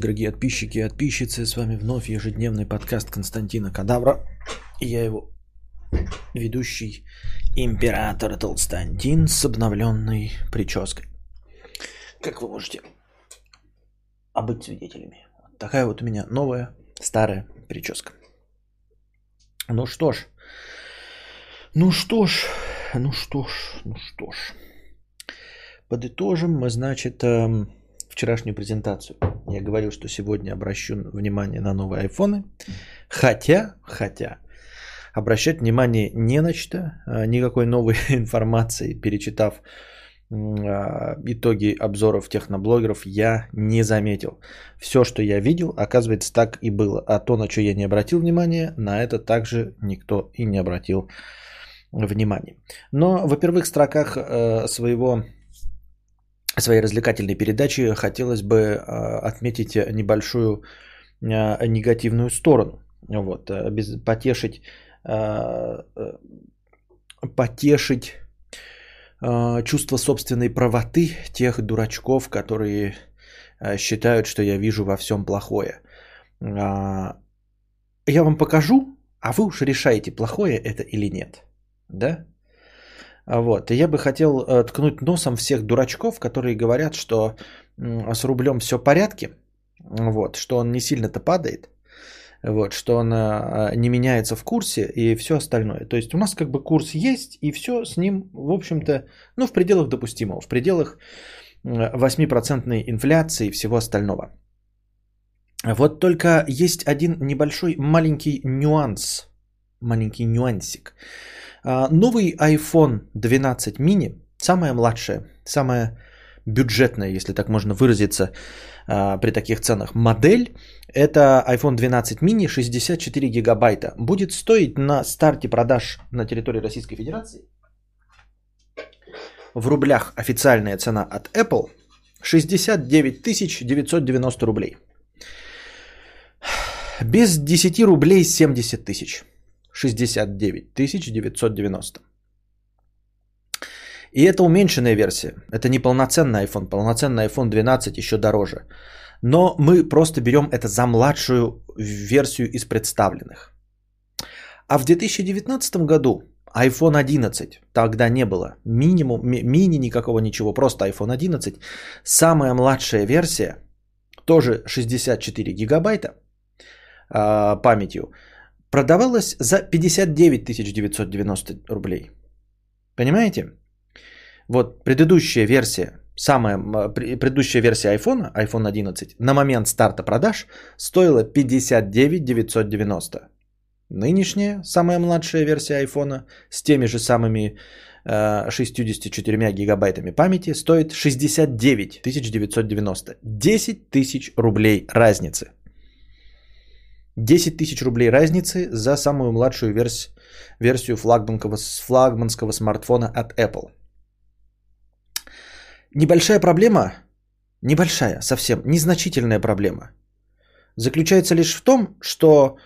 Дорогие подписчики и подписчицы, с вами вновь ежедневный подкаст Константина Кадавра. И я его ведущий император Толстантин с обновленной прической. Как вы можете быть свидетелями. Такая вот у меня новая старая прическа. Ну что ж, ну что ж, ну что ж, ну что ж. Подытожим мы, значит, эм, вчерашнюю презентацию. Я говорил, что сегодня обращу внимание на новые айфоны. Хотя, хотя, обращать внимание не на что, а, никакой новой информации, перечитав а, итоги обзоров техноблогеров, я не заметил. Все, что я видел, оказывается, так и было. А то, на что я не обратил внимания, на это также никто и не обратил внимания. Но в первых строках э, своего своей развлекательной передачи хотелось бы а, отметить небольшую а, негативную сторону. Вот, а, потешить, потешить чувство собственной правоты тех дурачков, которые считают, что я вижу во всем плохое. Я вам покажу, а вы уж решаете, плохое это или нет. Да? Вот. И я бы хотел э, ткнуть носом всех дурачков, которые говорят, что с рублем все в порядке, вот, что он не сильно-то падает, вот, что он э, не меняется в курсе и все остальное. То есть у нас как бы курс есть, и все с ним, в общем-то, ну, в пределах допустимого, в пределах 8% инфляции и всего остального. Вот только есть один небольшой маленький нюанс, маленький нюансик – а, новый iPhone 12 mini, самая младшая, самая бюджетная, если так можно выразиться, а, при таких ценах модель, это iPhone 12 mini 64 гигабайта. Будет стоить на старте продаж на территории Российской Федерации в рублях официальная цена от Apple 69 990 рублей. Без 10 рублей 70 тысяч. 69 990. И это уменьшенная версия. Это не полноценный iPhone. Полноценный iPhone 12 еще дороже. Но мы просто берем это за младшую версию из представленных. А в 2019 году iPhone 11, тогда не было минимум, ми, мини никакого ничего, просто iPhone 11, самая младшая версия, тоже 64 гигабайта э, памятью, продавалась за 59 990 рублей. Понимаете? Вот предыдущая версия, самая предыдущая версия iPhone, iPhone 11, на момент старта продаж стоила 59 990. Нынешняя, самая младшая версия iPhone с теми же самыми 64 гигабайтами памяти стоит 69 990. 10 тысяч рублей разницы. 10 тысяч рублей разницы за самую младшую верс- версию флагманского, флагманского смартфона от Apple. Небольшая проблема, небольшая совсем, незначительная проблема, заключается лишь в том, что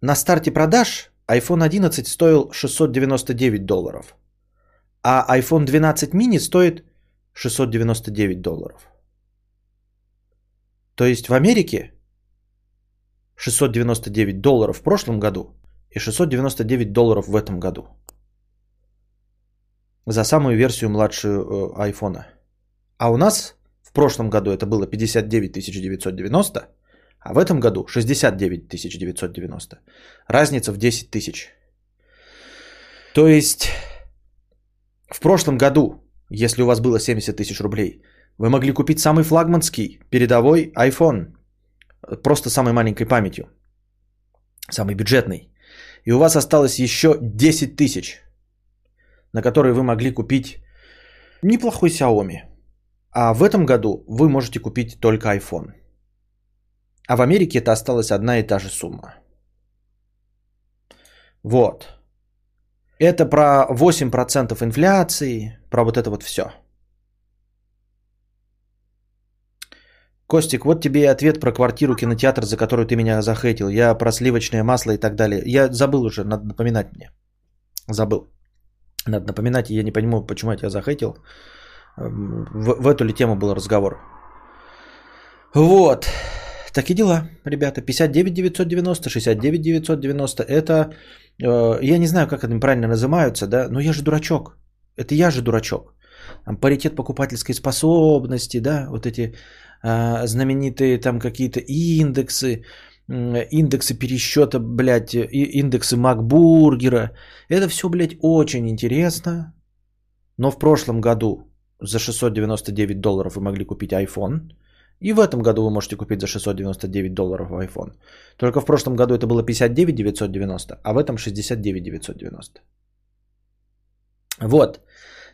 на старте продаж iPhone 11 стоил 699 долларов, а iPhone 12 mini стоит 699 долларов. То есть в Америке 699 долларов в прошлом году и 699 долларов в этом году. За самую версию младшую э, айфона. А у нас в прошлом году это было 59 990, а в этом году 69 990. Разница в 10 тысяч. То есть в прошлом году, если у вас было 70 тысяч рублей, вы могли купить самый флагманский передовой iPhone просто самой маленькой памятью, самый бюджетный. И у вас осталось еще 10 тысяч, на которые вы могли купить неплохой Xiaomi. А в этом году вы можете купить только iPhone. А в Америке это осталась одна и та же сумма. Вот. Это про 8% инфляции, про вот это вот все. Костик, вот тебе и ответ про квартиру, кинотеатр, за которую ты меня захейтил. Я про сливочное масло и так далее. Я забыл уже, надо напоминать мне. Забыл. Надо напоминать, я не понимаю, почему я тебя захейтил. В, в эту ли тему был разговор. Вот. Такие дела, ребята. 59 990, 69 990. Это, э, я не знаю, как они правильно называются, да, но я же дурачок. Это я же дурачок. Там паритет покупательской способности, да, вот эти знаменитые там какие-то индексы, индексы пересчета, блядь, индексы Макбургера. Это все, блядь, очень интересно. Но в прошлом году за 699 долларов вы могли купить iPhone. И в этом году вы можете купить за 699 долларов iPhone. Только в прошлом году это было 59 990, а в этом 69 990. Вот.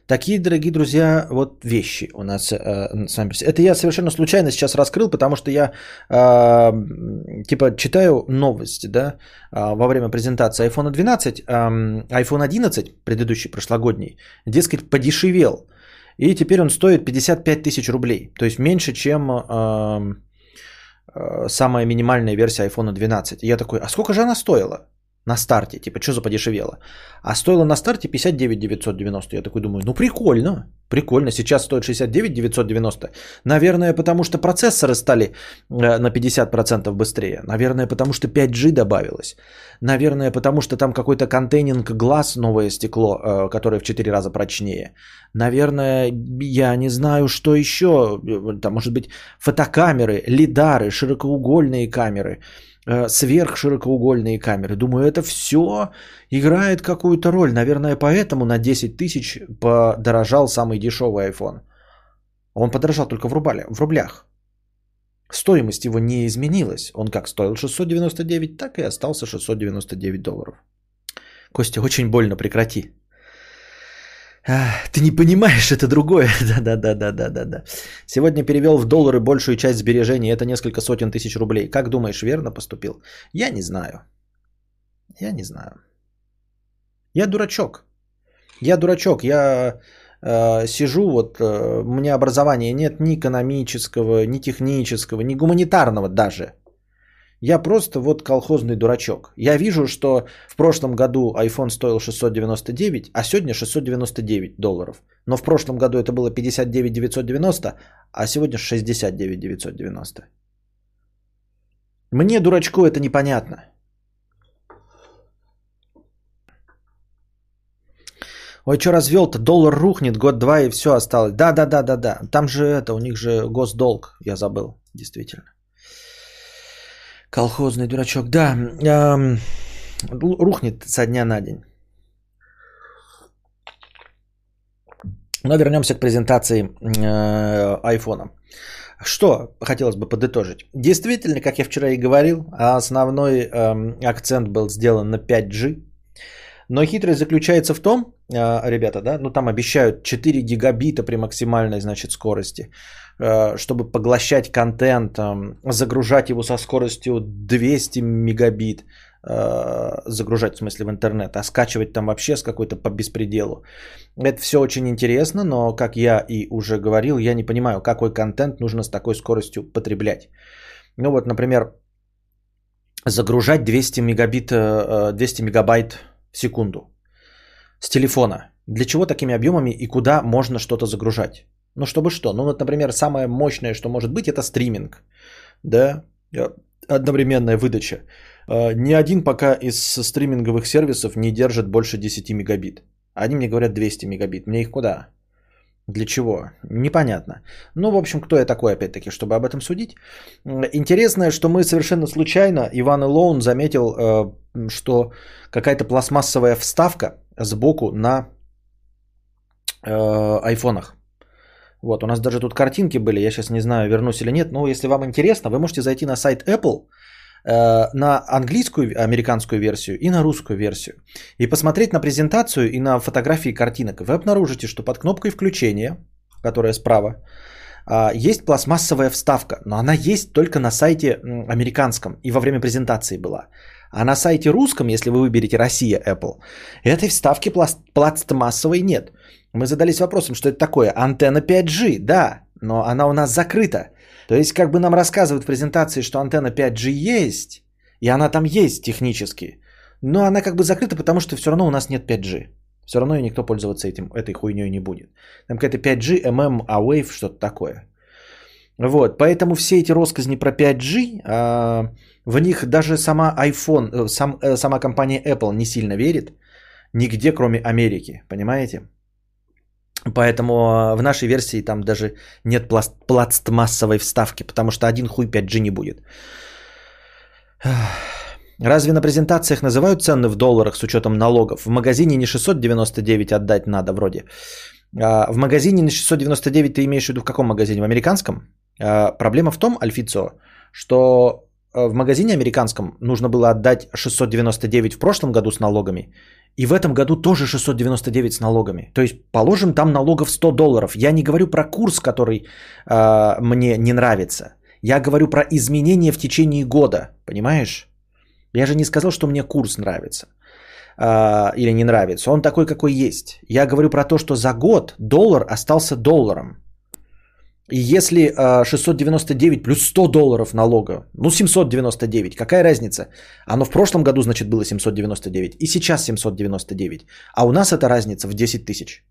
Такие, дорогие друзья, вот вещи у нас э, с вами. Это я совершенно случайно сейчас раскрыл, потому что я э, типа читаю новости, да, э, во время презентации iPhone 12, э, iPhone 11, предыдущий, прошлогодний, дескать, подешевел. И теперь он стоит 55 тысяч рублей, то есть меньше, чем э, самая минимальная версия iPhone 12. И я такой, а сколько же она стоила? На старте, типа, что за подешевело. А стоило на старте 59 990. Я такой думаю, ну прикольно, прикольно. Сейчас стоит 69 990. Наверное, потому что процессоры стали э, на 50% быстрее. Наверное, потому что 5G добавилось. Наверное, потому что там какой-то контейнинг глаз, новое стекло, э, которое в 4 раза прочнее. Наверное, я не знаю, что еще. Там, может быть, фотокамеры, лидары, широкоугольные камеры – Э, сверхширокоугольные камеры. Думаю, это все играет какую-то роль. Наверное, поэтому на 10 тысяч подорожал самый дешевый iPhone. Он подорожал только в, рублях, в рублях. Стоимость его не изменилась. Он как стоил 699, так и остался 699 долларов. Костя, очень больно, прекрати. Ты не понимаешь, это другое. Да-да-да-да-да-да. Сегодня перевел в доллары большую часть сбережений. Это несколько сотен тысяч рублей. Как думаешь, верно поступил? Я не знаю. Я не знаю. Я дурачок. Я дурачок. Я э, сижу, вот э, у меня образования нет ни экономического, ни технического, ни гуманитарного даже. Я просто вот колхозный дурачок. Я вижу, что в прошлом году iPhone стоил 699, а сегодня 699 долларов. Но в прошлом году это было 59 990, а сегодня 69 990. Мне, дурачку, это непонятно. Ой, что развел-то? Доллар рухнет год-два и все осталось. Да-да-да-да-да. Там же это, у них же госдолг, я забыл, действительно. Колхозный дурачок. Да, эм, рухнет со дня на день. Но вернемся к презентации э. Что хотелось бы подытожить? Действительно, как я вчера и говорил, основной э, акцент был сделан на 5G. Но хитрость заключается в том, э, ребята, да, ну там обещают 4 гигабита при максимальной, значит, скорости. Э, чтобы поглощать контент, загружать его со скоростью 200 мегабит, э, загружать в смысле в интернет, а скачивать там вообще с какой-то по беспределу. Это все очень интересно, но как я и уже говорил, я не понимаю, какой контент нужно с такой скоростью потреблять. Ну вот, например, загружать 200 мегабит, 200 э, мегабайт в секунду с телефона. Для чего такими объемами и куда можно что-то загружать? Ну, чтобы что? Ну, вот, например, самое мощное, что может быть, это стриминг. Да, э, одновременная выдача. Э, ни один пока из стриминговых сервисов не держит больше 10 мегабит. Они мне говорят 200 мегабит. Мне их куда? Для чего? Непонятно. Ну, в общем, кто я такой, опять-таки, чтобы об этом судить? Интересно, что мы совершенно случайно, Иван Илоун заметил, э, что какая-то пластмассовая вставка сбоку на айфонах. Вот, у нас даже тут картинки были, я сейчас не знаю, вернусь или нет, но если вам интересно, вы можете зайти на сайт Apple, э, на английскую, американскую версию и на русскую версию. И посмотреть на презентацию и на фотографии картинок. Вы обнаружите, что под кнопкой включения, которая справа, э, есть пластмассовая вставка, но она есть только на сайте американском и во время презентации была. А на сайте русском, если вы выберете Россия Apple, этой вставки пласт- пластмассовой нет. Мы задались вопросом, что это такое. Антенна 5G, да, но она у нас закрыта. То есть как бы нам рассказывают в презентации, что антенна 5G есть, и она там есть технически, но она как бы закрыта, потому что все равно у нас нет 5G. Все равно никто пользоваться этим, этой хуйней не будет. Там какая-то 5G, MM, A-Wave, что-то такое. Вот, поэтому все эти россказни про 5G, а, в них даже сама iPhone, э, сам, э, сама компания Apple не сильно верит. Нигде, кроме Америки, понимаете? Поэтому а, в нашей версии там даже нет пласт, пластмассовой вставки, потому что один хуй 5G не будет. Разве на презентациях называют цены в долларах с учетом налогов? В магазине не 699 отдать надо вроде. А, в магазине на 699 ты имеешь в виду в каком магазине? В американском? А, проблема в том, Альфицо, что в магазине американском нужно было отдать 699 в прошлом году с налогами, и в этом году тоже 699 с налогами. То есть положим там налогов 100 долларов. Я не говорю про курс, который э, мне не нравится. Я говорю про изменения в течение года. Понимаешь? Я же не сказал, что мне курс нравится э, или не нравится. Он такой, какой есть. Я говорю про то, что за год доллар остался долларом. И если 699 плюс 100 долларов налога, ну 799, какая разница? Оно в прошлом году, значит, было 799, и сейчас 799. А у нас эта разница в 10 тысяч.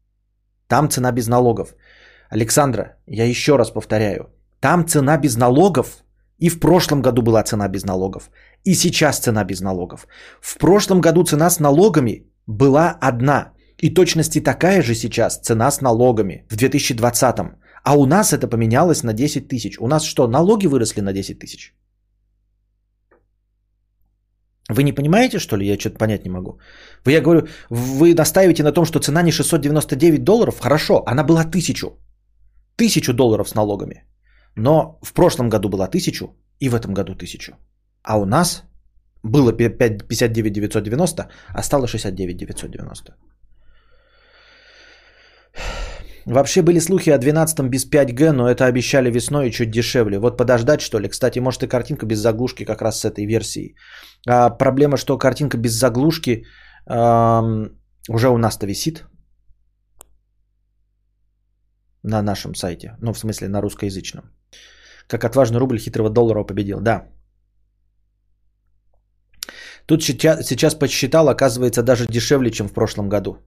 Там цена без налогов. Александра, я еще раз повторяю. Там цена без налогов, и в прошлом году была цена без налогов, и сейчас цена без налогов. В прошлом году цена с налогами была одна, и точности такая же сейчас цена с налогами в 2020. А у нас это поменялось на 10 тысяч. У нас что, налоги выросли на 10 тысяч? Вы не понимаете, что ли? Я что-то понять не могу. Вы, я говорю, вы настаиваете на том, что цена не 699 долларов? Хорошо, она была 1000. 1000 долларов с налогами. Но в прошлом году была 1000 и в этом году 1000. А у нас было 59 990, а стало 69 990. Вообще были слухи о 12 без 5G, но это обещали весной и чуть дешевле. Вот подождать что ли? Кстати, может и картинка без заглушки как раз с этой версией. А проблема, что картинка без заглушки эм, уже у нас-то висит на нашем сайте. Ну, в смысле, на русскоязычном. Как отважный рубль хитрого доллара победил. Да. Тут сейчас, сейчас подсчитал, оказывается, даже дешевле, чем в прошлом году.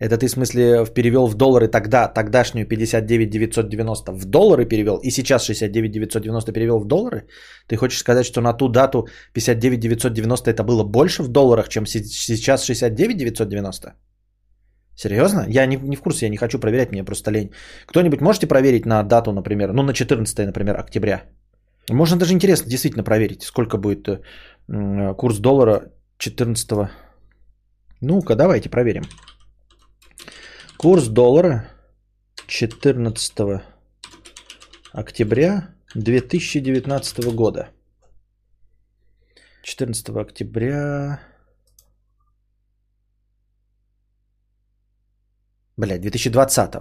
Это ты, в смысле, перевел в доллары тогда, тогдашнюю 59 990 в доллары перевел, и сейчас 69 990 перевел в доллары? Ты хочешь сказать, что на ту дату 59 990 это было больше в долларах, чем сейчас 69 990? Серьезно? Я не, не в курсе, я не хочу проверять, мне просто лень. Кто-нибудь можете проверить на дату, например, ну на 14, например, октября? Можно даже интересно действительно проверить, сколько будет курс доллара 14. Ну-ка, давайте проверим. Курс доллара 14 октября 2019 года. 14 октября... Блядь, 2020.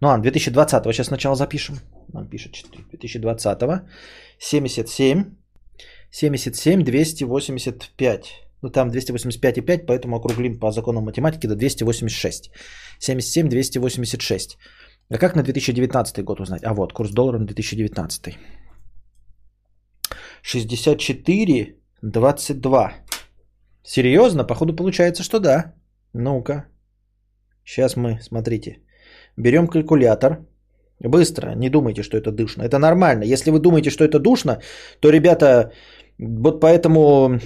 Ну, а, 2020. Сейчас сначала запишем. Нам пишет 2020. 77. 77 285. Ну, там 285,5, поэтому округлим по закону математики до 286. 77 286. А как на 2019 год узнать? А вот, курс доллара на 2019. 64 22. Серьезно? Походу получается, что да. Ну-ка. Сейчас мы, смотрите. Берем калькулятор. Быстро, не думайте, что это душно. Это нормально. Если вы думаете, что это душно, то, ребята, вот поэтому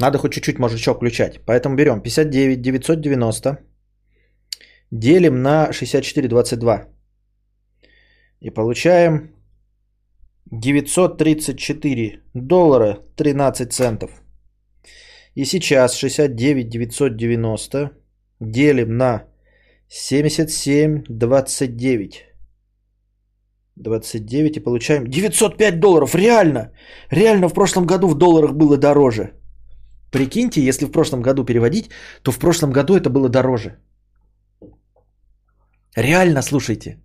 надо хоть чуть-чуть мозжечок включать. Поэтому берем 59 990 делим на 64,22. И получаем 934 доллара 13 центов. И сейчас 69 990 делим на 77 29. 29 и получаем 905 долларов. Реально! Реально в прошлом году в долларах было дороже. Прикиньте, если в прошлом году переводить, то в прошлом году это было дороже. Реально, слушайте.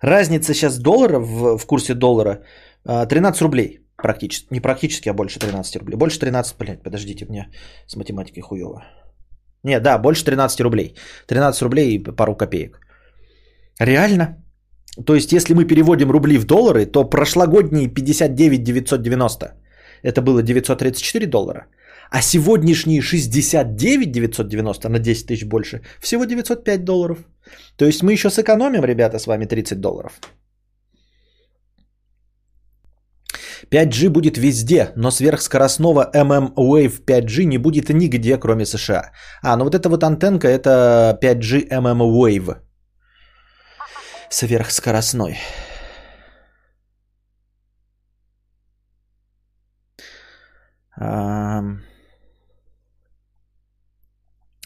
Разница сейчас доллара в, в курсе доллара 13 а, рублей практически. Не практически, а больше 13 рублей. Больше 13, блядь, подождите, мне с математикой хуево. Не, да, больше 13 рублей. 13 рублей и пару копеек. Реально? То есть, если мы переводим рубли в доллары, то прошлогодние 59 990 это было 934 доллара. А сегодняшние 69 990 на 10 тысяч больше всего 905 долларов. То есть мы еще сэкономим, ребята, с вами 30 долларов. 5G будет везде, но сверхскоростного MM-Wave 5G не будет нигде, кроме США. А, ну вот эта вот антенка, это 5G MM-Wave. Сверхскоростной.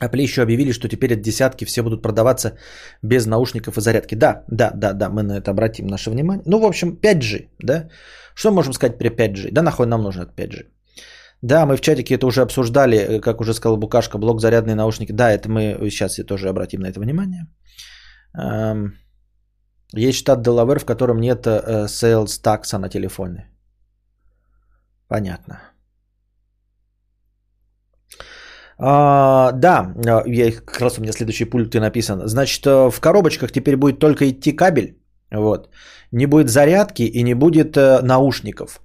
Apple еще объявили, что теперь от десятки все будут продаваться без наушников и зарядки. Да, да, да, да, мы на это обратим наше внимание. Ну, в общем, 5G, да? Что можем сказать про 5G? Да нахуй нам нужно от 5G? Да, мы в чатике это уже обсуждали, э, как уже сказал Букашка, блок зарядные наушники. Да, это мы сейчас тоже обратим на это внимание. Есть штат Делавер, в котором нет э, sales такса на телефоне. Понятно. А, да, а, я как раз у меня следующий пульт и написан. Значит, э, в коробочках теперь будет только идти кабель. Вот. Не будет зарядки и не будет э, наушников.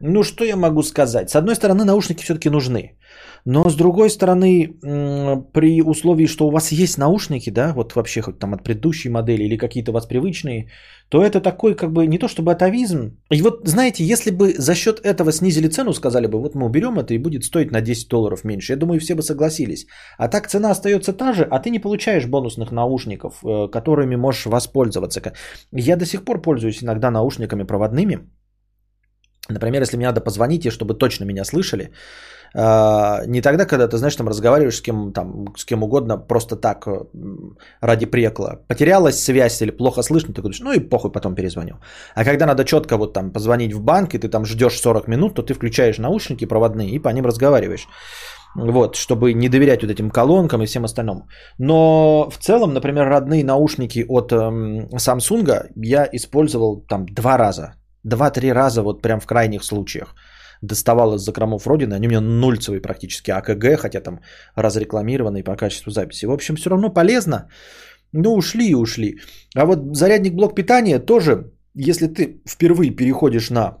Ну, что я могу сказать? С одной стороны, наушники все-таки нужны. Но с другой стороны, при условии, что у вас есть наушники, да, вот вообще хоть там от предыдущей модели или какие-то у вас привычные, то это такой как бы не то чтобы атовизм. И вот знаете, если бы за счет этого снизили цену, сказали бы, вот мы уберем это и будет стоить на 10 долларов меньше, я думаю, все бы согласились. А так цена остается та же, а ты не получаешь бонусных наушников, э, которыми можешь воспользоваться. Я до сих пор пользуюсь иногда наушниками проводными. Например, если мне надо позвонить, и чтобы точно меня слышали, а, не тогда, когда ты, знаешь, там разговариваешь с кем, там, с кем угодно, просто так, э, ради прекла. Потерялась связь или плохо слышно, ты говоришь, ну и похуй, потом перезвоню. А когда надо четко вот там позвонить в банк, и ты там ждешь 40 минут, то ты включаешь наушники проводные и по ним разговариваешь. Вот, чтобы не доверять вот этим колонкам и всем остальному. Но в целом, например, родные наушники от эм, Samsung я использовал там два раза. Два-три раза вот прям в крайних случаях доставал из закромов Родины, они у меня нульцевые практически АКГ, хотя там разрекламированные по качеству записи. В общем, все равно полезно. Ну, ушли и ушли. А вот зарядник блок питания тоже, если ты впервые переходишь на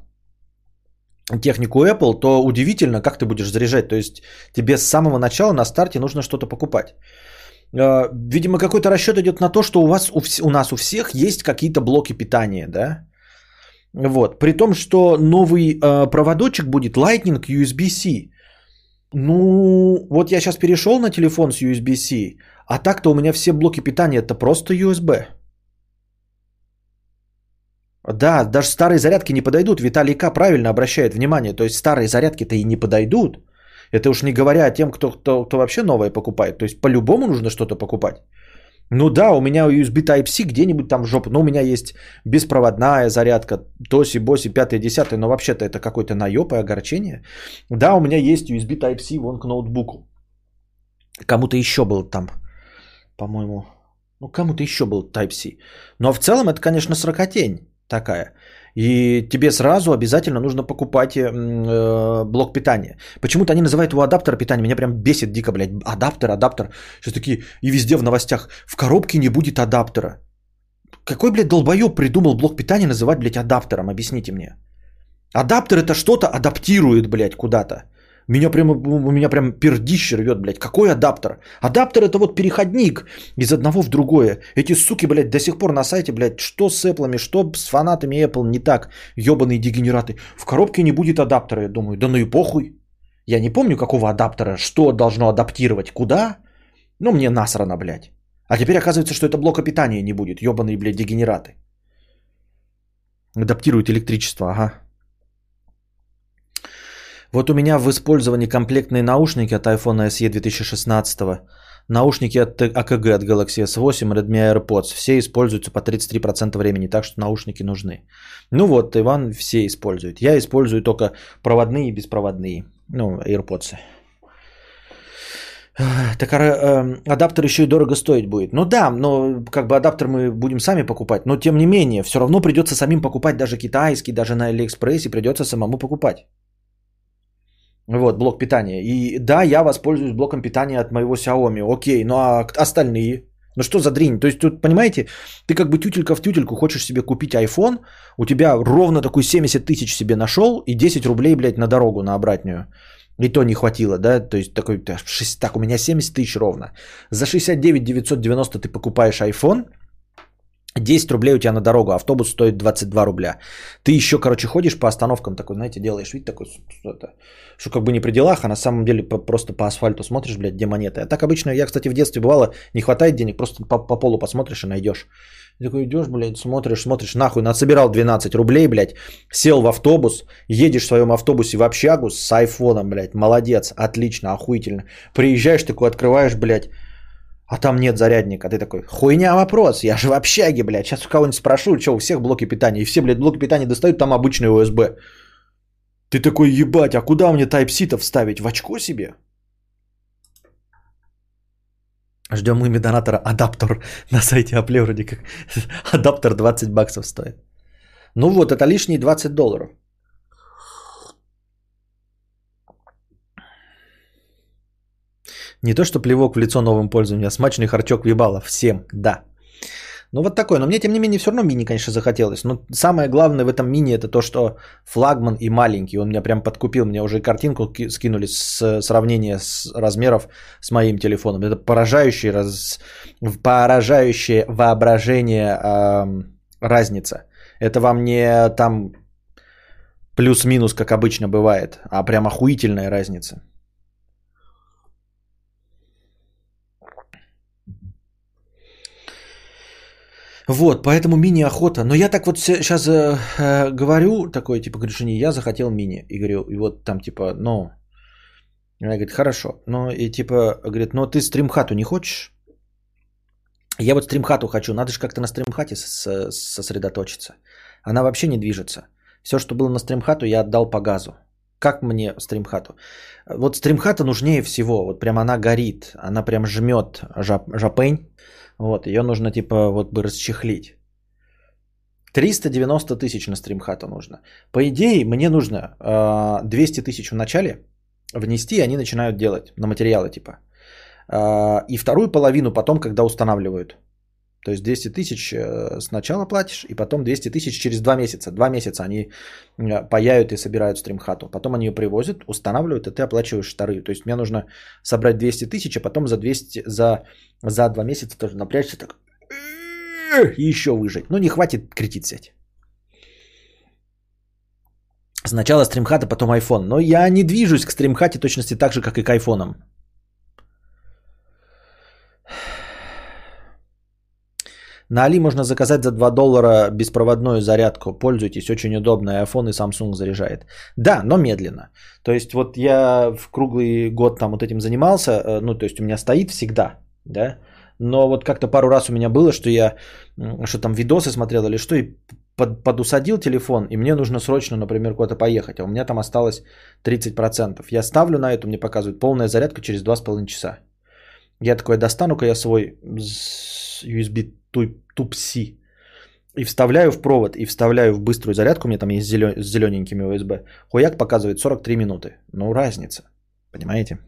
технику Apple, то удивительно, как ты будешь заряжать. То есть тебе с самого начала на старте нужно что-то покупать. А, видимо, какой-то расчет идет на то, что у вас, у, у нас у всех есть какие-то блоки питания, да? Вот. При том, что новый э, проводочек будет Lightning USB-C. Ну, вот я сейчас перешел на телефон с USB-C, а так-то у меня все блоки питания это просто USB. Да, даже старые зарядки не подойдут. Виталий К. правильно обращает внимание. То есть старые зарядки-то и не подойдут. Это уж не говоря о тем, кто, кто, кто вообще новое покупает. То есть по-любому нужно что-то покупать. Ну да, у меня USB Type-C где-нибудь там в жопу. Но у меня есть беспроводная зарядка, тоси, боси, пятое, десятое. Но вообще-то это какой-то наеб и огорчение. Да, у меня есть USB Type-C вон к ноутбуку. Кому-то еще был там, по-моему. Ну, кому-то еще был Type-C. Но в целом это, конечно, сракотень такая. И тебе сразу обязательно нужно покупать э, блок питания. Почему-то они называют его адаптер питания. Меня прям бесит дико, блядь. Адаптер, адаптер. Сейчас такие и везде в новостях. В коробке не будет адаптера. Какой, блядь, долбоеб придумал блок питания называть, блядь, адаптером? Объясните мне. Адаптер это что-то адаптирует, блядь, куда-то. Меня прям, у меня прям пердище рвет, блядь. Какой адаптер? Адаптер это вот переходник из одного в другое. Эти суки, блядь, до сих пор на сайте, блядь, что с Apple, что с фанатами Apple не так. Ебаные дегенераты. В коробке не будет адаптера, я думаю. Да ну и похуй. Я не помню, какого адаптера, что должно адаптировать, куда. Ну, мне насрано, блядь. А теперь оказывается, что это блока питания не будет. Ебаные, блядь, дегенераты. Адаптирует электричество, ага. Вот у меня в использовании комплектные наушники от iPhone SE 2016, наушники от AKG от Galaxy S8, Redmi AirPods. Все используются по 33% времени, так что наушники нужны. Ну вот, Иван все использует. Я использую только проводные и беспроводные. Ну, AirPods. Так э, адаптер еще и дорого стоить будет. Ну да, но как бы адаптер мы будем сами покупать. Но тем не менее, все равно придется самим покупать даже китайский, даже на Алиэкспрессе придется самому покупать. Вот, блок питания. И да, я воспользуюсь блоком питания от моего Xiaomi. Окей, ну а остальные? Ну что за дрень? То есть тут, понимаете, ты как бы тютелька в тютельку хочешь себе купить iPhone, у тебя ровно такой 70 тысяч себе нашел и 10 рублей, блядь, на дорогу, на обратную. И то не хватило, да? То есть такой, так, у меня 70 тысяч ровно. За 69 990 ты покупаешь iPhone, 10 рублей у тебя на дорогу, автобус стоит 22 рубля. Ты еще, короче, ходишь по остановкам, такой, знаете, делаешь вид такой, что, что как бы не при делах, а на самом деле просто по асфальту смотришь, блядь, где монеты. А так обычно, я, кстати, в детстве бывало, не хватает денег, просто по, по полу посмотришь и найдешь. И такой идешь, блядь, смотришь, смотришь, нахуй, насобирал 12 рублей, блядь, сел в автобус, едешь в своем автобусе в общагу с айфоном, блядь, молодец, отлично, охуительно. Приезжаешь, такой открываешь, блядь, а там нет зарядника. Ты такой, хуйня вопрос, я же в общаге, блядь. Сейчас у кого-нибудь спрошу, что у всех блоки питания. И все, блядь, блоки питания достают, там обычный USB. Ты такой, ебать, а куда мне Type-C-то вставить? В очко себе? Ждем имя донатора адаптер на сайте Apple вроде как. Адаптер 20 баксов стоит. Ну вот, это лишние 20 долларов. Не то, что плевок в лицо новым пользователям, а смачный харчок въебало. Всем, да. Ну вот такой. Но мне, тем не менее, все равно мини, конечно, захотелось. Но самое главное в этом мини это то, что флагман и маленький. Он меня прям подкупил. Мне уже картинку скинули с сравнения с размеров с моим телефоном. Это поражающее, раз, поражающее воображение э, разница. Это вам не там плюс-минус, как обычно бывает, а прям охуительная разница. Вот, поэтому мини-охота. Но я так вот сейчас э, э, говорю, такой, типа, говорю, что не я захотел мини. И говорю, и вот там, типа, ну... Она говорит, хорошо. Ну, и типа, говорит, ну, ты стримхату не хочешь? Я вот стримхату хочу. Надо же как-то на стримхате сосредоточиться. Она вообще не движется. Все, что было на стримхату, я отдал по газу. Как мне стримхату? Вот стримхата нужнее всего. Вот прям она горит. Она прям жмет жап, жапень. Вот, ее нужно типа вот бы расчехлить. 390 тысяч на стримхата нужно. По идее, мне нужно э, а, 200 тысяч в начале внести, и они начинают делать на материалы типа. Э, и вторую половину потом, когда устанавливают. То есть 200 тысяч э, сначала платишь, и потом 200 тысяч через 2 месяца. Два месяца они э, паяют и собирают стримхату. Потом они ее привозят, устанавливают, и ты оплачиваешь вторые. То есть мне нужно собрать 200 тысяч, а потом за, 200, за, за 2 месяца тоже напрячься так и еще выжить. Ну не хватит кредит взять. Сначала стримхата, потом iPhone. Но я не движусь к стримхате точности так же, как и к айфонам. На Али можно заказать за 2 доллара беспроводную зарядку. Пользуйтесь, очень удобно. И iPhone и Samsung заряжает. Да, но медленно. То есть вот я в круглый год там вот этим занимался. Э, ну, то есть у меня стоит всегда, да. Но вот как-то пару раз у меня было, что я что там видосы смотрел или что, и под, подусадил телефон, и мне нужно срочно, например, куда-то поехать, а у меня там осталось 30%. Я ставлю на это, мне показывают полная зарядка через 2,5 часа. Я такой, достану-ка я свой USB Type-C и вставляю в провод, и вставляю в быструю зарядку, у меня там есть зелен, с зелененькими USB, хуяк показывает 43 минуты. Ну, разница, понимаете?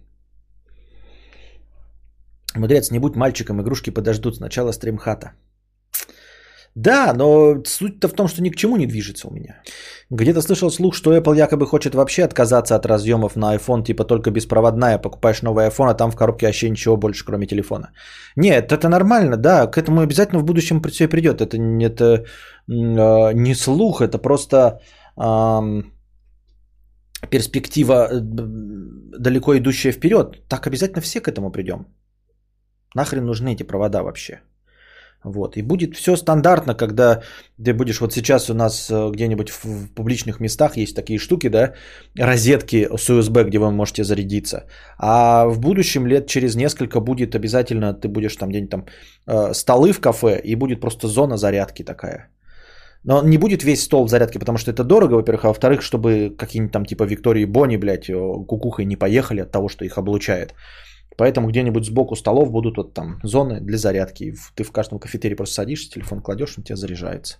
Мудрец, не будь мальчиком, игрушки подождут сначала стримхата. Да, но суть-то в том, что ни к чему не движется у меня. Где-то слышал слух, что Apple якобы хочет вообще отказаться от разъемов на iPhone, типа только беспроводная. Покупаешь новый iPhone, а там в коробке вообще ничего больше, кроме телефона. Нет, это нормально, да, к этому обязательно в будущем все придет. Это, это э, не слух, это просто э, перспектива далеко идущая вперед. Так обязательно все к этому придем. Нахрен нужны эти провода вообще? Вот. И будет все стандартно, когда ты будешь, вот сейчас у нас э, где-нибудь в публичных местах есть такие штуки, да, розетки с USB, где вы можете зарядиться. А в будущем лет через несколько будет обязательно, ты будешь там где-нибудь там э, столы в кафе, и будет просто зона зарядки такая. Но не будет весь стол в зарядке, потому что это дорого, во-первых, а во-вторых, чтобы какие-нибудь там типа Виктории Бонни, блядь, э, кукухой не поехали от того, что их облучает. Поэтому где-нибудь сбоку столов будут вот там зоны для зарядки. Ты в каждом кафетерии просто садишься, телефон кладешь, он у тебя заряжается.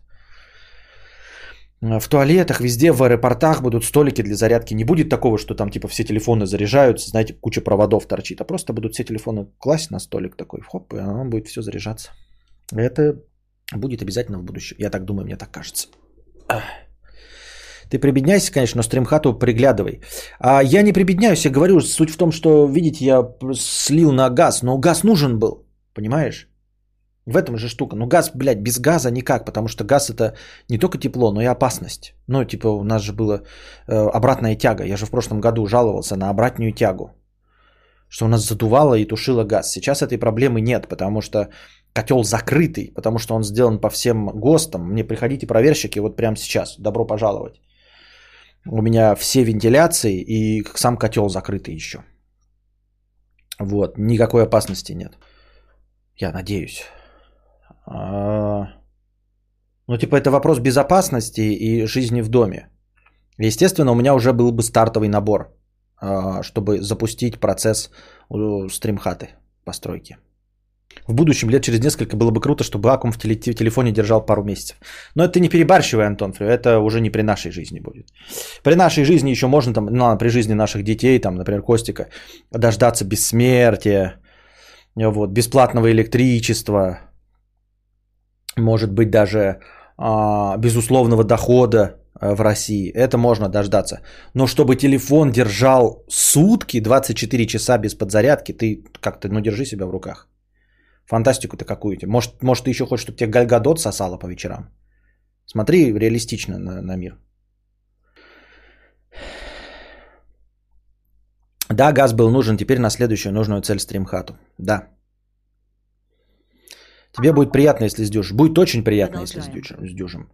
В туалетах, везде, в аэропортах будут столики для зарядки. Не будет такого, что там типа все телефоны заряжаются, знаете, куча проводов торчит. А просто будут все телефоны класть на столик такой, хоп, и оно будет все заряжаться. Это будет обязательно в будущем. Я так думаю, мне так кажется. Ты прибедняйся, конечно, но стримхату приглядывай. А я не прибедняюсь, я говорю, суть в том, что, видите, я слил на газ, но газ нужен был, понимаешь? В этом же штука. Ну, газ, блядь, без газа никак, потому что газ это не только тепло, но и опасность. Ну, типа, у нас же была э, обратная тяга. Я же в прошлом году жаловался на обратную тягу. Что у нас задувало и тушило газ. Сейчас этой проблемы нет, потому что котел закрытый, потому что он сделан по всем ГОСТам. Мне приходите проверщики вот прямо сейчас. Добро пожаловать. У меня все вентиляции и сам котел закрытый еще. Вот, никакой опасности нет. Я надеюсь. А, ну, типа, это вопрос безопасности и жизни в доме. Естественно, у меня уже был бы стартовый набор, а, чтобы запустить процесс стримхаты постройки. В будущем, лет через несколько, было бы круто, чтобы аккум в телефоне держал пару месяцев. Но это не перебарщивай, Антон это уже не при нашей жизни будет. При нашей жизни еще можно, там, ну, при жизни наших детей, там, например, Костика, дождаться бессмертия, вот, бесплатного электричества, может быть, даже а, безусловного дохода а, в России. Это можно дождаться. Но чтобы телефон держал сутки, 24 часа без подзарядки, ты как-то, ну, держи себя в руках. Фантастику-то какую-то. Может, может, ты еще хочешь, чтобы тебе Гальгадот сосала по вечерам? Смотри реалистично на, на мир. Да, газ был нужен, теперь на следующую нужную цель стримхату. Да. Тебе будет приятно, если сдюжишь. Будет очень приятно, если сдюжим.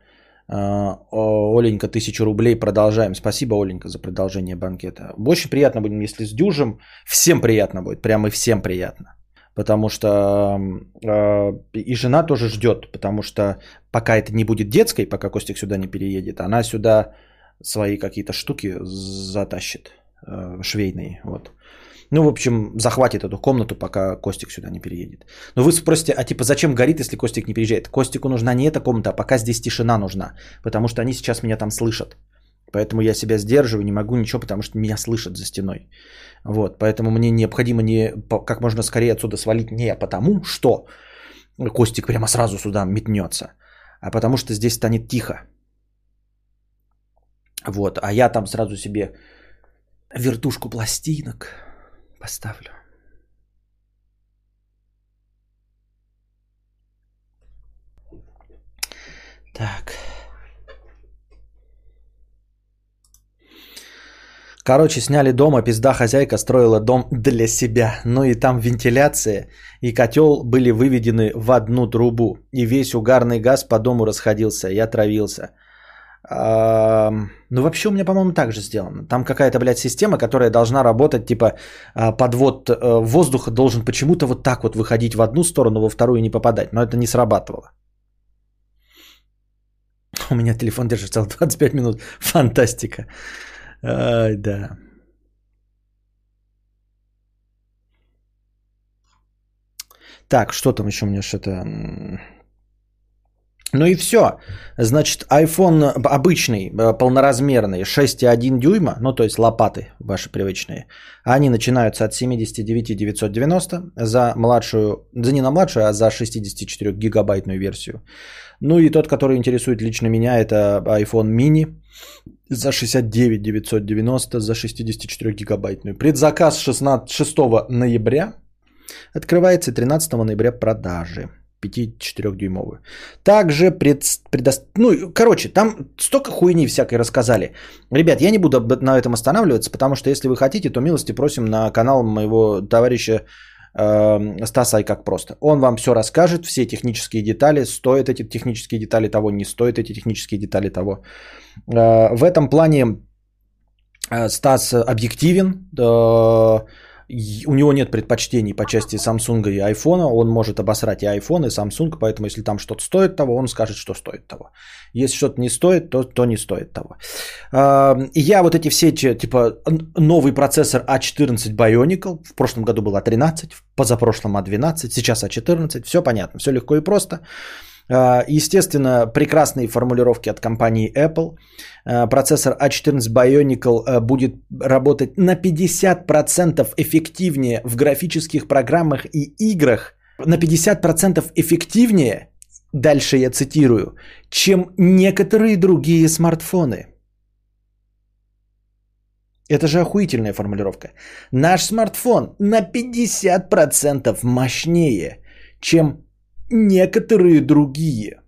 А, Оленька, тысячу рублей, продолжаем. Спасибо, Оленька, за продолжение банкета. Очень приятно будет, если сдюжим. Всем приятно будет, прямо и всем приятно потому что э, и жена тоже ждет, потому что пока это не будет детской, пока Костик сюда не переедет, она сюда свои какие-то штуки затащит э, швейные, вот. Ну, в общем, захватит эту комнату, пока Костик сюда не переедет. Но вы спросите, а типа зачем горит, если Костик не переезжает? Костику нужна не эта комната, а пока здесь тишина нужна, потому что они сейчас меня там слышат. Поэтому я себя сдерживаю, не могу ничего, потому что меня слышат за стеной. Вот, поэтому мне необходимо не как можно скорее отсюда свалить не потому, что Костик прямо сразу сюда метнется, а потому что здесь станет тихо. Вот, а я там сразу себе вертушку пластинок поставлю. Так. Короче, сняли дом, а пизда хозяйка строила дом для себя. Ну и там вентиляция и котел были выведены в одну трубу. И весь угарный газ по дому расходился. Я травился. Ну, вообще у меня, по-моему, так же сделано. Там какая-то, блядь, система, которая должна работать, типа, а, подвод э, воздуха должен почему-то вот так вот выходить в одну сторону, во вторую не попадать. Но это не срабатывало. У меня телефон держит целых 25 минут. Фантастика. Ай, да. Так, что там еще у меня что-то... Ну и все. Значит, iPhone обычный, э, полноразмерный, 6,1 дюйма, ну то есть лопаты ваши привычные, они начинаются от 79 990 за младшую, за не на младшую, а за 64 гигабайтную версию. Ну и тот, который интересует лично меня, это iPhone mini за 69 990 за 64 гигабайтную. Предзаказ 16, 6 ноября. Открывается 13 ноября продажи. 5-4-дюймовую. Также пред, предо... Ну, короче, там столько хуйни всякой рассказали. Ребят, я не буду на этом останавливаться, потому что если вы хотите, то милости просим на канал моего товарища э, Стаса и как просто. Он вам все расскажет, все технические детали, стоят эти технические детали того, не стоят эти технические детали того. Э, в этом плане э, Стас объективен, э, у него нет предпочтений по части Samsung и iPhone, он может обосрать и iPhone, и Samsung, поэтому если там что-то стоит того, он скажет, что стоит того. Если что-то не стоит, то, то не стоит того. Я вот эти все, типа, новый процессор A14 а Bionicle, в прошлом году был A13, в позапрошлом A12, а сейчас A14, а все понятно, все легко и просто. А, естественно, прекрасные формулировки от компании Apple. А, процессор A14 Bionicle а, будет работать на 50% эффективнее в графических программах и играх. На 50% эффективнее, дальше я цитирую, чем некоторые другие смартфоны. Это же охуительная формулировка. Наш смартфон на 50% мощнее, чем некоторые другие.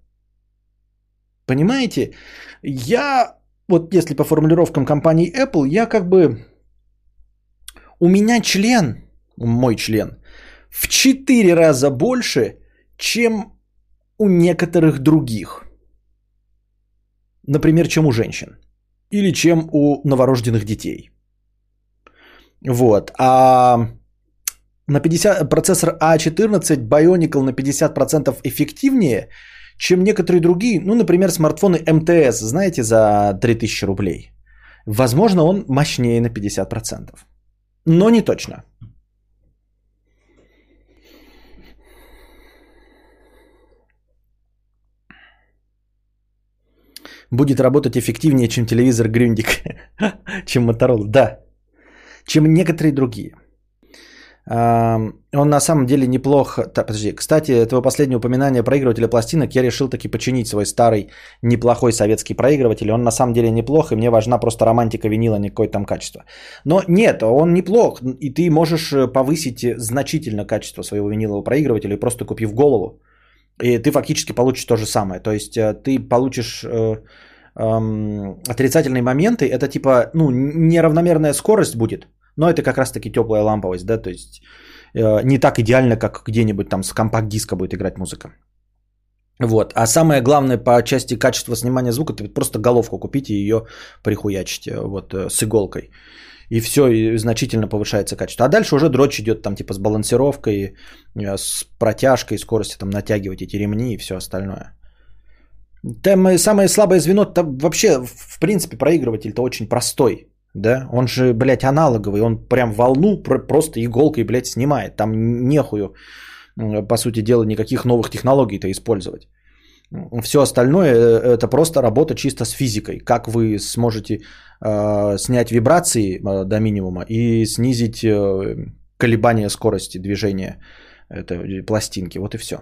Понимаете? Я, вот если по формулировкам компании Apple, я как бы... У меня член, мой член, в 4 раза больше, чем у некоторых других. Например, чем у женщин. Или чем у новорожденных детей. Вот. А на 50, процессор A14 а Bionicle на 50% эффективнее, чем некоторые другие, ну, например, смартфоны МТС, знаете, за 3000 рублей. Возможно, он мощнее на 50%. Но не точно. Будет работать эффективнее, чем телевизор Грюндик, чем Motorola. Да, чем некоторые другие. Он на самом деле неплохо... Так, подожди, кстати, этого последнего упоминания проигрывателя пластинок я решил таки починить свой старый неплохой советский проигрыватель. Он на самом деле неплох, и мне важна просто романтика винила, не какое там качество. Но нет, он неплох, и ты можешь э, повысить значительно качество своего винилового проигрывателя, просто купив голову. И ты фактически получишь то же самое. То есть э, ты получишь э, отрицательные моменты. Это типа, ну, неравномерная скорость будет. Но это как раз-таки теплая ламповость, да, то есть э, не так идеально, как где-нибудь там с компакт-диска будет играть музыка. Вот. А самое главное по части качества снимания звука, это просто головку купите и ее прихуячите вот, с иголкой и все, и значительно повышается качество. А дальше уже дрочь идет там типа с балансировкой, э, с протяжкой, скоростью там натягивать эти ремни и все остальное. Там самое слабое звено, там вообще, в принципе, проигрыватель-то очень простой. Да, он же, блядь, аналоговый, он прям волну просто иголкой, блядь, снимает. Там нехую, по сути дела, никаких новых технологий-то использовать. Все остальное э, это просто работа чисто с физикой. Как вы сможете э, снять вибрации э, до минимума и снизить э, колебания скорости движения этой пластинки. Вот и все.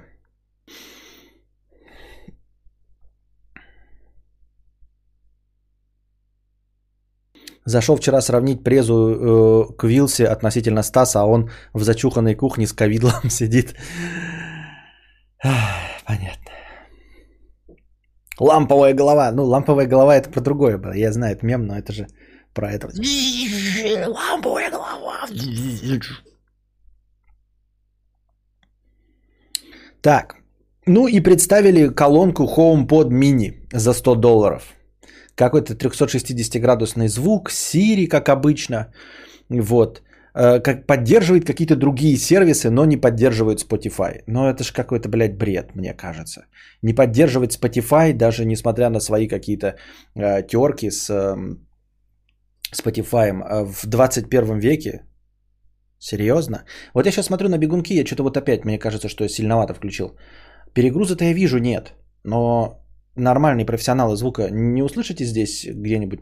Зашел вчера сравнить презу э, к Вилсе относительно Стаса, а он в зачуханной кухне с ковидлом сидит. Понятно. Ламповая голова. Ну, ламповая голова это про другое было. Я знаю, это мем, но это же про это. Ламповая голова. Так. Ну и представили колонку HomePod Mini за 100 долларов. Какой-то 360-градусный звук, Siri, как обычно. Вот. Э, как поддерживает какие-то другие сервисы, но не поддерживает Spotify. Но это же какой-то, блядь, бред, мне кажется. Не поддерживать Spotify, даже несмотря на свои какие-то э, терки с э, Spotify в 21 веке. Серьезно? Вот я сейчас смотрю на бегунки, я что-то вот опять, мне кажется, что я сильновато включил. Перегруза-то я вижу, нет. Но нормальные профессионалы звука не услышите здесь где-нибудь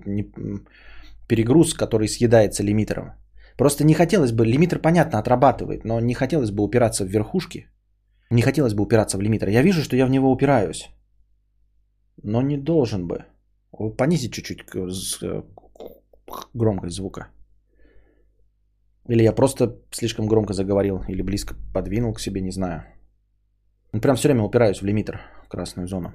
перегруз, который съедается лимитером? Просто не хотелось бы, лимитер понятно отрабатывает, но не хотелось бы упираться в верхушки. Не хотелось бы упираться в лимитер. Я вижу, что я в него упираюсь. Но не должен бы. Понизить чуть-чуть э, громкость звука. Или я просто слишком громко заговорил, или близко подвинул к себе, не знаю. Прям все время упираюсь в лимитер, в красную зону.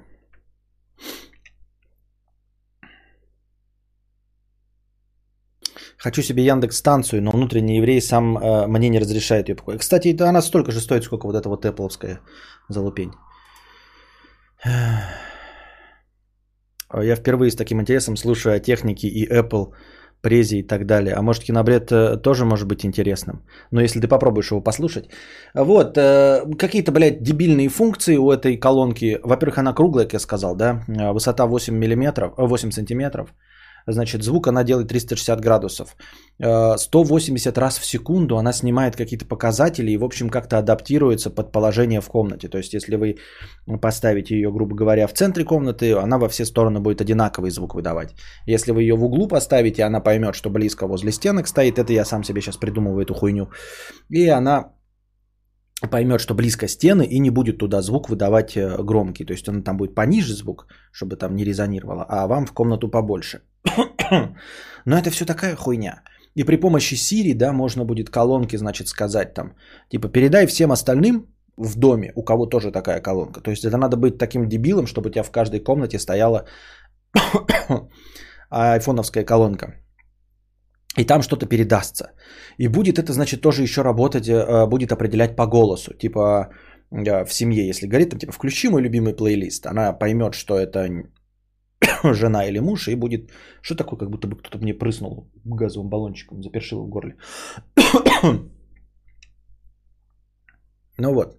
Хочу себе Яндекс станцию, но внутренний еврей сам э, мне не разрешает ее покупать. Кстати, это она столько же стоит, сколько вот эта вот Apple'овская залупень. Я впервые с таким интересом слушаю о технике и Apple, презе и так далее. А может, кинобред э, тоже может быть интересным. Но если ты попробуешь его послушать. Вот, э, какие-то, блядь, дебильные функции у этой колонки. Во-первых, она круглая, как я сказал, да. Э, высота 8 миллиметров, 8 сантиметров значит, звук она делает 360 градусов. 180 э, раз в секунду она снимает какие-то показатели и, в общем, как-то адаптируется под положение в комнате. То есть, если вы поставите ее, грубо говоря, в центре комнаты, она во все стороны будет одинаковый звук выдавать. Если вы ее в углу поставите, она поймет, что близко возле стенок стоит. Это я сам себе сейчас придумываю эту хуйню. И она поймет, что близко стены и не будет туда звук выдавать э, громкий. То есть он там будет пониже звук, чтобы там не резонировало, а вам в комнату побольше. Но это все такая хуйня. И при помощи Siri, да, можно будет колонки, значит, сказать там, типа, передай всем остальным в доме, у кого тоже такая колонка. То есть это надо быть таким дебилом, чтобы у тебя в каждой комнате стояла айфоновская колонка. И там что-то передастся. И будет это, значит, тоже еще работать, э, будет определять по голосу. Типа э, в семье, если говорит, там, типа, включи мой любимый плейлист. Она поймет, что это жена или муж, и будет... Что такое, как будто бы кто-то мне прыснул газовым баллончиком, запершил в горле. ну вот.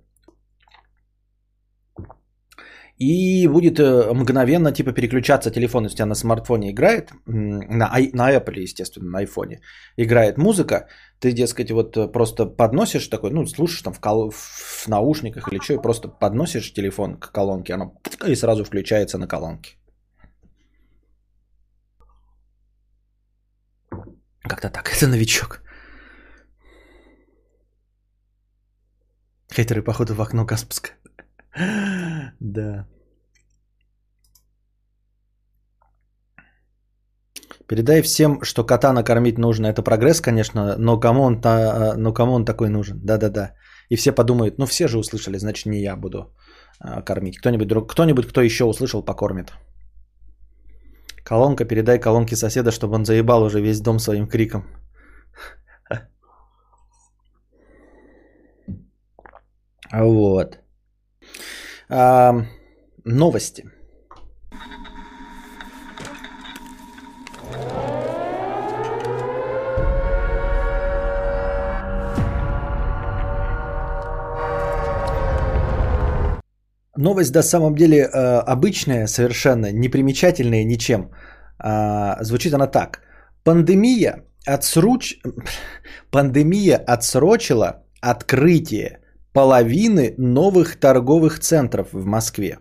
И будет э, мгновенно типа переключаться телефон, если у тебя на смартфоне играет, на, на Apple, естественно, на iPhone, играет музыка, ты, дескать, вот э, просто подносишь такой, ну, слушаешь там в, кол- в наушниках или что, и просто подносишь телефон к колонке, оно и сразу включается на колонке. Как-то так, это новичок. Хейтеры, походу, в окно Каспска. Да. Передай всем, что кота накормить нужно. Это прогресс, конечно, но кому он, та, но кому он такой нужен? Да-да-да. И все подумают, ну все же услышали, значит не я буду а, кормить. Кто-нибудь, друг, кто-нибудь, кто еще услышал, покормит. Колонка, передай колонке соседа, чтобы он заебал уже весь дом своим криком. Вот. А, новости. Новость на самом деле э, обычная, совершенно непримечательная ничем. А, звучит она так. Пандемия, отсруч... Пандемия отсрочила открытие половины новых торговых центров в Москве.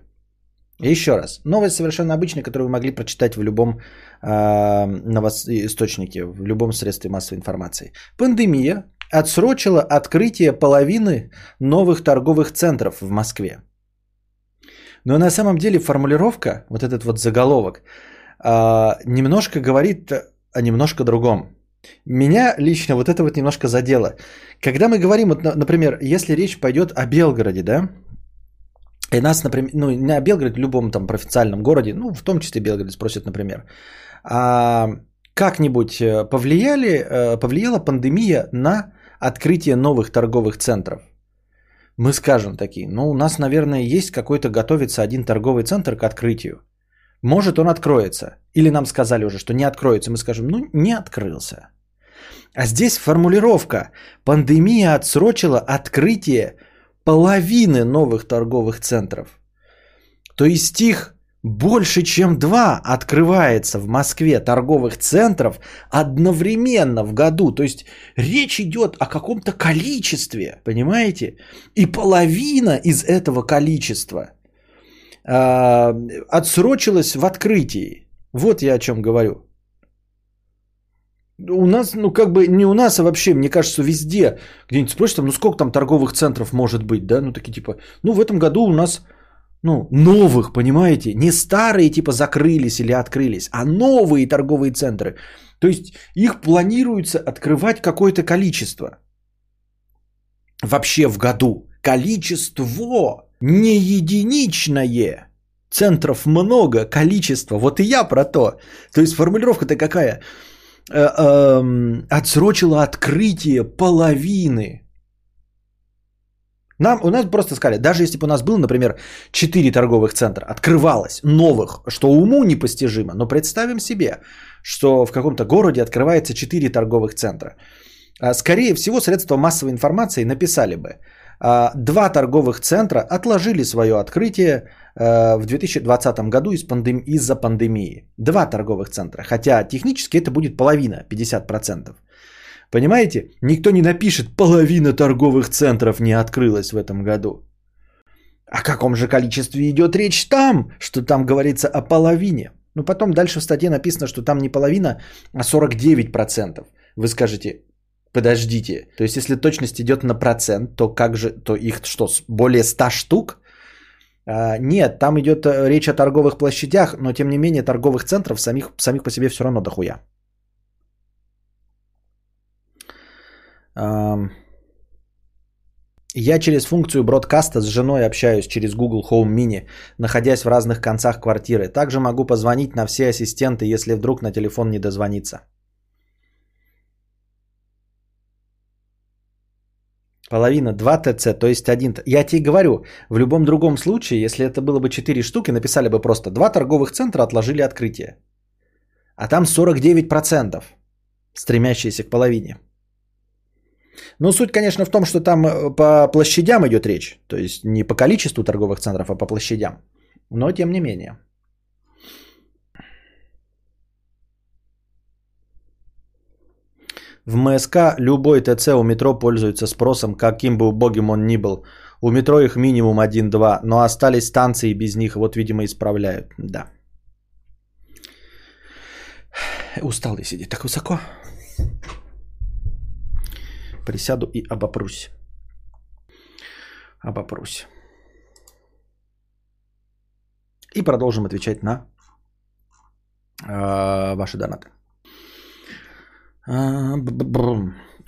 Еще раз. Новость совершенно обычная, которую вы могли прочитать в любом э, новос... источнике, в любом средстве массовой информации. Пандемия отсрочила открытие половины новых торговых центров в Москве. Но на самом деле формулировка, вот этот вот заголовок, э, немножко говорит о немножко другом. Меня лично вот это вот немножко задело. Когда мы говорим, вот, например, если речь пойдет о Белгороде, да, и нас, например, ну не о Белгороде, в любом там провинциальном городе, ну в том числе Белгород спросят, например, а как-нибудь э, повлияли, э, повлияла пандемия на открытие новых торговых центров? Мы скажем такие, ну у нас, наверное, есть какой-то готовится один торговый центр к открытию. Может он откроется. Или нам сказали уже, что не откроется. Мы скажем, ну не открылся. А здесь формулировка. Пандемия отсрочила открытие половины новых торговых центров. То есть их больше, чем два открывается в Москве торговых центров одновременно в году. То есть речь идет о каком-то количестве, понимаете? И половина из этого количества э, отсрочилась в открытии. Вот я о чем говорю. У нас, ну как бы не у нас, а вообще, мне кажется, везде. Где-нибудь спросишь, там, ну сколько там торговых центров может быть, да? Ну такие типа, ну в этом году у нас, ну новых, понимаете? Не старые типа закрылись или открылись, а новые торговые центры. То есть их планируется открывать какое-то количество. Вообще в году. Количество, не единичное. Центров много, количество. Вот и я про то. То есть формулировка-то какая? Э, эм, отсрочила открытие половины. Нам, у нас просто сказали, даже если бы у нас было, например, 4 торговых центра, открывалось новых, что уму непостижимо, но представим себе, что в каком-то городе открывается 4 торговых центра. А, скорее всего, средства массовой информации написали бы, а, два торговых центра отложили свое открытие э, в 2020 году из пандем... из-за пандемии. Два торговых центра. Хотя технически это будет половина, 50%. Понимаете? Никто не напишет, половина торговых центров не открылась в этом году. О каком же количестве идет речь там, что там говорится о половине? Ну потом дальше в статье написано, что там не половина, а 49%. Вы скажете, Подождите. То есть, если точность идет на процент, то как же, то их что, более 100 штук? А, нет, там идет э, речь о торговых площадях, но тем не менее торговых центров самих, самих по себе все равно дохуя. Я через функцию бродкаста с женой общаюсь через Google Home Mini, находясь в разных концах квартиры. Также могу позвонить на все ассистенты, если вдруг на телефон не дозвониться. Половина 2 ТЦ, то есть 1. Я тебе говорю, в любом другом случае, если это было бы 4 штуки, написали бы просто два торговых центра отложили открытие. А там 49%, стремящиеся к половине. Ну, суть, конечно, в том, что там э, по площадям идет речь. То есть не по количеству торговых центров, а по площадям. Но тем не менее. В МСК любой ТЦ у метро пользуется спросом, каким бы убогим он ни был. У метро их минимум 1-2, но остались станции без них, вот, видимо, исправляют. Да. Устал я сидеть так высоко. Присяду и обопрусь. Обопрусь. И продолжим отвечать на э, ваши донаты. А,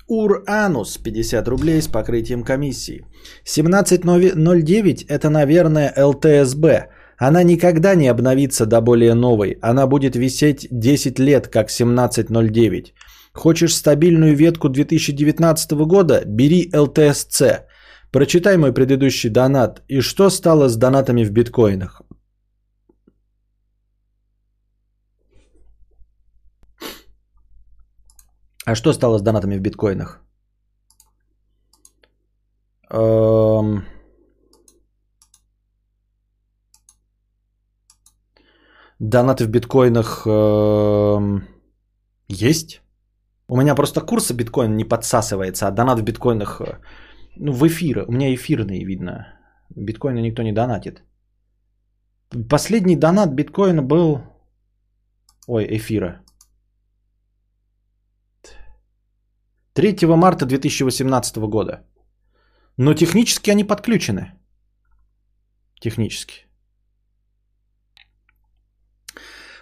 Уранус 50 рублей с покрытием комиссии. 1709 это, наверное, ЛТСБ. Она никогда не обновится до более новой. Она будет висеть 10 лет, как 1709. Хочешь стабильную ветку 2019 года? Бери ЛТСЦ. Прочитай мой предыдущий донат. И что стало с донатами в биткоинах? А что стало с донатами в биткоинах? Эм... Донаты в биткоинах эм... есть? У меня просто курс биткоина не подсасывается, а донат в биткоинах, э, ну, в эфиры. У меня эфирные видно. Биткоина никто не донатит. Последний донат биткоина был... Ой, эфира. 3 марта 2018 года. Но технически они подключены. Технически.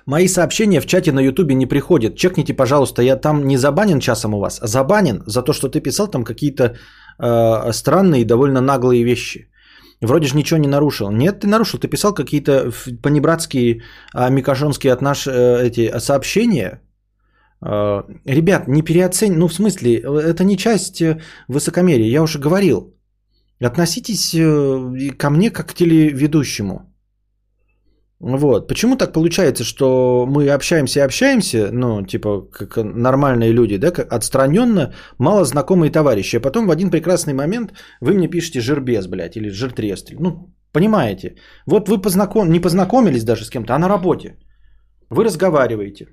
Мои сообщения в чате на ютубе не приходят. Чекните, пожалуйста, я там не забанен часом у вас, а забанен за то, что ты писал там какие-то э, странные и довольно наглые вещи. Вроде же ничего не нарушил. Нет, ты нарушил. Ты писал какие-то понебратские, а, микошонские отнош... Э, эти сообщения. Э, ребят, не переоцень... Ну, в смысле, это не часть э, высокомерия. Я уже говорил. Относитесь э, ко мне как к телеведущему. Вот. Почему так получается, что мы общаемся и общаемся, ну, типа, как нормальные люди, да, как отстраненно, мало знакомые товарищи, а потом в один прекрасный момент вы мне пишете жирбез, блядь, или жиртрестрель. Ну, понимаете. Вот вы познаком... не познакомились даже с кем-то, а на работе. Вы разговариваете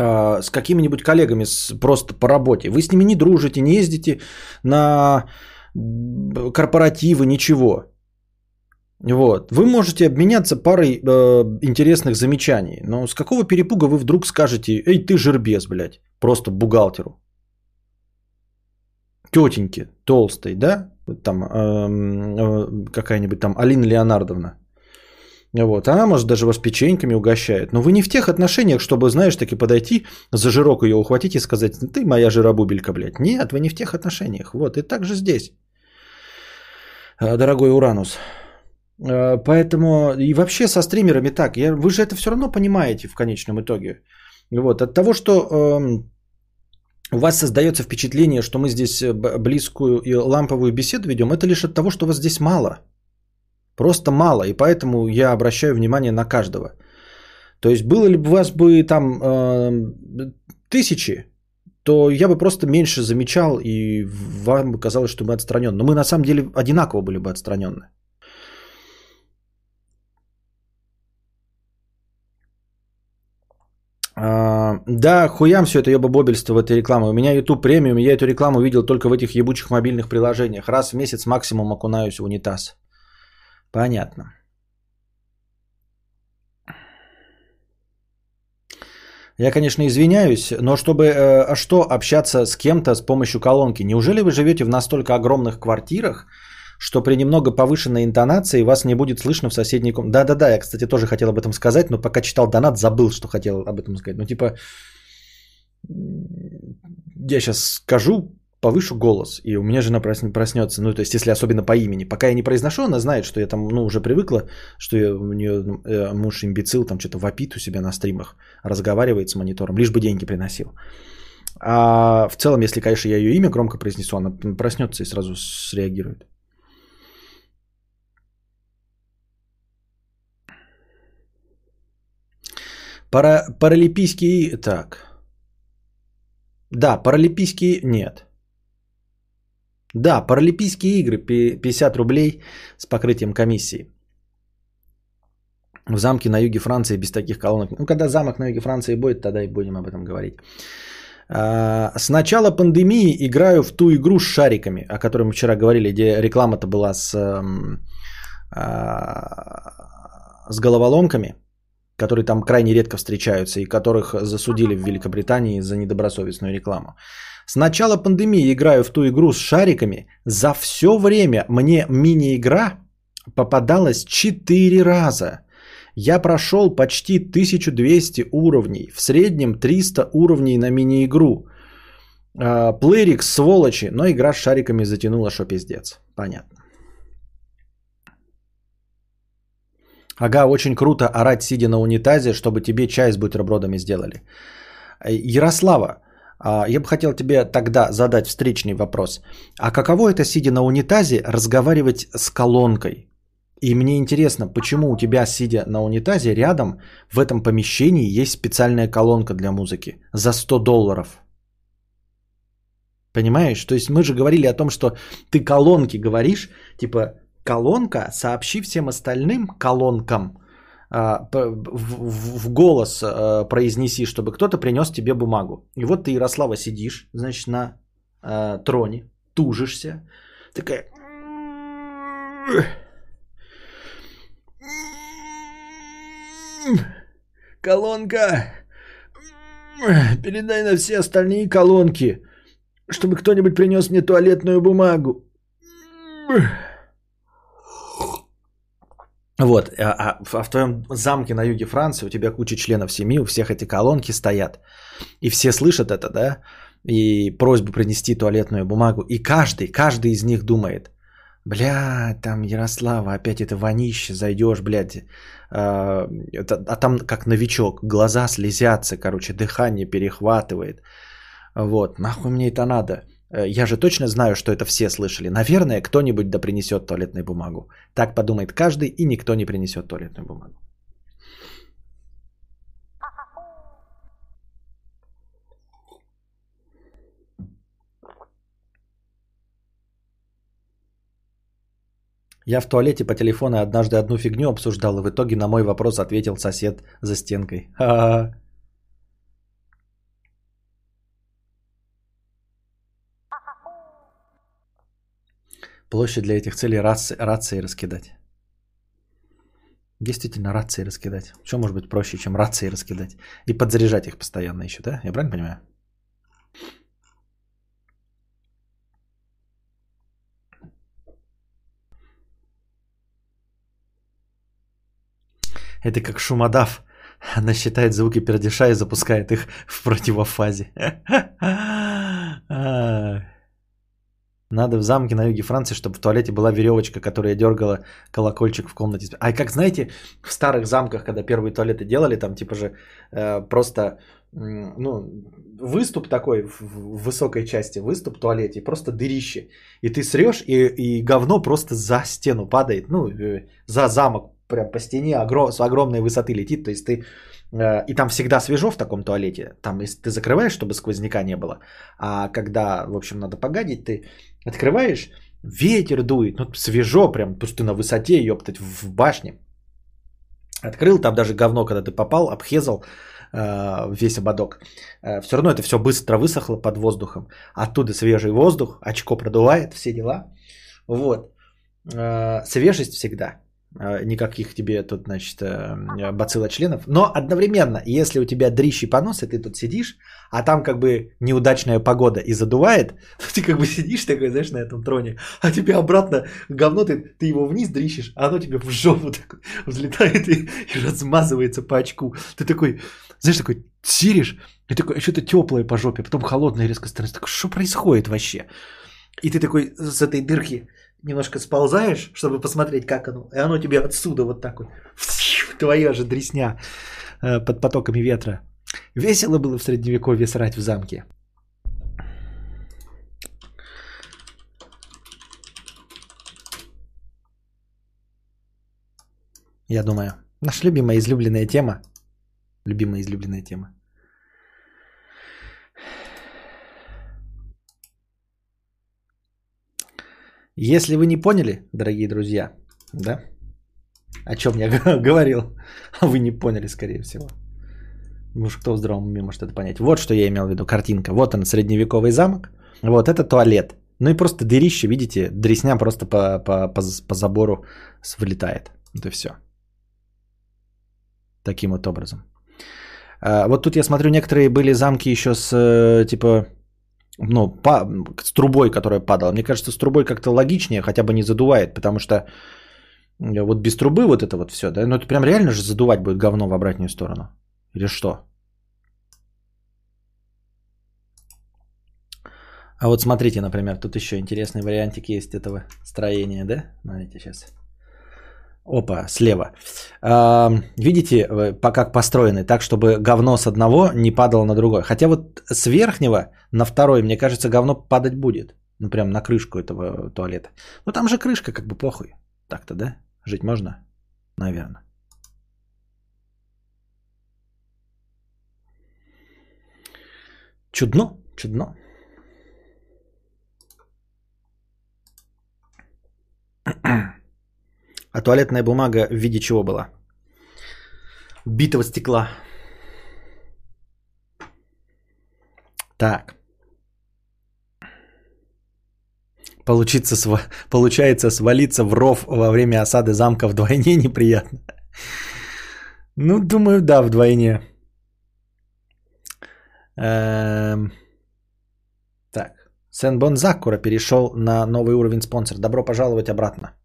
э, с какими-нибудь коллегами просто по работе. Вы с ними не дружите, не ездите на корпоративы, ничего. Вот. Вы можете обменяться парой э, интересных замечаний, но с какого перепуга вы вдруг скажете, эй, ты жербес, блядь, просто бухгалтеру. Тетеньки толстой, да, там э, э, какая-нибудь там Алина Леонардовна. Вот. Она, может, даже вас печеньками угощает. Но вы не в тех отношениях, чтобы, знаешь, таки подойти, за жирок ее ухватить и сказать, ты моя жиробубелька, блядь. Нет, вы не в тех отношениях. Вот. И так же здесь. Э, дорогой Уранус. Э, поэтому и вообще со стримерами так. Я, вы же это все равно понимаете в конечном итоге. Вот, от того, что э, у вас создается впечатление, что мы здесь э, близкую и ламповую беседу ведем, это лишь от того, что вас здесь мало. Просто мало. И поэтому я обращаю внимание на каждого. То есть было ли бы вас бы там э, тысячи, то я бы просто меньше замечал, и вам бы казалось, что мы отстранены. Но мы на самом деле одинаково были бы отстранены. Да, хуям все это ебобобельство в этой рекламе. У меня YouTube премиум, я эту рекламу видел только в этих ебучих мобильных приложениях. Раз в месяц максимум окунаюсь в унитаз. Понятно. Я, конечно, извиняюсь, но чтобы э, а что общаться с кем-то с помощью колонки? Неужели вы живете в настолько огромных квартирах, что при немного повышенной интонации вас не будет слышно в соседней комнате. Да-да-да, я, кстати, тоже хотел об этом сказать, но пока читал донат, забыл, что хотел об этом сказать. Ну, типа, я сейчас скажу повышу голос, и у меня жена проснется, ну, то есть, если особенно по имени. Пока я не произношу, она знает, что я там, ну, уже привыкла, что я, у нее э, муж имбецил, там что-то вопит у себя на стримах, разговаривает с монитором, лишь бы деньги приносил. А в целом, если, конечно, я ее имя громко произнесу, она проснется и сразу среагирует. Пара, паралимпийские... Так. Да, паралимпийские... Нет. Да, паралимпийские игры 50 рублей с покрытием комиссии. В замке на юге Франции без таких колонок. Ну, когда замок на юге Франции будет, тогда и будем об этом говорить. А, с начала пандемии играю в ту игру с шариками, о которой мы вчера говорили, где реклама-то была с, а, с головоломками которые там крайне редко встречаются и которых засудили в Великобритании за недобросовестную рекламу. С начала пандемии играю в ту игру с шариками. За все время мне мини-игра попадалась 4 раза. Я прошел почти 1200 уровней, в среднем 300 уровней на мини-игру. А, Плеерикс, сволочи, но игра с шариками затянула, что пиздец. Понятно. Ага, очень круто орать, сидя на унитазе, чтобы тебе чай с бутербродами сделали. Э, Ярослава, а, я бы хотел тебе тогда задать встречный вопрос. А каково это, сидя на унитазе, разговаривать с колонкой? И мне интересно, почему у тебя, сидя на унитазе, рядом в этом помещении есть специальная колонка для музыки за 100 долларов? Понимаешь? То есть мы же говорили о том, что ты колонки говоришь, типа колонка, сообщи всем остальным колонкам, а, в голос а, произнеси, чтобы кто-то принес тебе бумагу. И вот ты, Ярослава, сидишь, значит, на а, троне, тужишься, такая... Колонка, передай на все остальные колонки, чтобы кто-нибудь принес мне туалетную бумагу. Вот, а, а, а в твоем замке на юге Франции у тебя куча членов семьи, у всех эти колонки стоят, и все слышат это, да, и просьбу принести туалетную бумагу, и каждый, каждый из них думает, бля, там Ярослава, опять это вонище, зайдешь, блядь, а, а там как новичок, глаза слезятся, короче, дыхание перехватывает, вот, нахуй мне это надо, я же точно знаю, что это все слышали. Наверное, кто-нибудь да принесет туалетную бумагу. Так подумает каждый, и никто не принесет туалетную бумагу. Я в туалете по телефону однажды одну фигню обсуждал, и в итоге на мой вопрос ответил сосед за стенкой. Ха-ха. Площадь для этих целей рации, рации раскидать. Действительно, рации раскидать. Что может быть проще, чем рации раскидать? И подзаряжать их постоянно еще, да? Я правильно понимаю? Это как шумодав. Она считает звуки пердеша и запускает их в противофазе. Надо в замке на юге Франции, чтобы в туалете была веревочка, которая дергала колокольчик в комнате. А как знаете, в старых замках, когда первые туалеты делали, там типа же э, просто ну, выступ такой в высокой части, выступ в туалете, просто дырище. И ты срешь, и, и говно просто за стену падает, ну, э, за замок, прям по стене огром, с огромной высоты летит. То есть ты Э, и там всегда свежо в таком туалете. Там если ты закрываешь, чтобы сквозняка не было. А когда, в общем, надо погадить, ты открываешь, ветер дует, ну свежо, прям, пусть ты на высоте, ёптать, в башне. Открыл, там даже говно, когда ты попал, обхезал э, весь ободок. Э, все равно это все быстро высохло под воздухом. Оттуда свежий воздух, очко продувает, все дела. Вот. Свежесть всегда. Э, никаких тебе тут, значит, э, бациллочленов. Но одновременно, если у тебя дрищий понос, и ты тут сидишь, а там как бы неудачная погода и задувает, ты как бы сидишь такой, знаешь, на этом троне, а тебе обратно говно, ты, ты его вниз дрищешь, а оно тебе в жопу так взлетает и, и размазывается по очку. Ты такой, знаешь, такой сиришь, и такой, что-то теплое по жопе, потом холодное резко становится. Так что происходит вообще? И ты такой с этой дырки немножко сползаешь, чтобы посмотреть, как оно. И оно тебе отсюда вот так вот, твоя же дресня э, под потоками ветра. Весело было в средневековье срать в замке. Я думаю, наша любимая излюбленная тема. Любимая излюбленная тема. Если вы не поняли, дорогие друзья, да, о чем я говорил, а вы не поняли, скорее всего. Уж кто в здравом уме может это понять. Вот что я имел в виду, картинка. Вот он, средневековый замок. Вот это туалет. Ну и просто дырище, видите, дресня просто по, по, по, по забору вылетает. Это все. Таким вот образом. А, вот тут я смотрю, некоторые были замки еще с э, типа ну, по, с трубой, которая падала. Мне кажется, с трубой как-то логичнее, хотя бы не задувает, потому что вот без трубы вот это вот все, да, ну это прям реально же задувать будет говно в обратную сторону. Или что? А вот смотрите, например, тут еще интересный вариантик есть этого строения, да? Смотрите сейчас. Опа, слева. Видите, как построены, так, чтобы говно с одного не падало на другой. Хотя вот с верхнего на второй, мне кажется, говно падать будет. Ну, прям на крышку этого туалета. Ну, там же крышка, как бы похуй. Так-то, да? Жить можно? Наверное. Чудно, чудно. А туалетная бумага в виде чего была? Битого стекла. Так. Получится, получается свалиться в ров во время осады замка вдвойне неприятно. Ну, думаю, да, вдвойне. Эм... Так. Сенбон Закура перешел на новый уровень спонсор. Добро пожаловать обратно.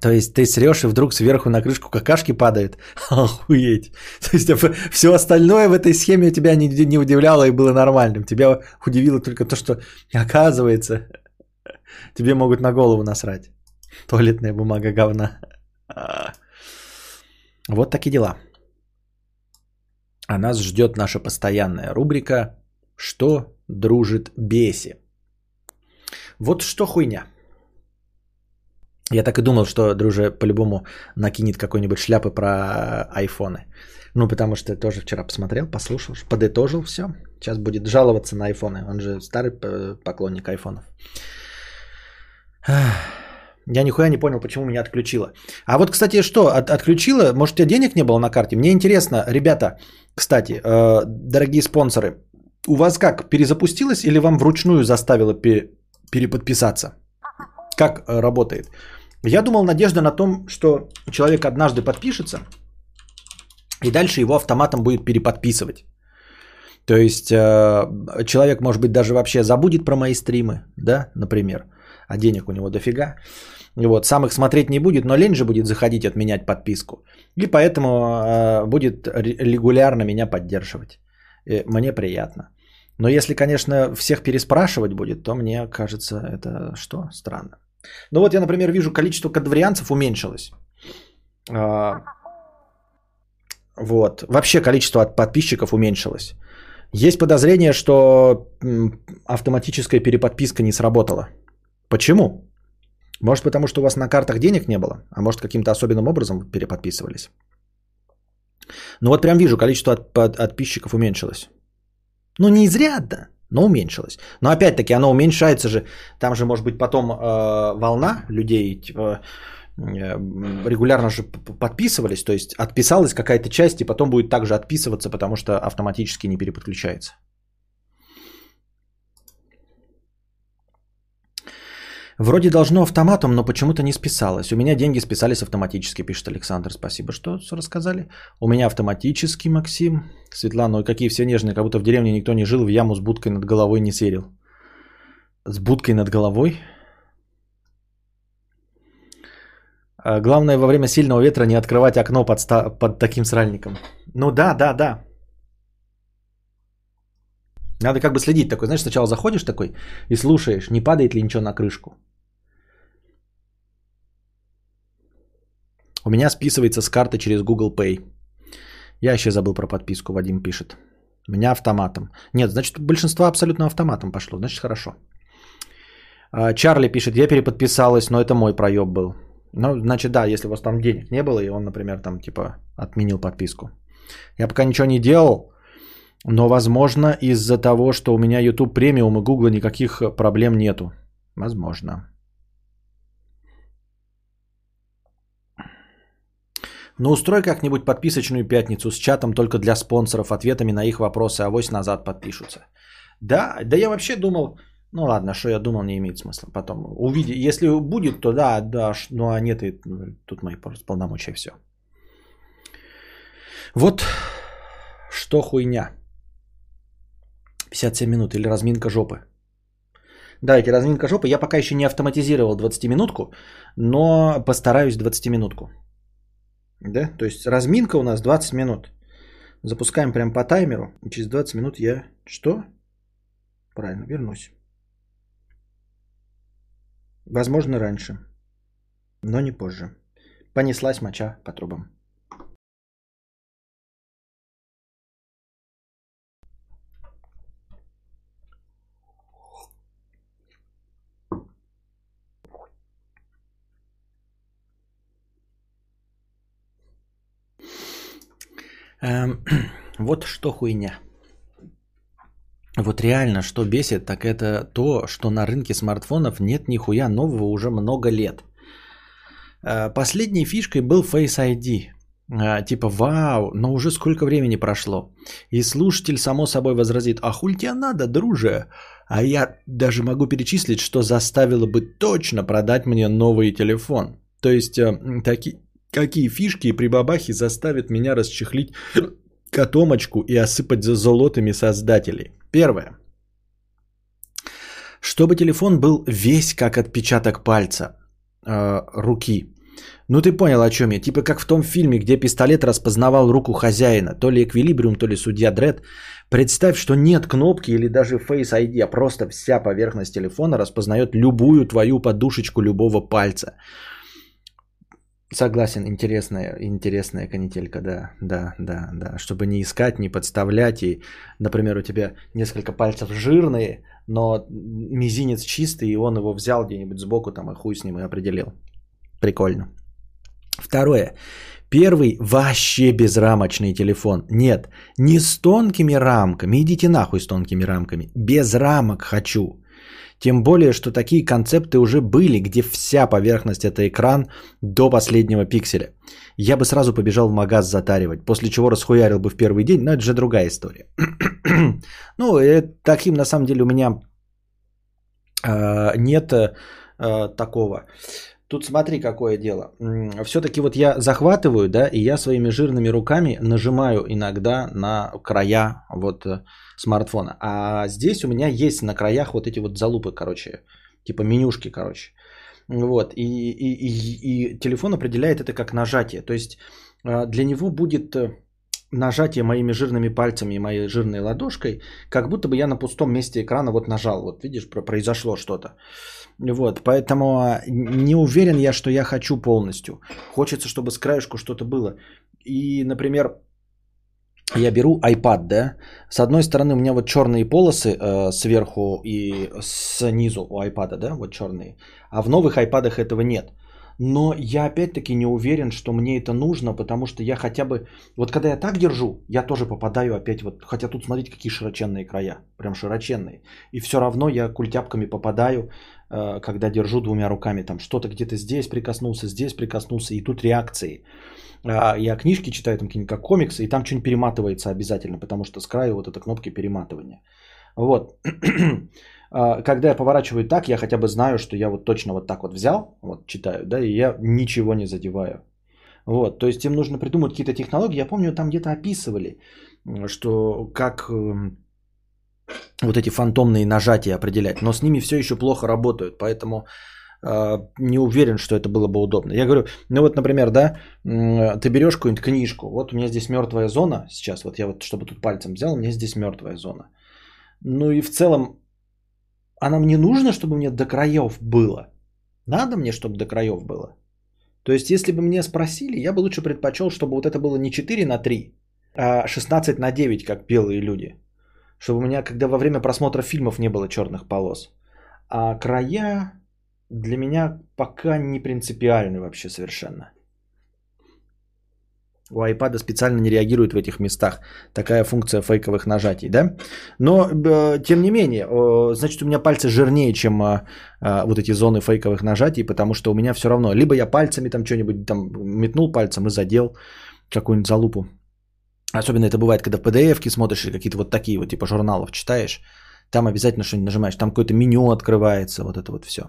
То есть ты срешь и вдруг сверху на крышку какашки падает? Охуеть. То есть все остальное в этой схеме тебя не, не удивляло и было нормальным. Тебя удивило только то, что оказывается тебе могут на голову насрать. Туалетная бумага говна. Вот такие дела. А нас ждет наша постоянная рубрика «Что дружит беси?». Вот что хуйня – я так и думал, что друже по-любому накинет какой-нибудь шляпы про айфоны. Ну, потому что тоже вчера посмотрел, послушал, подытожил все. Сейчас будет жаловаться на айфоны. Он же старый поклонник айфонов. Я нихуя не понял, почему меня отключило. А вот, кстати, что, от, отключило? Может, у тебя денег не было на карте? Мне интересно, ребята, кстати, э, дорогие спонсоры, у вас как, перезапустилось или вам вручную заставило переподписаться? Как э, работает? Я думал, надежда на том, что человек однажды подпишется, и дальше его автоматом будет переподписывать. То есть э, человек, может быть, даже вообще забудет про мои стримы, да, например, а денег у него дофига. Вот, сам их смотреть не будет, но лень же будет заходить отменять подписку. И поэтому э, будет регулярно меня поддерживать. И мне приятно. Но если, конечно, всех переспрашивать будет, то мне кажется, это что? Странно. Ну вот я, например, вижу, количество кадаврианцев уменьшилось. А, вот. Вообще количество подписчиков уменьшилось. Есть подозрение, что автоматическая переподписка не сработала. Почему? Может, потому что у вас на картах денег не было, а может, каким-то особенным образом переподписывались. Ну вот прям вижу, количество от, от, подписчиков уменьшилось. Ну не изрядно, но уменьшилось. Но опять-таки оно уменьшается же, там же может быть потом э, волна людей, типа, э, регулярно же подписывались, то есть отписалась какая-то часть и потом будет также отписываться, потому что автоматически не переподключается. Вроде должно автоматом, но почему-то не списалось. У меня деньги списались автоматически, пишет Александр. Спасибо, что рассказали. У меня автоматически, Максим. Светлана, ой, какие все нежные, как будто в деревне никто не жил, в яму с будкой над головой не серил. С будкой над головой? А, главное во время сильного ветра не открывать окно под, ста- под таким сральником. Ну да, да, да. Надо как бы следить такой, знаешь, сначала заходишь такой и слушаешь, не падает ли ничего на крышку. У меня списывается с карты через Google Pay. Я еще забыл про подписку, Вадим пишет. Меня автоматом. Нет, значит, большинство абсолютно автоматом пошло. Значит, хорошо. А, Чарли пишет, я переподписалась, но это мой проеб был. Ну, значит, да, если у вас там денег не было, и он, например, там, типа, отменил подписку. Я пока ничего не делал, но, возможно, из-за того, что у меня YouTube премиум и Google никаких проблем нету. Возможно. Ну, устрой как-нибудь подписочную пятницу с чатом только для спонсоров, ответами на их вопросы, а вось назад подпишутся. Да, да я вообще думал, ну ладно, что я думал, не имеет смысла. Потом увидеть, если будет, то да, да, ну а нет, и тут мои полномочия все. Вот что хуйня. 57 минут или разминка жопы. Да, эти разминка жопы. Я пока еще не автоматизировал 20-минутку, но постараюсь 20-минутку. Да, то есть разминка у нас 20 минут. Запускаем прям по таймеру. И через 20 минут я что? Правильно, вернусь. Возможно, раньше, но не позже. Понеслась моча по трубам. Эм, вот что хуйня. Вот реально, что бесит, так это то, что на рынке смартфонов нет нихуя нового уже много лет. Э, последней фишкой был Face ID. Э, типа, вау, но уже сколько времени прошло. И слушатель само собой возразит, а хуль тебе надо, друже? А я даже могу перечислить, что заставило бы точно продать мне новый телефон. То есть, э, таки, какие фишки и прибабахи заставят меня расчехлить котомочку и осыпать золотыми создателей. Первое. Чтобы телефон был весь как отпечаток пальца э, руки. Ну ты понял, о чем я. Типа как в том фильме, где пистолет распознавал руку хозяина. То ли Эквилибриум, то ли Судья Дред. Представь, что нет кнопки или даже Face ID, а просто вся поверхность телефона распознает любую твою подушечку любого пальца. Согласен, интересная, интересная канителька, да, да, да, да. Чтобы не искать, не подставлять. И, например, у тебя несколько пальцев жирные, но мизинец чистый, и он его взял где-нибудь сбоку там и хуй с ним и определил. Прикольно. Второе. Первый вообще безрамочный телефон. Нет, не с тонкими рамками. Идите нахуй с тонкими рамками. Без рамок хочу. Тем более, что такие концепты уже были, где вся поверхность это экран до последнего пикселя. Я бы сразу побежал в магаз затаривать, после чего расхуярил бы в первый день, но это же другая история. ну, это, таким на самом деле у меня э, нет э, такого. Тут смотри, какое дело. Все-таки вот я захватываю, да, и я своими жирными руками нажимаю иногда на края вот э, смартфона. А здесь у меня есть на краях вот эти вот залупы, короче, типа менюшки, короче. Вот, и, и, и, и телефон определяет это как нажатие. То есть э, для него будет э, нажатие моими жирными пальцами и моей жирной ладошкой, как будто бы я на пустом месте экрана вот нажал. Вот видишь, произошло что-то. Вот, поэтому а, не уверен я, что я хочу полностью. Хочется, чтобы с краешку что-то было. И, например, я беру iPad, да, с одной стороны у меня вот черные полосы э, сверху и снизу у iPad, да, вот черные, а в новых iPad этого нет. Но я опять-таки не уверен, что мне это нужно, потому что я хотя бы... Вот когда я так держу, я тоже попадаю опять вот... Хотя тут смотрите, какие широченные края. Прям широченные. И все равно я культяпками попадаю, э, когда держу двумя руками. Там что-то где-то здесь прикоснулся, здесь прикоснулся. И тут реакции. А, я книжки читаю, там какие-нибудь как комиксы, и там что-нибудь перематывается обязательно, потому что с краю вот это кнопки перематывания. Вот. А, когда я поворачиваю так, я хотя бы знаю, что я вот точно вот так вот взял, вот читаю, да, и я ничего не задеваю. Вот, то есть им нужно придумать какие-то технологии. Я помню, там где-то описывали, что как эм, вот эти фантомные нажатия определять, но с ними все еще плохо работают, поэтому не уверен, что это было бы удобно. Я говорю, ну вот, например, да, ты берешь какую-нибудь книжку, вот у меня здесь мертвая зона сейчас, вот я вот, чтобы тут пальцем взял, у меня здесь мертвая зона. Ну и в целом, она мне нужна, чтобы мне до краев было. Надо мне, чтобы до краев было. То есть, если бы мне спросили, я бы лучше предпочел, чтобы вот это было не 4 на 3, а 16 на 9, как белые люди. Чтобы у меня, когда во время просмотра фильмов не было черных полос. А края для меня пока не принципиальны вообще совершенно. У iPad специально не реагирует в этих местах. Такая функция фейковых нажатий, да? Но, э, тем не менее, значит, у меня пальцы жирнее, чем э, э, вот эти зоны фейковых нажатий, потому что у меня все равно, либо я пальцами там что-нибудь там метнул пальцем и задел какую-нибудь залупу. Особенно это бывает, когда в PDF смотришь или какие-то вот такие вот типа журналов читаешь. Там обязательно что-нибудь нажимаешь. Там какое-то меню открывается, вот это вот все.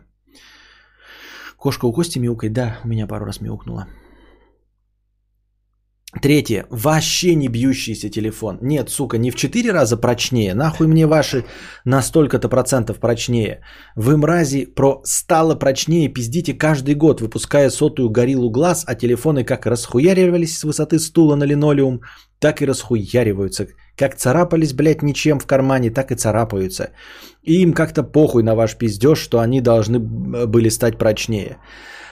Кошка у Кости мяукает. Да, у меня пару раз мяукнула. Третье. Вообще не бьющийся телефон. Нет, сука, не в 4 раза прочнее. Нахуй мне ваши на столько-то процентов прочнее. Вы, мрази, про стало прочнее пиздите каждый год, выпуская сотую гориллу глаз, а телефоны как расхуяривались с высоты стула на линолеум, так и расхуяриваются. Как царапались, блядь, ничем в кармане, так и царапаются. И им как-то похуй на ваш пиздеж, что они должны были стать прочнее.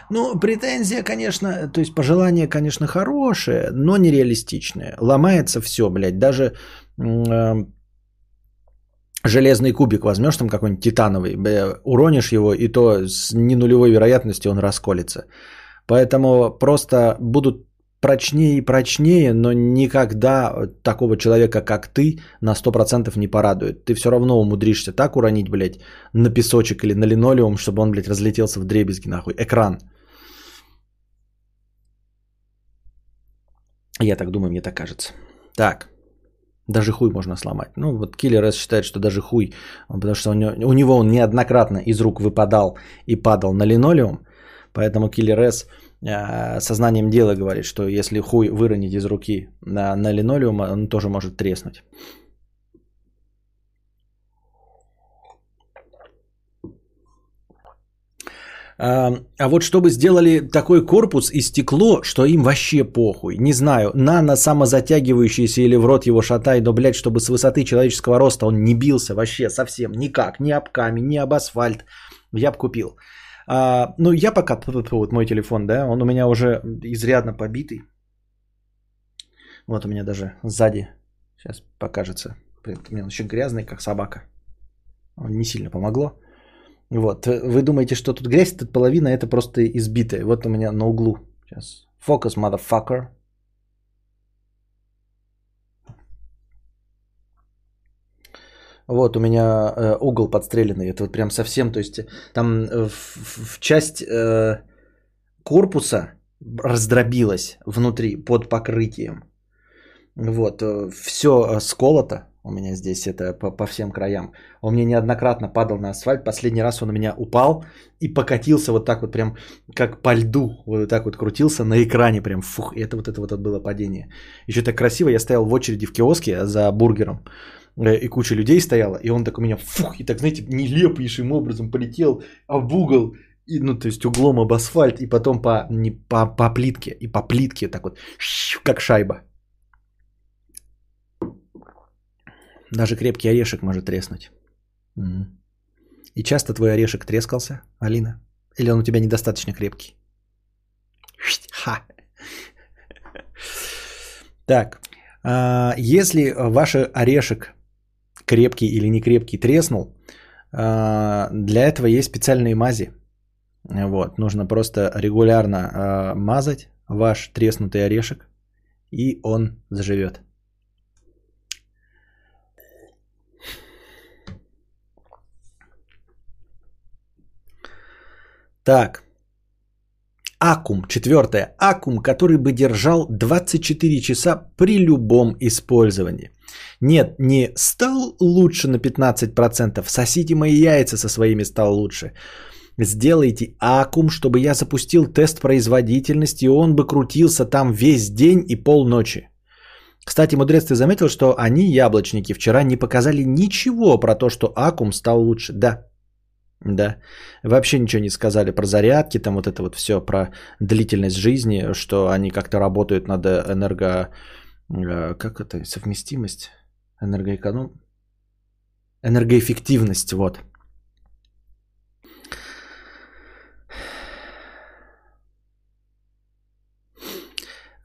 Ну, претензия, конечно, то есть пожелание, конечно, хорошее, но нереалистичное. Ломается все, блядь, даже э, железный кубик возьмешь там какой-нибудь титановый, бля, уронишь его, и то с ненулевой вероятностью он расколется. Поэтому просто будут прочнее и прочнее, но никогда такого человека, как ты, на 100% не порадует. Ты все равно умудришься так уронить, блядь, на песочек или на линолеум, чтобы он, блядь, разлетелся в дребезги, нахуй. Экран. Я так думаю, мне так кажется. Так. Даже хуй можно сломать. Ну, вот Киллер С считает, что даже хуй, потому что у него, у него он неоднократно из рук выпадал и падал на линолеум. Поэтому Киллер С э, сознанием дела говорит, что если хуй выронить из руки на, на линолеум, он тоже может треснуть. А, вот чтобы сделали такой корпус и стекло, что им вообще похуй. Не знаю, нано самозатягивающийся или в рот его шатай, но, блядь, чтобы с высоты человеческого роста он не бился вообще совсем никак. Ни об камень, ни об асфальт. Я бы купил. А, ну, я пока, вот мой телефон, да, он у меня уже изрядно побитый. Вот у меня даже сзади, сейчас покажется, он еще грязный, как собака. Он не сильно помогло. Вот, вы думаете, что тут грязь, тут половина это просто избитая. Вот у меня на углу. Сейчас. Фокус, motherfucker. Вот у меня э, угол подстреленный. Это вот прям совсем, то есть там в, в часть э, корпуса раздробилась внутри под покрытием. Вот, э, все сколото, у меня здесь это по, по всем краям. Он мне неоднократно падал на асфальт. Последний раз он у меня упал и покатился вот так вот прям как по льду. Вот так вот крутился на экране прям. Фух, и это вот это вот было падение. Еще так красиво. Я стоял в очереди в киоске за бургером. Э, и куча людей стояла. И он так у меня фух. И так, знаете, нелепейшим образом полетел об угол. И, ну, то есть углом об асфальт. И потом по, не, по, по плитке. И по плитке так вот. Как шайба. Даже крепкий орешек может треснуть. И часто твой орешек трескался, Алина? Или он у тебя недостаточно крепкий? Ха. Так, а, если ваш орешек крепкий или не крепкий треснул, а, для этого есть специальные мази. Вот, нужно просто регулярно а, мазать ваш треснутый орешек, и он заживет. Так. Аккум, четвертое, аккум, который бы держал 24 часа при любом использовании. Нет, не стал лучше на 15%, сосите мои яйца со своими стал лучше. Сделайте аккум, чтобы я запустил тест производительности, и он бы крутился там весь день и полночи. Кстати, мудрец, ты заметил, что они, яблочники, вчера не показали ничего про то, что аккум стал лучше. Да, да, вообще ничего не сказали про зарядки, там вот это вот все про длительность жизни, что они как-то работают над энерго... Э, как это? Совместимость? Энергоэконом? Энергоэффективность, вот.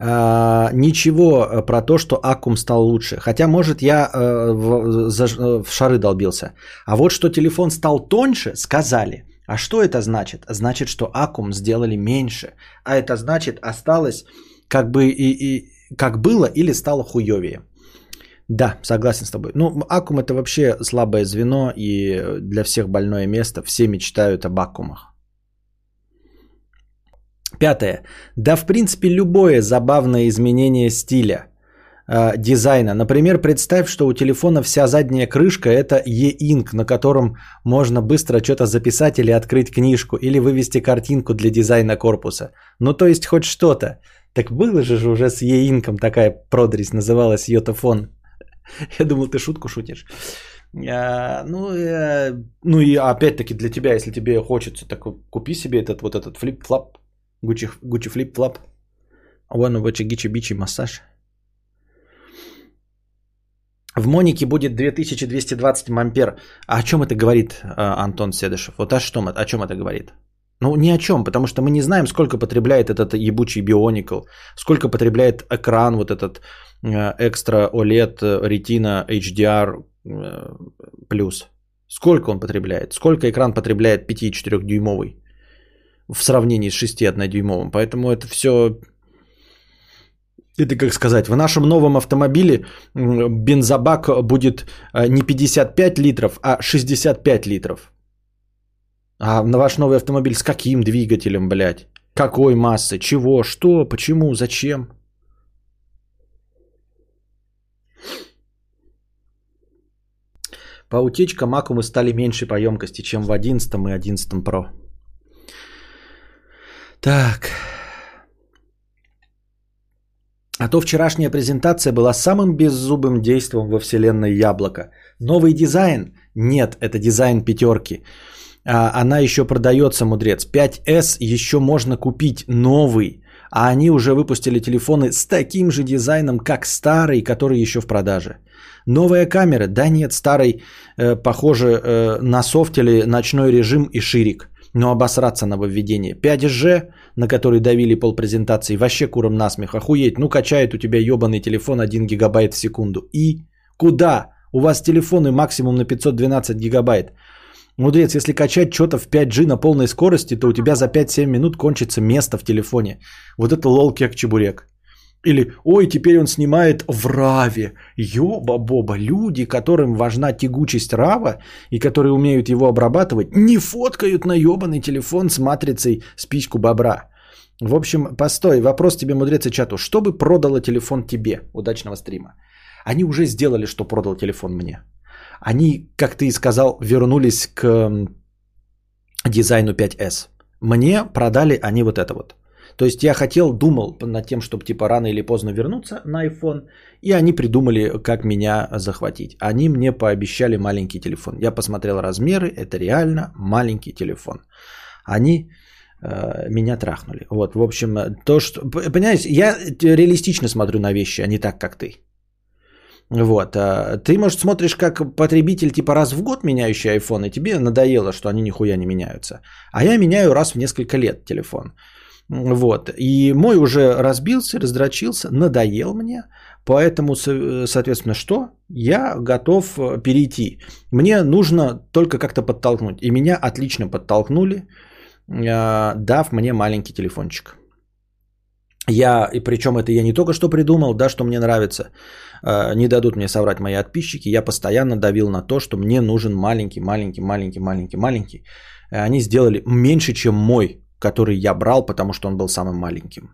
Uh, ничего э, про то, что аккум стал лучше. Хотя, может, я uh, в, за, в шары долбился. А вот что телефон стал тоньше, сказали. А что это значит? Значит, что аккум сделали меньше. А это значит, осталось как бы и, и как было или стало хуевее. Да, согласен с тобой. Ну, аккум это вообще слабое звено и для всех больное место. Все мечтают об аккумах. Пятое. Да, в принципе, любое забавное изменение стиля э, дизайна. Например, представь, что у телефона вся задняя крышка это e-ink, на котором можно быстро что-то записать или открыть книжку, или вывести картинку для дизайна корпуса. Ну, то есть хоть что-то. Так было же уже с e-ink ом такая продресь, называлась YotaPhone. Я думал, ты шутку шутишь. А, ну, э, ну и опять-таки для тебя, если тебе хочется, так купи себе этот вот этот флип-флап Гуччи, Гуччи флип-флап. One Вачи Гичи Бичи массаж. В Монике будет 2220 ампер. А о чем это говорит а, Антон Седышев? Вот о, что, о чем это говорит? Ну, ни о чем, потому что мы не знаем, сколько потребляет этот ебучий Бионикл, сколько потребляет экран, вот этот экстра OLED Retina HDR плюс. Сколько он потребляет? Сколько экран потребляет 5,4 дюймовый? В сравнении с 6,1-дюймовым. Поэтому это все... Это как сказать, в нашем новом автомобиле бензобак будет э, не 55 литров, а 65 литров. А на ваш новый автомобиль с каким двигателем, блядь? Какой массы? Чего? Что? Почему? Зачем? По утечкам аккумы стали меньше по емкости, чем в 11 и 11 Pro. Так. А то вчерашняя презентация была самым беззубым действием во вселенной Яблоко. Новый дизайн? Нет, это дизайн пятерки. А, она еще продается, мудрец. 5S еще можно купить новый. А они уже выпустили телефоны с таким же дизайном, как старый, который еще в продаже. Новая камера? Да нет, старый, э, похоже э, на или ночной режим и ширик но обосраться нововведение. 5G, на который давили пол презентации, вообще куром насмех. Охуеть, ну качает у тебя ебаный телефон 1 гигабайт в секунду. И куда? У вас телефоны максимум на 512 гигабайт. Мудрец, если качать что-то в 5G на полной скорости, то у тебя за 5-7 минут кончится место в телефоне. Вот это лол кек чебурек. Или, ой, теперь он снимает в раве. Ёба-боба, люди, которым важна тягучесть рава и которые умеют его обрабатывать, не фоткают на ебаный телефон с матрицей спичку бобра. В общем, постой, вопрос тебе, мудрец и чату. Что бы продало телефон тебе? Удачного стрима. Они уже сделали, что продал телефон мне. Они, как ты и сказал, вернулись к дизайну 5S. Мне продали они вот это вот. То есть я хотел, думал над тем, чтобы типа рано или поздно вернуться на iPhone, и они придумали, как меня захватить. Они мне пообещали маленький телефон. Я посмотрел размеры, это реально маленький телефон. Они э, меня трахнули. Вот, в общем, то, что... Понимаете, я реалистично смотрю на вещи, а не так, как ты. Вот. А ты, может, смотришь как потребитель типа раз в год меняющий iPhone, и тебе надоело, что они нихуя не меняются. А я меняю раз в несколько лет телефон. Вот. И мой уже разбился, раздрочился, надоел мне. Поэтому, соответственно, что? Я готов э, перейти. Мне нужно только как-то подтолкнуть. И меня отлично подтолкнули, э, дав мне маленький телефончик. Я, и причем это я не только что придумал, да, что мне нравится, э, не дадут мне соврать мои подписчики, я постоянно давил на то, что мне нужен маленький, маленький, маленький, маленький, маленький. Они сделали меньше, чем мой который я брал, потому что он был самым маленьким.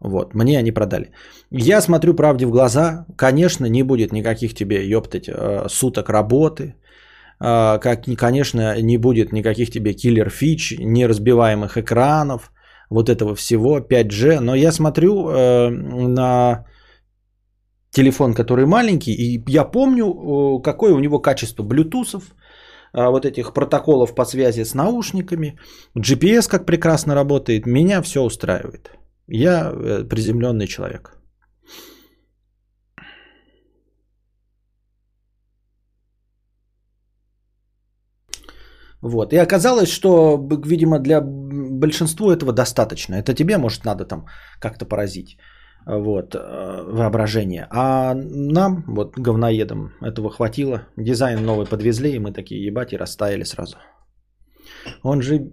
Вот, мне они продали. Я смотрю правде в глаза, конечно, не будет никаких тебе, ёптать, э, суток работы, э, как, конечно, не будет никаких тебе killer-фич, неразбиваемых экранов, вот этого всего, 5G, но я смотрю э, на телефон, который маленький, и я помню, какое у него качество Bluetooth ов, вот этих протоколов по связи с наушниками, GPS как прекрасно работает, меня все устраивает. Я э, приземленный человек. Вот. И оказалось, что, видимо, для большинства этого достаточно. Это тебе, может, надо там как-то поразить вот, э, воображение. А нам, вот, говноедам, этого хватило. Дизайн новый подвезли, и мы такие, ебать, и растаяли сразу. Он же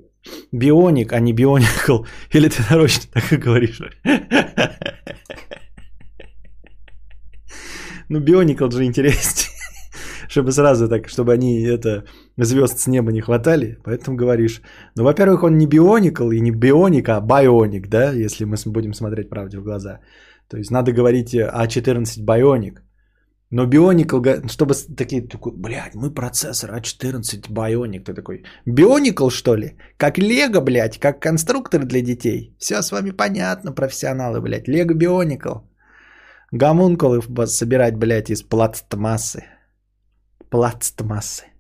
Бионик, а не бионикл. Или ты нарочно так и говоришь? Ну, бионикл же интереснее. чтобы сразу так, чтобы они это звезд с неба не хватали. Поэтому говоришь. Ну, во-первых, он не бионикл и не бионик, а бионик, да, если мы будем смотреть правде в глаза. То есть надо говорить А14 бионик. Но Bionicle, чтобы такие, такой, блядь, мы процессор А14 Bionic. Ты такой, Bionicle что ли? Как Лего, блядь, как конструктор для детей. Все с вами понятно, профессионалы, блядь. Лего Bionicle. Гомункулы собирать, блядь, из пластмассы. Пластмассы.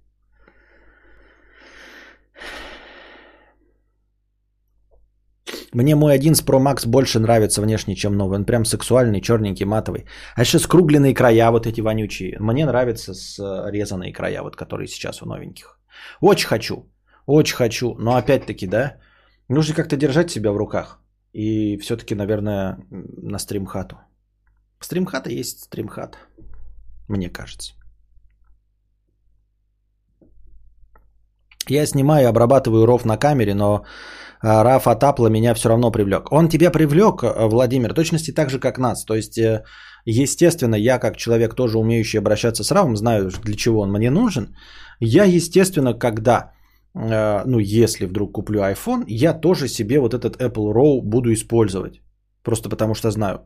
Мне мой 11 Pro Max больше нравится внешне, чем новый. Он прям сексуальный, черненький, матовый. А еще скругленные края вот эти вонючие. Мне нравятся с э, края, вот которые сейчас у новеньких. Очень хочу. Очень хочу. Но опять-таки, да, нужно как-то держать себя в руках. И все-таки, наверное, на стримхату. Стримхата есть стримхат. Мне кажется. Я снимаю и обрабатываю ров на камере, но а, Раф Атапла меня все равно привлек. Он тебя привлек, э, Владимир, точности так же, как нас. То есть, э, естественно, я как человек, тоже умеющий обращаться с Равом, знаю, для чего он мне нужен. Я, естественно, когда, э, ну, если вдруг куплю iPhone, я тоже себе вот этот Apple Row буду использовать. Просто потому что знаю.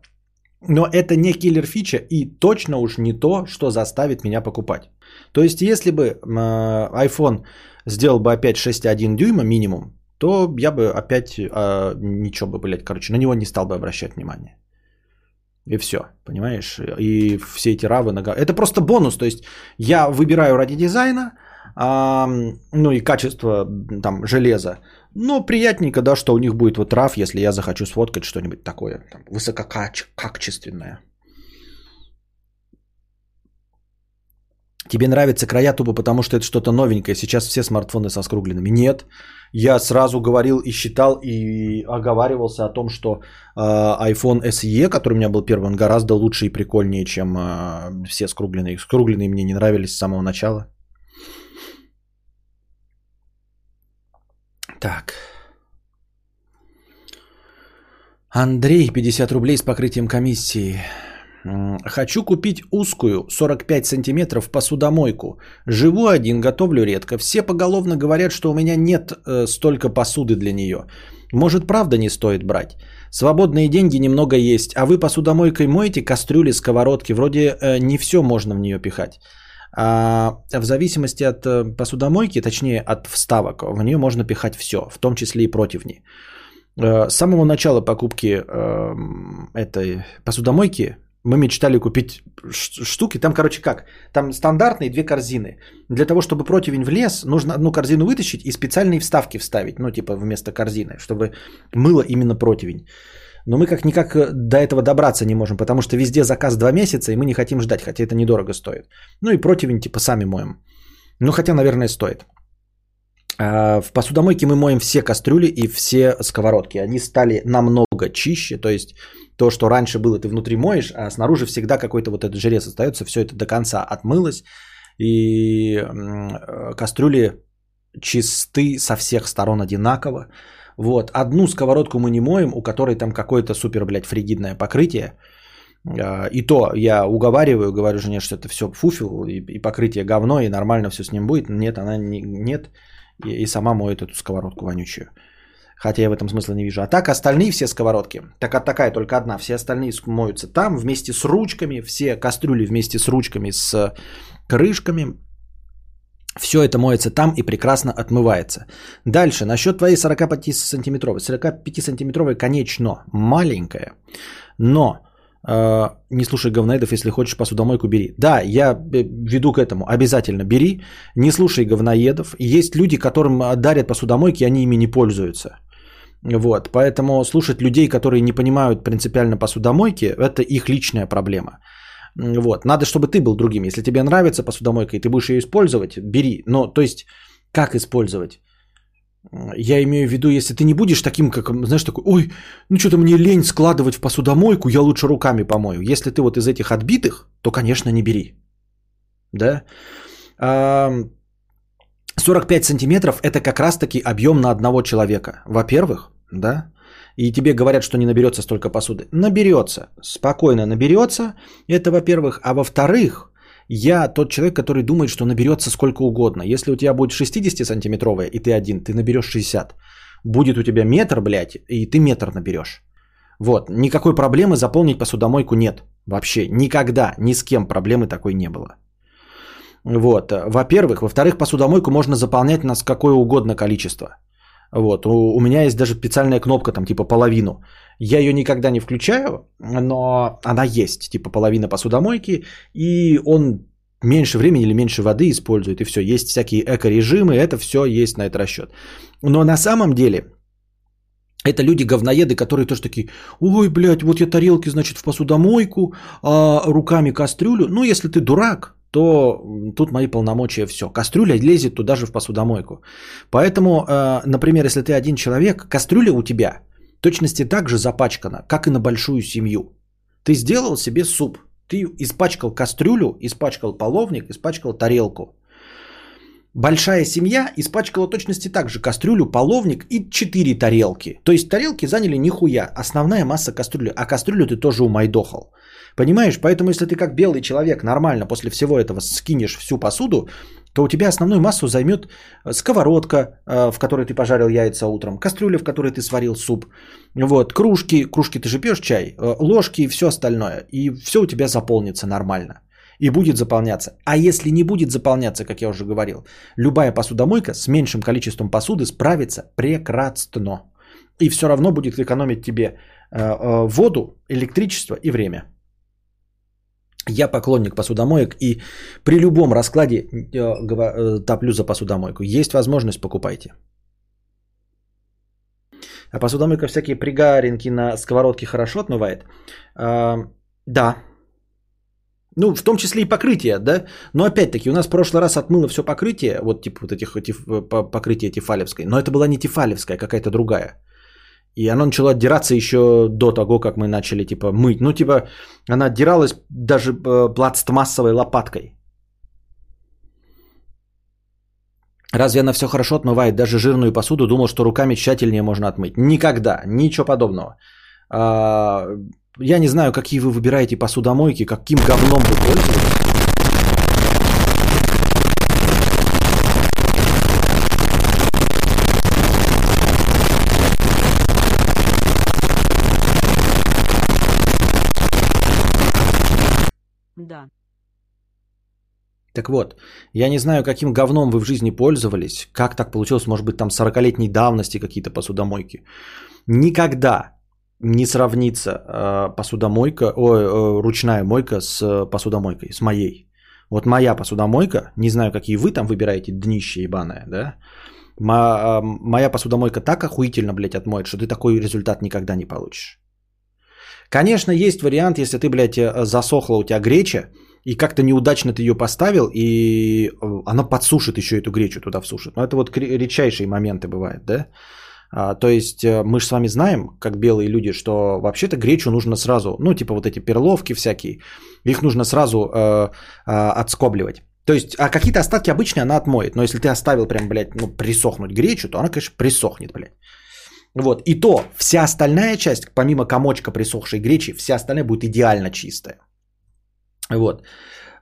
Но это не киллер фича и точно уж не то, что заставит меня покупать. То есть, если бы iPhone сделал бы опять 6,1 дюйма минимум, то я бы опять а, ничего бы, блядь, короче, на него не стал бы обращать внимание. И все, понимаешь? И все эти равы нога. Это просто бонус. То есть я выбираю ради дизайна, а, ну и качество там железа. Но приятненько, да, что у них будет вот рав, если я захочу сфоткать что-нибудь такое там, высококачественное. Тебе нравятся края тупо потому, что это что-то новенькое. Сейчас все смартфоны со скругленными. Нет. Я сразу говорил и считал и оговаривался о том, что э, iPhone SE, который у меня был первый, он гораздо лучше и прикольнее, чем э, все скругленные. Скругленные мне не нравились с самого начала. Так. Андрей, 50 рублей с покрытием комиссии. Хочу купить узкую 45 сантиметров посудомойку. Живу один, готовлю редко. Все поголовно говорят, что у меня нет э, столько посуды для нее. Может, правда не стоит брать? Свободные деньги немного есть, а вы посудомойкой моете кастрюли, сковородки. Вроде э, не все можно в нее пихать. А в зависимости от э, посудомойки, точнее от вставок, в нее можно пихать все, в том числе и противни. Э, с самого начала покупки э, этой посудомойки мы мечтали купить штуки. Там, короче, как? Там стандартные две корзины. Для того, чтобы противень влез, нужно одну корзину вытащить и специальные вставки вставить. Ну, типа вместо корзины, чтобы мыло именно противень. Но мы как-никак э, до этого добраться не можем, потому что везде заказ два месяца, и мы не хотим ждать, хотя это недорого стоит. Ну и противень типа сами моем. Ну, хотя, наверное, стоит. А в посудомойке мы моем все кастрюли и все сковородки. Они стали намного чище, то есть то, что раньше было, ты внутри моешь, а снаружи всегда какой-то вот этот желез остается, все это до конца отмылось, и кастрюли чисты со всех сторон одинаково. Вот. Одну сковородку мы не моем, у которой там какое-то супер, блядь, фригидное покрытие. А, и то я уговариваю, говорю жене, что это все фуфел и, покрытие говно, и нормально все с ним будет. Нет, она не, нет. И сама моет эту сковородку вонючую. Хотя я в этом смысла не вижу. А так остальные все сковородки, так такая только одна, все остальные моются там вместе с ручками, все кастрюли вместе с ручками, с крышками. Все это моется там и прекрасно отмывается. Дальше, насчет твоей 45 сантиметровой. 45 сантиметровая, конечно, маленькая, но э, не слушай говноедов, если хочешь посудомойку, бери. Да, я э, веду к этому. Обязательно бери. Не слушай говноедов. Есть люди, которым дарят посудомойки, они ими не пользуются. Вот, поэтому слушать людей, которые не понимают принципиально посудомойки, это их личная проблема. Вот, надо, чтобы ты был другим. Если тебе нравится посудомойка и ты будешь ее использовать, бери. Но, то есть, как использовать? Я имею в виду, если ты не будешь таким, как, знаешь, такой, ой, ну что-то мне лень складывать в посудомойку, я лучше руками помою. Если ты вот из этих отбитых, то, конечно, не бери. Да? 45 сантиметров – это как раз-таки объем на одного человека. Во-первых, да, и тебе говорят, что не наберется столько посуды. Наберется, спокойно наберется, это во-первых. А во-вторых, я тот человек, который думает, что наберется сколько угодно. Если у тебя будет 60-сантиметровая, и ты один, ты наберешь 60. Будет у тебя метр, блядь, и ты метр наберешь. Вот, никакой проблемы заполнить посудомойку нет. Вообще, никогда, ни с кем проблемы такой не было. Вот, во-первых. Во-вторых, посудомойку можно заполнять на какое угодно количество. Вот. У, у меня есть даже специальная кнопка, там типа половину. Я ее никогда не включаю, но она есть, типа половина посудомойки, и он меньше времени или меньше воды использует, и все. Есть всякие эко-режимы, это все есть на этот расчет. Но на самом деле это люди-говноеды, которые тоже такие, ой, блядь, вот я тарелки, значит, в посудомойку, а руками кастрюлю. Ну, если ты дурак, то тут мои полномочия все. Кастрюля лезет туда же в посудомойку. Поэтому, э, например, если ты один человек, кастрюля у тебя точности так же запачкана, как и на большую семью. Ты сделал себе суп, ты испачкал кастрюлю, испачкал половник, испачкал тарелку. Большая семья испачкала точности так же кастрюлю, половник и 4 тарелки. То есть тарелки заняли нихуя, основная масса кастрюли, а кастрюлю ты тоже умайдохал. Понимаешь? Поэтому если ты как белый человек нормально после всего этого скинешь всю посуду, то у тебя основную массу займет э, сковородка, э, в которой ты пожарил яйца утром, кастрюля, в которой ты сварил суп, вот, кружки, кружки ты же пьешь чай, э, ложки и все остальное. И все у тебя заполнится нормально. И будет заполняться. А если не будет заполняться, как я уже говорил, любая посудомойка с меньшим количеством посуды справится прекрасно. И все равно будет экономить тебе воду, электричество и время. Я поклонник посудомоек и при любом раскладе э, э, топлю за посудомойку. Есть возможность, покупайте. А посудомойка всякие пригаринки на сковородке хорошо отмывает? А, да. Ну, в том числе и покрытие, да? Но опять-таки, у нас в прошлый раз отмыло все покрытие, вот типа вот этих, этих покрытие тефалевское, но это была не тефалевская, какая-то другая. И оно начало отдираться еще до того, как мы начали, типа, мыть. Ну, типа, она отдиралась даже э, пластмассовой лопаткой. Разве она все хорошо отмывает даже жирную посуду? Думал, что руками тщательнее можно отмыть. Никогда, ничего подобного. А, я не знаю, какие вы выбираете посудомойки, каким говном вы пользуетесь. Да. Так вот, я не знаю, каким говном вы в жизни пользовались, как так получилось, может быть, там 40-летней давности какие-то посудомойки. Никогда не сравнится э, посудомойка, о, э, ручная мойка с посудомойкой, с моей. Вот моя посудомойка, не знаю, какие вы там выбираете, днище ебаное, да? Мо, э, моя посудомойка так охуительно, блядь, отмоет, что ты такой результат никогда не получишь. Конечно, есть вариант, если ты, блядь, э, засохла у тебя греча, и как-то неудачно ты ее поставил, и э, она подсушит еще эту гречу туда всушит. Но это вот редчайшие моменты бывают, да? А, то есть э, мы же с вами знаем, как белые люди, что вообще-то гречу нужно сразу, ну типа вот эти перловки всякие, их нужно сразу э, э, отскобливать. То есть, а какие-то остатки обычно она отмоет. Но если ты оставил прям, блядь, ну, присохнуть гречу, то она, конечно, присохнет, блядь. Вот. И то вся остальная часть, помимо комочка присохшей гречи, вся остальная будет идеально чистая. Вот.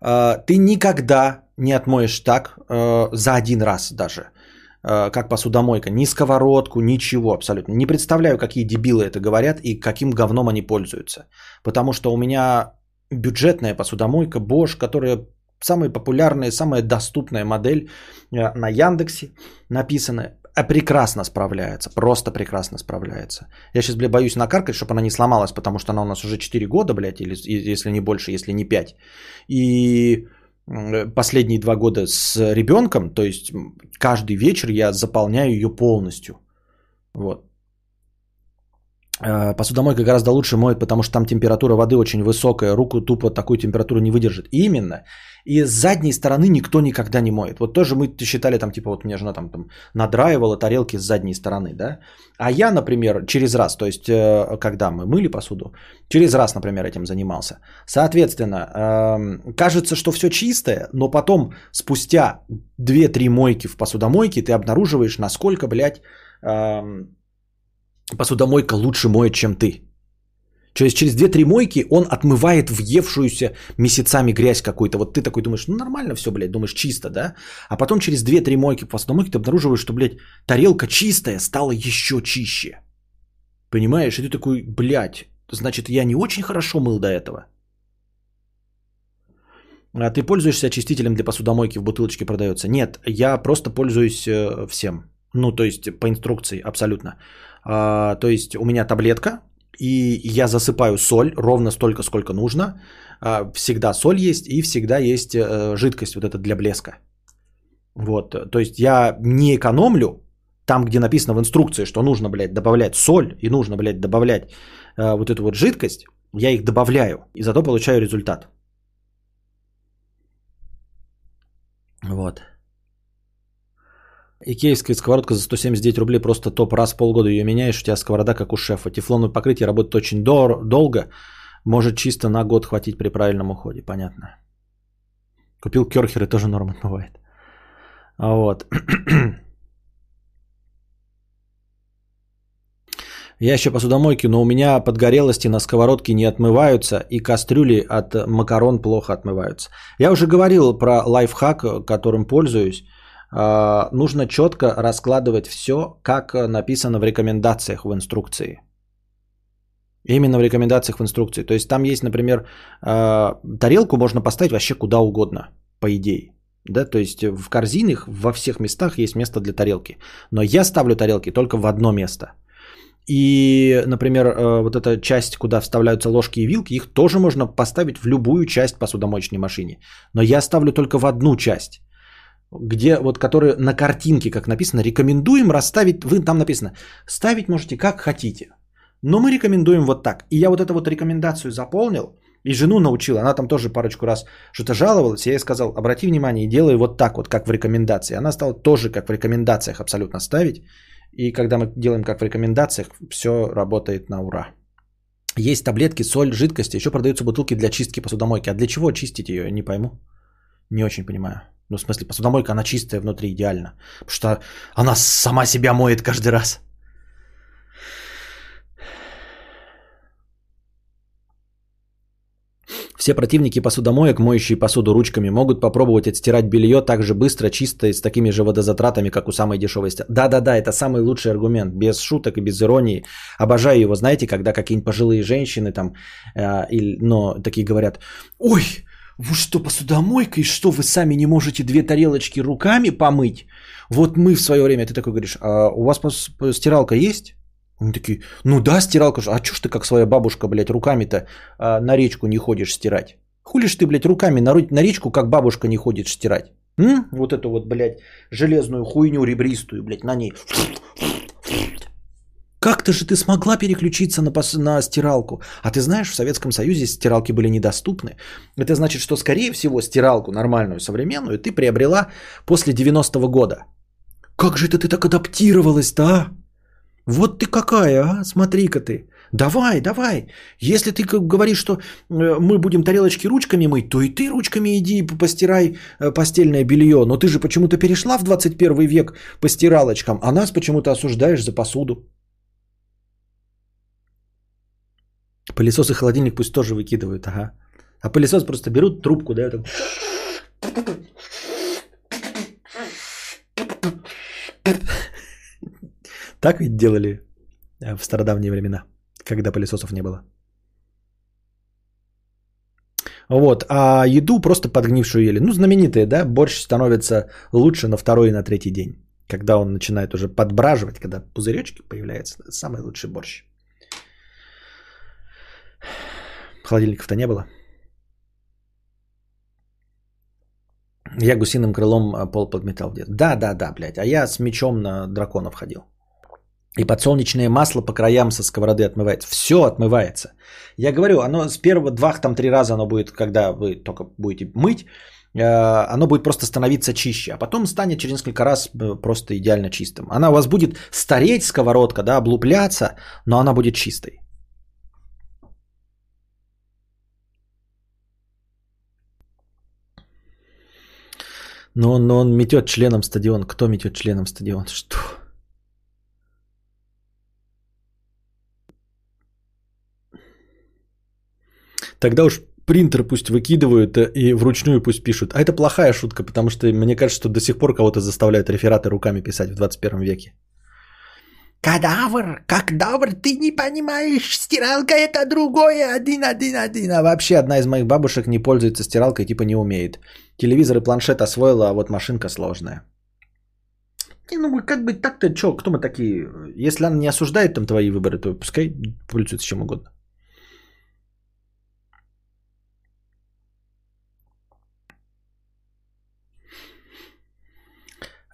А, ты никогда не отмоешь так э, за один раз даже. э, как посудомойка, ни сковородку, ничего абсолютно. Не представляю, какие дебилы это говорят и каким говном они пользуются. Потому что у меня бюджетная посудомойка Bosch, которая самая популярная, самая доступная модель э, на Яндексе написана, а прекрасно справляется, просто прекрасно справляется. Я сейчас, блядь, боюсь накаркать, чтобы она не сломалась, потому что она у нас уже 4 года, блядь, или если не больше, если не 5. И последние два года с ребенком, то есть каждый вечер я заполняю ее полностью. Вот. Э, посудомойка гораздо лучше моет, потому что там температура воды очень высокая, руку тупо такую температуру не выдержит. Именно. И с задней стороны никто никогда не моет. Вот тоже мы считали там, типа, вот у меня жена там, там надраивала тарелки с задней стороны, да. А я, например, через раз, то есть, э, когда мы мыли посуду, через раз, например, этим занимался. Соответственно, эм, кажется, что все чистое, но потом, спустя 2-3 мойки в посудомойке, ты обнаруживаешь, насколько, блядь, эм, посудомойка лучше моет, чем ты. Через, через 2-3 мойки он отмывает въевшуюся месяцами грязь какую-то. Вот ты такой думаешь, ну нормально все, блядь, думаешь, чисто, да? А потом через 2-3 мойки посудомойки ты обнаруживаешь, что, блядь, тарелка чистая стала еще чище. Понимаешь? И ты такой, блядь, значит, я не очень хорошо мыл до этого. А ты пользуешься очистителем для посудомойки в бутылочке продается? Нет, я просто пользуюсь э, всем. Ну, то есть по инструкции, абсолютно. А, то есть у меня таблетка, и я засыпаю соль ровно столько, сколько нужно. А, всегда соль есть, и всегда есть э, жидкость вот эта для блеска. Вот, то есть я не экономлю там, где написано в инструкции, что нужно, блядь, добавлять соль и нужно, блядь, добавлять э, вот эту вот жидкость, я их добавляю и зато получаю результат. Вот. Икеевская сковородка за 179 рублей просто топ. Раз в полгода ее меняешь, у тебя сковорода как у шефа. Тефлоновое покрытие работает очень дор- долго. Может чисто на год хватить при правильном уходе. Понятно. Купил керхеры, тоже норм отмывает. Вот. Я еще посудомойки, но у меня подгорелости на сковородке не отмываются, и кастрюли от макарон плохо отмываются. Я уже говорил про лайфхак, которым пользуюсь. А, нужно четко раскладывать все, как написано в рекомендациях в инструкции. Именно в рекомендациях в инструкции. То есть там есть, например, а, тарелку можно поставить вообще куда угодно, по идее. Да, то есть в корзинах во всех местах есть место для тарелки. Но я ставлю тарелки только в одно место. И, например, э, вот эта часть, куда вставляются ложки и вилки, их тоже можно поставить в любую часть посудомоечной машины. Но я ставлю только в одну часть где вот которые на картинке, как написано, рекомендуем расставить, вы там написано, ставить можете как хотите, но мы рекомендуем вот так. И я вот эту вот рекомендацию заполнил, и жену научил, она там тоже парочку раз что-то жаловалась, я ей сказал, обрати внимание делай вот так вот, как в рекомендации. Она стала тоже как в рекомендациях абсолютно ставить, и когда мы делаем как в рекомендациях, все работает на ура. Есть таблетки, соль, жидкости, еще продаются бутылки для чистки посудомойки. А для чего чистить ее, не пойму. Не очень понимаю. Ну, в смысле, посудомойка, она чистая внутри идеально. Потому что она сама себя моет каждый раз. Все противники посудомоек, моющие посуду ручками, могут попробовать отстирать белье так же быстро, чисто и с такими же водозатратами, как у самой дешевой Да-да-да, это самый лучший аргумент, без шуток и без иронии. Обожаю его, знаете, когда какие-нибудь пожилые женщины там, э, или, но такие говорят, ой, вы что, посудомойка, и что, вы сами не можете две тарелочки руками помыть? Вот мы в свое время, ты такой говоришь, а у вас стиралка есть? Они такие, ну да, стиралка. А чё ж ты как своя бабушка, блядь, руками-то а, на речку не ходишь стирать? Хули ж ты, блядь, руками на, на речку, как бабушка не ходит стирать? М? Вот эту вот, блядь, железную хуйню ребристую, блядь, на ней как-то же ты смогла переключиться на, пос... на стиралку. А ты знаешь, в Советском Союзе стиралки были недоступны. Это значит, что, скорее всего, стиралку нормальную, современную ты приобрела после 90-го года. Как же это ты так адаптировалась-то, а? Вот ты какая, а? Смотри-ка ты. Давай, давай. Если ты говоришь, что э, мы будем тарелочки ручками мыть, то и ты ручками иди постирай э, постельное белье. Но ты же почему-то перешла в 21 век по стиралочкам, а нас почему-то осуждаешь за посуду. Пылесос и холодильник пусть тоже выкидывают, ага. А пылесос просто берут трубку, да, так... Так ведь делали э, в стародавние времена, когда пылесосов не было. Вот, а еду просто подгнившую ели. Ну, знаменитые, да, борщ становится лучше на второй и на третий день. Когда он начинает уже подбраживать, когда пузыречки появляются, самый лучший борщ. Холодильников-то не было. Я гусиным крылом а, пол подметал где Да, да, да, блядь. А я с мечом на драконов ходил. И подсолнечное масло по краям со сковороды отмывается. Все отмывается. Я говорю, оно с первого два, там три раза оно будет, когда вы только будете мыть, э, оно будет просто становиться чище, а потом станет через несколько раз э, просто идеально чистым. Она у вас будет стареть, сковородка, да, облупляться, но она будет чистой. Но он, но он метет членом стадион. Кто метет членом стадион? Что? Тогда уж принтер пусть выкидывают э, и вручную пусть пишут. А это плохая шутка, потому что мне кажется, что до сих пор кого-то заставляют рефераты руками писать в 21 веке. Кадавр, как добр, ты не понимаешь, стиралка это другое, один, один, один. А вообще одна из моих бабушек не пользуется стиралкой, типа не умеет. Телевизор и планшет освоила, а вот машинка сложная. Не, ну как бы так-то, что, кто мы такие? Если она не осуждает там твои выборы, то пускай пользуется чем угодно.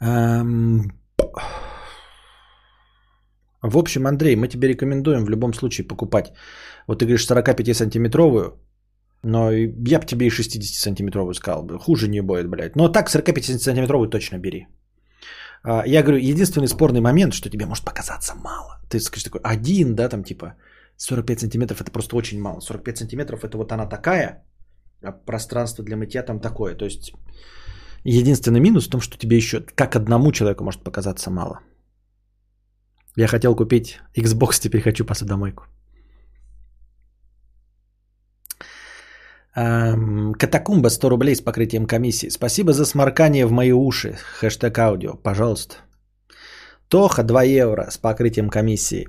Эм... В общем, Андрей, мы тебе рекомендуем в любом случае покупать. Вот ты говоришь 45-сантиметровую, но я бы тебе и 60-сантиметровую сказал бы. Хуже не будет, блядь. Но так 45-сантиметровую точно бери. А, я говорю, единственный спорный момент, что тебе может показаться мало. Ты скажешь такой, один, да, там типа 45 сантиметров это просто очень мало. 45 сантиметров это вот она такая, а пространство для мытья там такое. То есть единственный минус в том, что тебе еще как одному человеку может показаться мало. Я хотел купить Xbox, теперь хочу посудомойку. Эм, Катакумба 100 рублей с покрытием комиссии. Спасибо за сморкание в мои уши. Хэштег аудио, пожалуйста. Тоха 2 евро с покрытием комиссии.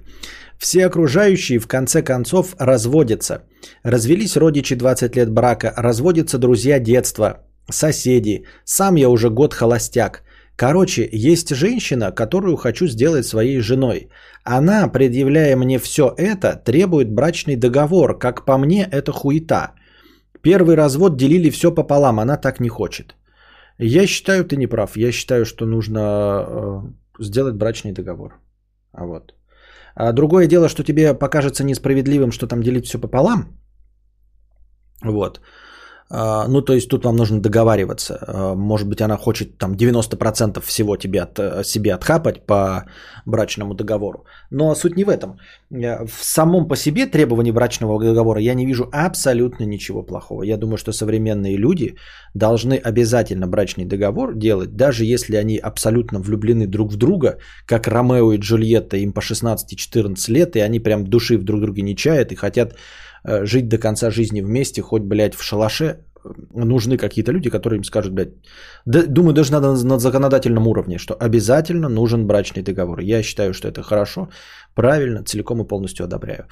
Все окружающие в конце концов разводятся. Развелись родичи 20 лет брака, разводятся друзья детства, соседи. Сам я уже год холостяк. Короче, есть женщина, которую хочу сделать своей женой. Она, предъявляя мне все это, требует брачный договор. Как по мне, это хуета. Первый развод делили все пополам, она так не хочет. Я считаю, ты не прав. Я считаю, что нужно э, сделать брачный договор. А вот. А другое дело, что тебе покажется несправедливым, что там делить все пополам. Вот. А, ну, то есть тут вам нужно договариваться. А, может быть, она хочет там 90% всего тебе от, э, себе отхапать по брачному договору. Но суть не в этом. Э, в самом по себе требовании брачного договора я не вижу абсолютно ничего плохого. Я думаю, что современные люди должны обязательно брачный договор делать, даже если они абсолютно влюблены друг в друга, как Ромео и Джульетта, им по 16-14 лет, и они прям души в друг друге не чают и хотят жить до конца жизни вместе, хоть, блядь, в шалаше, э, нужны какие-то люди, которые им скажут, блядь, да, думаю, даже надо на законодательном уровне, что обязательно нужен брачный договор. Я считаю, что это хорошо, правильно, целиком и полностью одобряю.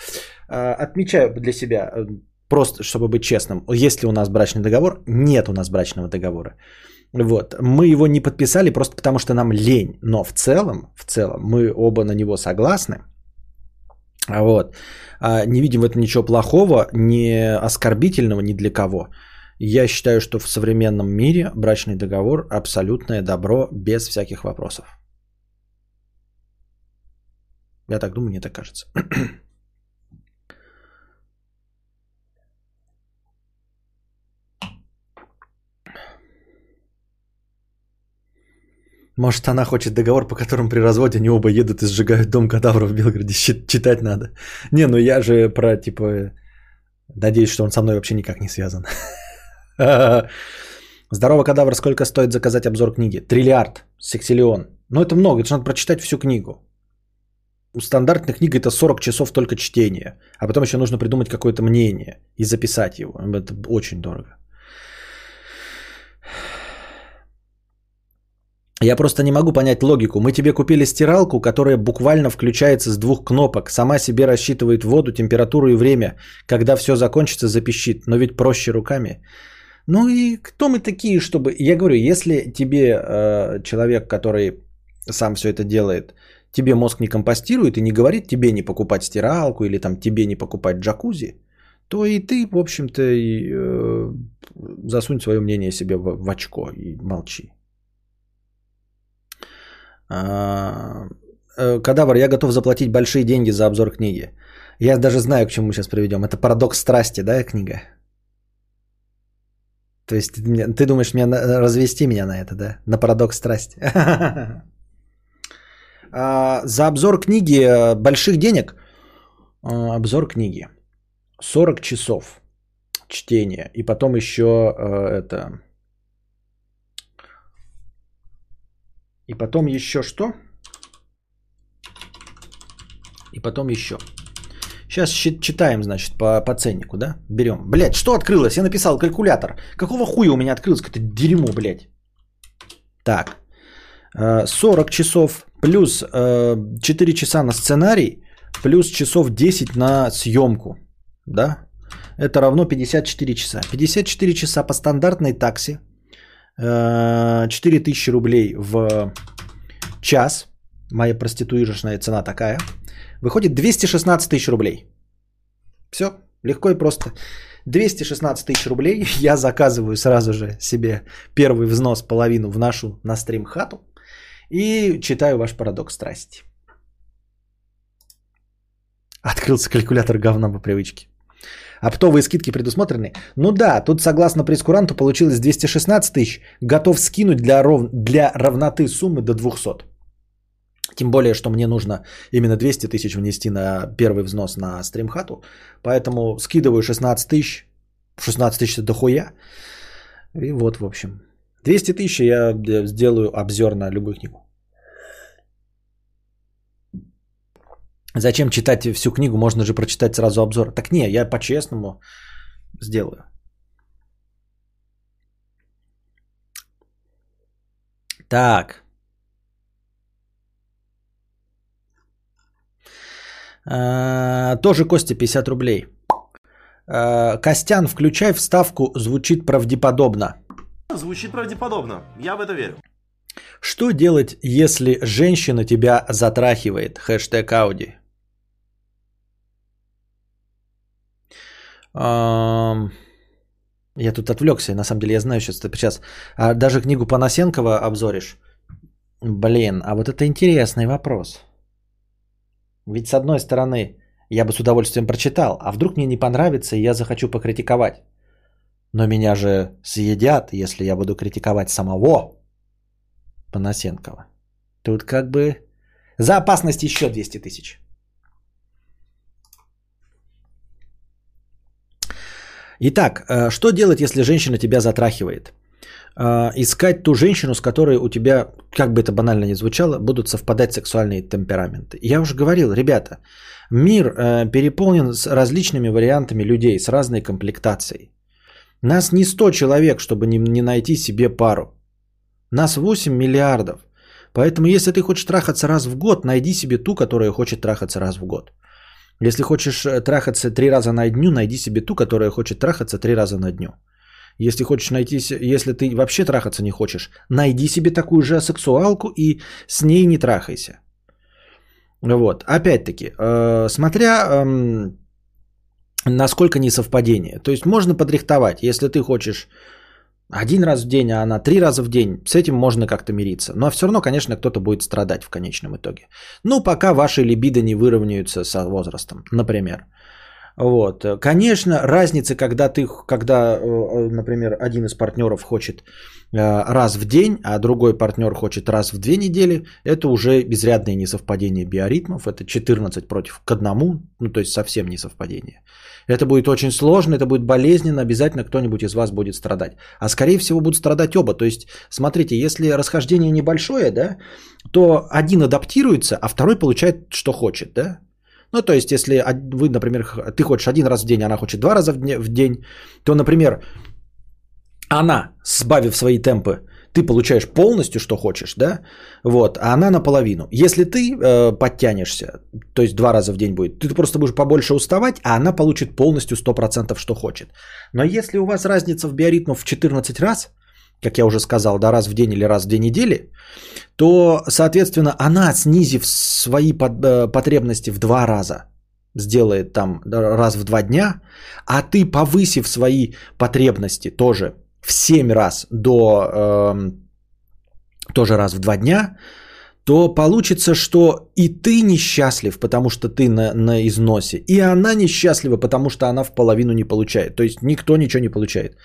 А, отмечаю для себя, э, просто чтобы быть честным, есть ли у нас брачный договор? Нет у нас брачного договора. Вот. Мы его не подписали просто потому, что нам лень. Но в целом, в целом, мы оба на него согласны. Вот. А, не видим в этом ничего плохого, не оскорбительного ни для кого. Я считаю, что в современном мире брачный договор абсолютное добро без всяких вопросов. Я так думаю, мне так кажется. Может, она хочет договор, по которому при разводе они оба едут и сжигают дом кадавра в Белгороде. Читать надо. Не, ну я же про, типа, надеюсь, что он со мной вообще никак не связан. Здорово, кадавр, сколько стоит заказать обзор книги? Триллиард, сексиллион. Ну, это много, это надо прочитать всю книгу. Стандартная книга это 40 часов только чтения. А потом еще нужно придумать какое-то мнение и записать его. Это очень дорого. Я просто не могу понять логику. Мы тебе купили стиралку, которая буквально включается с двух кнопок. Сама себе рассчитывает воду, температуру и время. Когда все закончится, запищит. Но ведь проще руками. Ну и кто мы такие, чтобы... Я говорю, если тебе э, человек, который сам все это делает, тебе мозг не компостирует и не говорит тебе не покупать стиралку или там тебе не покупать джакузи, то и ты, в общем-то, и, э, засунь свое мнение себе в, в очко и молчи. А, э, кадавр, я готов заплатить большие деньги за обзор книги. Я даже знаю, к чему мы сейчас приведем. Это парадокс страсти, да, книга? То есть ты думаешь мне развести меня на это, да? На парадокс страсти. А, за обзор книги э, больших денег. А, обзор книги. 40 часов чтения. И потом еще э, это И потом еще что? И потом еще. Сейчас читаем, значит, по, по ценнику, да? Берем. Блять, что открылось? Я написал калькулятор. Какого хуя у меня открылось? Какое-то дерьмо, блядь. Так. 40 э, часов плюс 4 э, часа на сценарий, плюс часов 10 на съемку. Да? Это равно 54 часа. 54 часа по стандартной такси 4000 рублей в час, моя проституирочная цена такая, выходит 216 тысяч рублей. Все, легко и просто. 216 тысяч рублей я заказываю сразу же себе первый взнос, половину в нашу на стрим хату и читаю ваш парадокс страсти. Открылся калькулятор говна по привычке. Оптовые скидки предусмотрены? Ну да, тут согласно прескуранту получилось 216 тысяч. Готов скинуть для, ров... для равноты суммы до 200. Тем более, что мне нужно именно 200 тысяч внести на первый взнос на стримхату. Поэтому скидываю 16 тысяч. 16 тысяч это дохуя. И вот, в общем. 200 тысяч я сделаю обзор на любую книгу. Зачем читать всю книгу? Можно же прочитать сразу обзор. Так не, я по-честному сделаю. Так. А, тоже Костя 50 рублей. А, Костян, включай вставку, звучит правдеподобно. Звучит правдеподобно, я в это верю. Что делать, если женщина тебя затрахивает? Хэштег Ауди. Я тут отвлекся, на самом деле я знаю сейчас, сейчас а даже книгу Панасенкова обзоришь. Блин, а вот это интересный вопрос. Ведь с одной стороны, я бы с удовольствием прочитал, а вдруг мне не понравится, и я захочу покритиковать. Но меня же съедят, если я буду критиковать самого Панасенкова. Тут как бы за опасность еще 200 тысяч. Итак, э, что делать, если женщина тебя затрахивает? Э, искать ту женщину, с которой у тебя, как бы это банально ни звучало, будут совпадать сексуальные темпераменты. Я уже говорил, ребята, мир э, переполнен с различными вариантами людей, с разной комплектацией. Нас не 100 человек, чтобы не, найти себе пару. Нас 8 миллиардов. Поэтому, если ты хочешь трахаться раз в год, найди себе ту, которая хочет трахаться раз в год. Если хочешь э, трахаться три раза на дню, найди себе ту, которая хочет трахаться три раза на дню. Если хочешь найти, если ты вообще трахаться не хочешь, найди себе такую же сексуалку и с ней не трахайся. Вот, опять-таки, э, смотря э, насколько несовпадение. То есть можно подрихтовать, если ты хочешь один раз в день, а она три раза в день, с этим можно как-то мириться. Но все равно, конечно, кто-то будет страдать в конечном итоге. Ну, пока ваши либидо не выровняются со возрастом, например. Вот. Конечно, разница, когда ты, когда, э, э, например, один из партнеров хочет э, раз в день, а другой партнер хочет раз в две недели, это уже безрядное несовпадение биоритмов, это 14 против к одному, ну то есть совсем несовпадение. Это будет очень сложно, это будет болезненно, обязательно кто-нибудь из вас будет страдать. А скорее всего будут страдать оба. То есть, смотрите, если расхождение небольшое, да, то один адаптируется, а второй получает, что хочет, да. Ну, то есть, если вы, например, ты хочешь один раз в день, она хочет два раза в день, то, например, она, сбавив свои темпы, ты получаешь полностью, что хочешь, да, вот, а она наполовину. Если ты э, подтянешься, то есть два раза в день будет, ты просто будешь побольше уставать, а она получит полностью 100%, что хочет. Но если у вас разница в биоритмах в 14 раз, как я уже сказал, да, раз в день или раз в две недели, то, соответственно, она, снизив свои э, потребности в два раза, сделает там раз в два дня, а ты, повысив свои потребности тоже в 7 раз до э, тоже раз в два дня, то получится, что и ты несчастлив, потому что ты на, на износе, и она несчастлива, потому что она в половину не получает. То есть никто ничего не получает.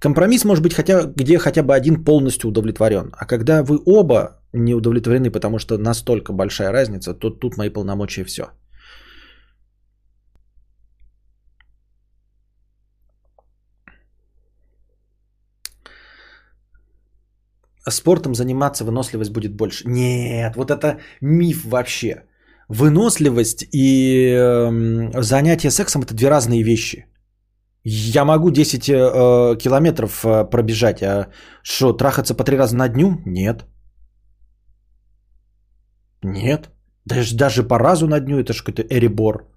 Компромисс может быть хотя, где хотя бы один полностью удовлетворен. А когда вы оба не удовлетворены, потому что настолько большая разница, то тут мои полномочия все. Спортом заниматься выносливость будет больше. Нет, вот это миф вообще. Выносливость и э, занятие сексом это две разные вещи. Я могу 10 э, километров э, пробежать, а что, трахаться по три раза на дню? Нет. Нет. Даже, даже по разу на дню это же какой-то эребор.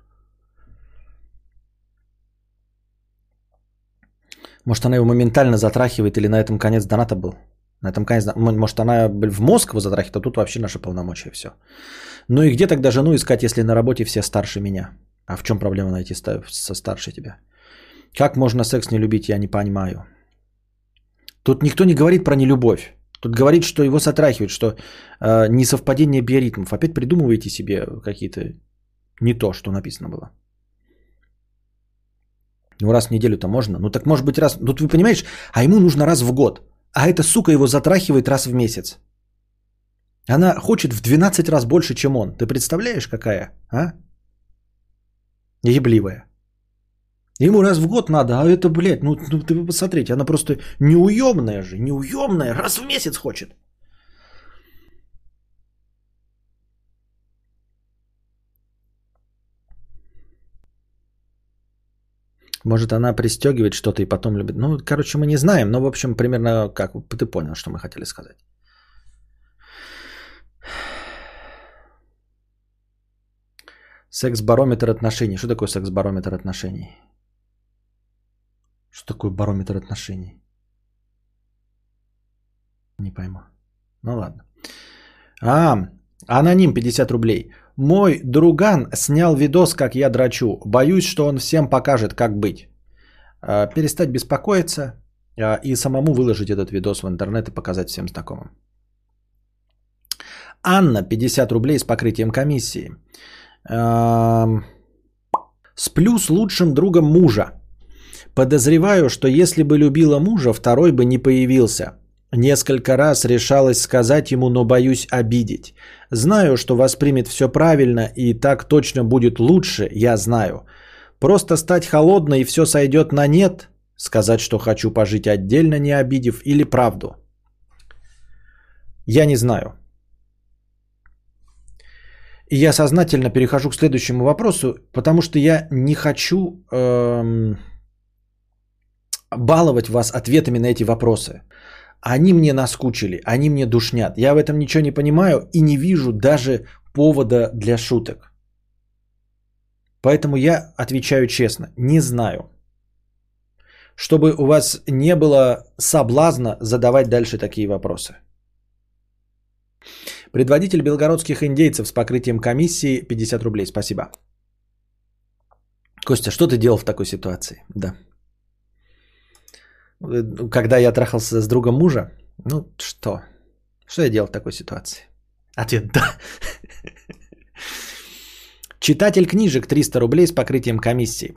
Может, она его моментально затрахивает или на этом конец доната был? На этом конец, может, она в его затрахит, а тут вообще наши полномочия, все. Ну и где тогда жену искать, если на работе все старше меня? А в чем проблема найти со старше тебя? Как можно секс не любить, я не понимаю. Тут никто не говорит про нелюбовь. Тут говорит, что его сотрахивают, что э, несовпадение биоритмов. Опять придумываете себе какие-то не то, что написано было. Ну, раз в неделю-то можно. Ну, так может быть раз... Тут вы понимаешь, а ему нужно раз в год. А эта сука его затрахивает раз в месяц. Она хочет в 12 раз больше, чем он. Ты представляешь, какая? А? Ебливая. Ему раз в год надо, а это, блядь, ну, ну ты посмотрите, она просто неуемная же, неуемная, раз в месяц хочет. Может, она пристегивает что-то и потом любит. Ну, короче, мы не знаем, но, в общем, примерно как ты понял, что мы хотели сказать. Секс-барометр отношений. Что такое секс-барометр отношений? Что такое барометр отношений? Не пойму. Ну ладно. А, аноним 50 рублей. Мой друган снял видос, как я драчу. Боюсь, что он всем покажет, как быть. А, перестать беспокоиться а, и самому выложить этот видос в интернет и показать всем знакомым. Анна, 50 рублей с покрытием комиссии. Сплю с лучшим другом мужа. Подозреваю, что если бы любила мужа, второй бы не появился. Несколько раз решалась сказать ему, но боюсь обидеть. Знаю, что воспримет все правильно и так точно будет лучше, я знаю. Просто стать холодной и все сойдет на нет, сказать, что хочу пожить отдельно, не обидев, или правду. Я не знаю. И я сознательно перехожу к следующему вопросу, потому что я не хочу эм, баловать вас ответами на эти вопросы. Они мне наскучили, они мне душнят. Я в этом ничего не понимаю и не вижу даже повода для шуток. Поэтому я отвечаю честно, не знаю. Чтобы у вас не было соблазна задавать дальше такие вопросы. Предводитель белгородских индейцев с покрытием комиссии 50 рублей. Спасибо. Костя, что ты делал в такой ситуации? Да. Э, когда я трахался с другом мужа, ну что? Что я делал в такой ситуации? Ответ да. Читатель книжек 300 рублей с покрытием комиссии.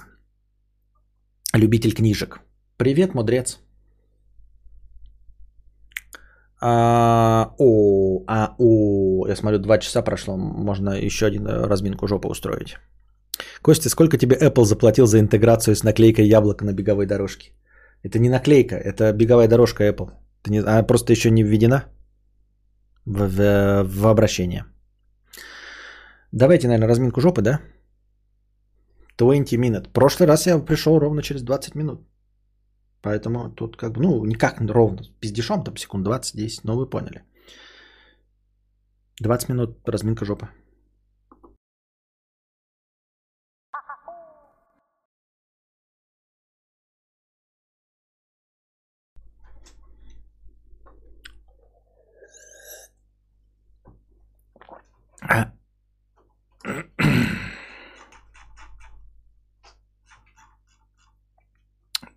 Любитель книжек. Привет, мудрец. А, о, а, о, я смотрю, два часа прошло, можно еще один э, разминку жопы устроить. Костя, сколько тебе Apple заплатил за интеграцию с наклейкой яблоко на беговой дорожке? Это не наклейка, это беговая дорожка Apple. Это не, она просто еще не введена в, в, в обращение. Давайте, наверное, разминку жопы, да? 20 минут. Прошлый раз я пришел ровно через 20 минут. Поэтому тут как бы, ну, никак ровно, пиздешом там секунд 20-10, но вы поняли. 20 минут разминка жопы.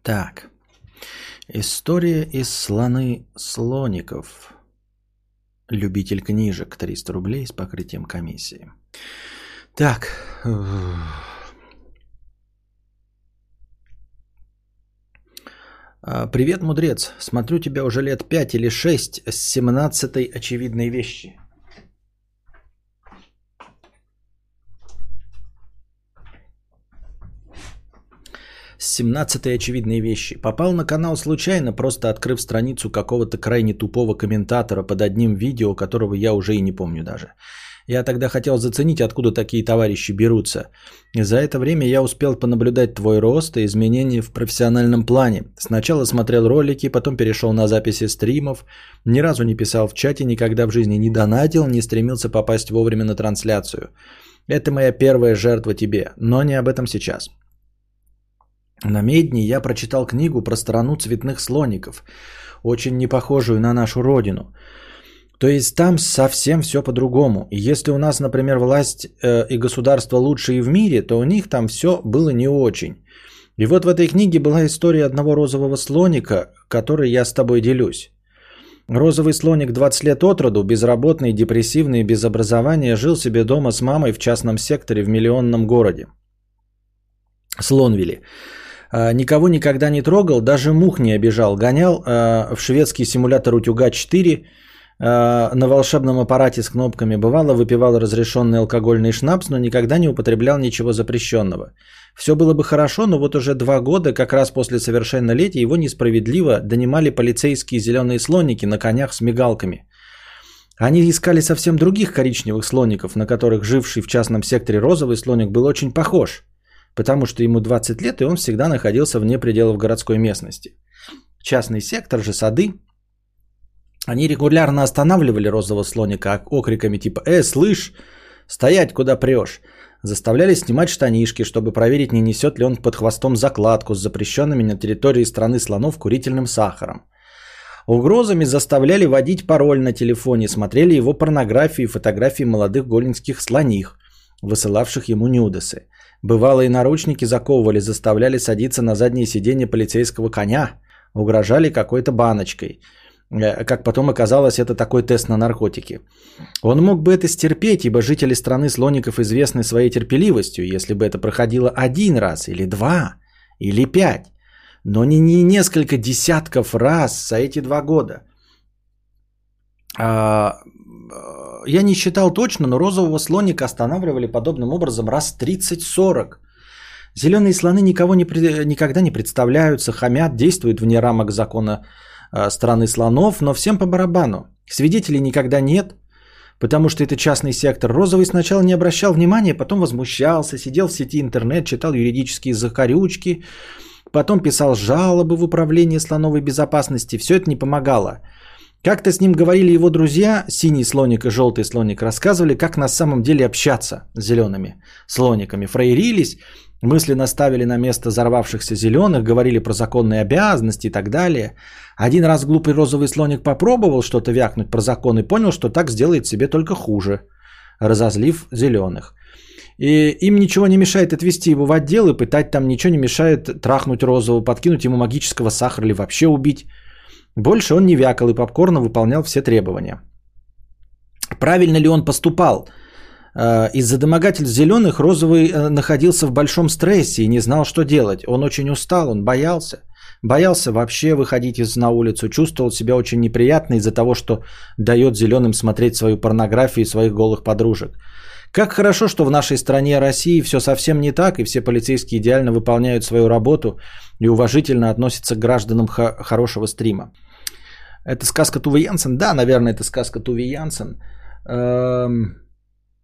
Так. История из слоны слоников. Любитель книжек 300 рублей с покрытием комиссии. Так. А, привет, мудрец. Смотрю тебя уже лет 5 или 6 с 17-й очевидной вещи. 17 очевидные вещи. Попал на канал случайно, просто открыв страницу какого-то крайне тупого комментатора под одним видео, которого я уже и не помню даже. Я тогда хотел заценить, откуда такие товарищи берутся. И за это время я успел понаблюдать твой рост и изменения в профессиональном плане. Сначала смотрел ролики, потом перешел на записи стримов. Ни разу не писал в чате, никогда в жизни не донатил, не стремился попасть вовремя на трансляцию. Это моя первая жертва тебе, но не об этом сейчас. На Медне я прочитал книгу про страну цветных слоников, очень не похожую на нашу родину. То есть там совсем все по-другому. И если у нас, например, власть э, и государство лучшие в мире, то у них там все было не очень. И вот в этой книге была история одного розового слоника, которой я с тобой делюсь. Розовый слоник 20 лет от роду, безработный, депрессивный, без образования, жил себе дома с мамой в частном секторе в миллионном городе. Слонвилле. А, никого никогда не трогал, даже мух не обижал. Гонял а, в шведский симулятор «Утюга 4» а, на волшебном аппарате с кнопками. Бывало, выпивал разрешенный алкогольный шнапс, но никогда не употреблял ничего запрещенного. Все было бы хорошо, но вот уже два года, как раз после совершеннолетия, его несправедливо донимали полицейские зеленые слоники на конях с мигалками. Они искали совсем других коричневых слоников, на которых живший в частном секторе розовый слоник был очень похож – потому что ему 20 лет, и он всегда находился вне пределов городской местности. Частный сектор же, сады, они регулярно останавливали розового слоника окриками типа «Э, слышь, стоять, куда прешь!» Заставляли снимать штанишки, чтобы проверить, не несет ли он под хвостом закладку с запрещенными на территории страны слонов курительным сахаром. Угрозами заставляли вводить пароль на телефоне, смотрели его порнографии и фотографии молодых голландских слоних, высылавших ему нюдесы. Бывало и наручники заковывали, заставляли садиться на заднее сиденье полицейского коня, угрожали какой-то баночкой. Э, как потом оказалось, это такой тест на наркотики. Он мог бы это стерпеть, ибо жители страны слоников известны своей терпеливостью, если бы это проходило один раз, или два, или пять. Но не, не несколько десятков раз за эти два года. А, я не считал точно, но розового слоника останавливали подобным образом раз 30-40. Зеленые слоны никого не, никогда не представляются, хамят, действуют вне рамок закона э, страны слонов, но всем по барабану. Свидетелей никогда нет, потому что это частный сектор. Розовый сначала не обращал внимания, потом возмущался, сидел в сети интернет, читал юридические закорючки, потом писал жалобы в управление слоновой безопасности. Все это не помогало. Как-то с ним говорили его друзья, синий слоник и желтый слоник, рассказывали, как на самом деле общаться с зелеными слониками. Фрейрились, мысленно ставили на место взорвавшихся зеленых, говорили про законные обязанности и так далее. Один раз глупый розовый слоник попробовал что-то вякнуть про закон и понял, что так сделает себе только хуже, разозлив зеленых. И им ничего не мешает отвести его в отдел и пытать там, ничего не мешает трахнуть розового, подкинуть ему магического сахара или вообще убить. Больше он не вякал и попкорно выполнял все требования. Правильно ли он поступал? Э, из-за домогательств зеленых розовый э, находился в большом стрессе и не знал, что делать. Он очень устал, он боялся. Боялся вообще выходить из на улицу, чувствовал себя очень неприятно из-за того, что дает зеленым смотреть свою порнографию и своих голых подружек. Как хорошо, что в нашей стране России все совсем не так, и все полицейские идеально выполняют свою работу и уважительно относятся к гражданам х- хорошего стрима. Это сказка Туве Янсен? Да, наверное, это сказка Туве Янсен. Эм,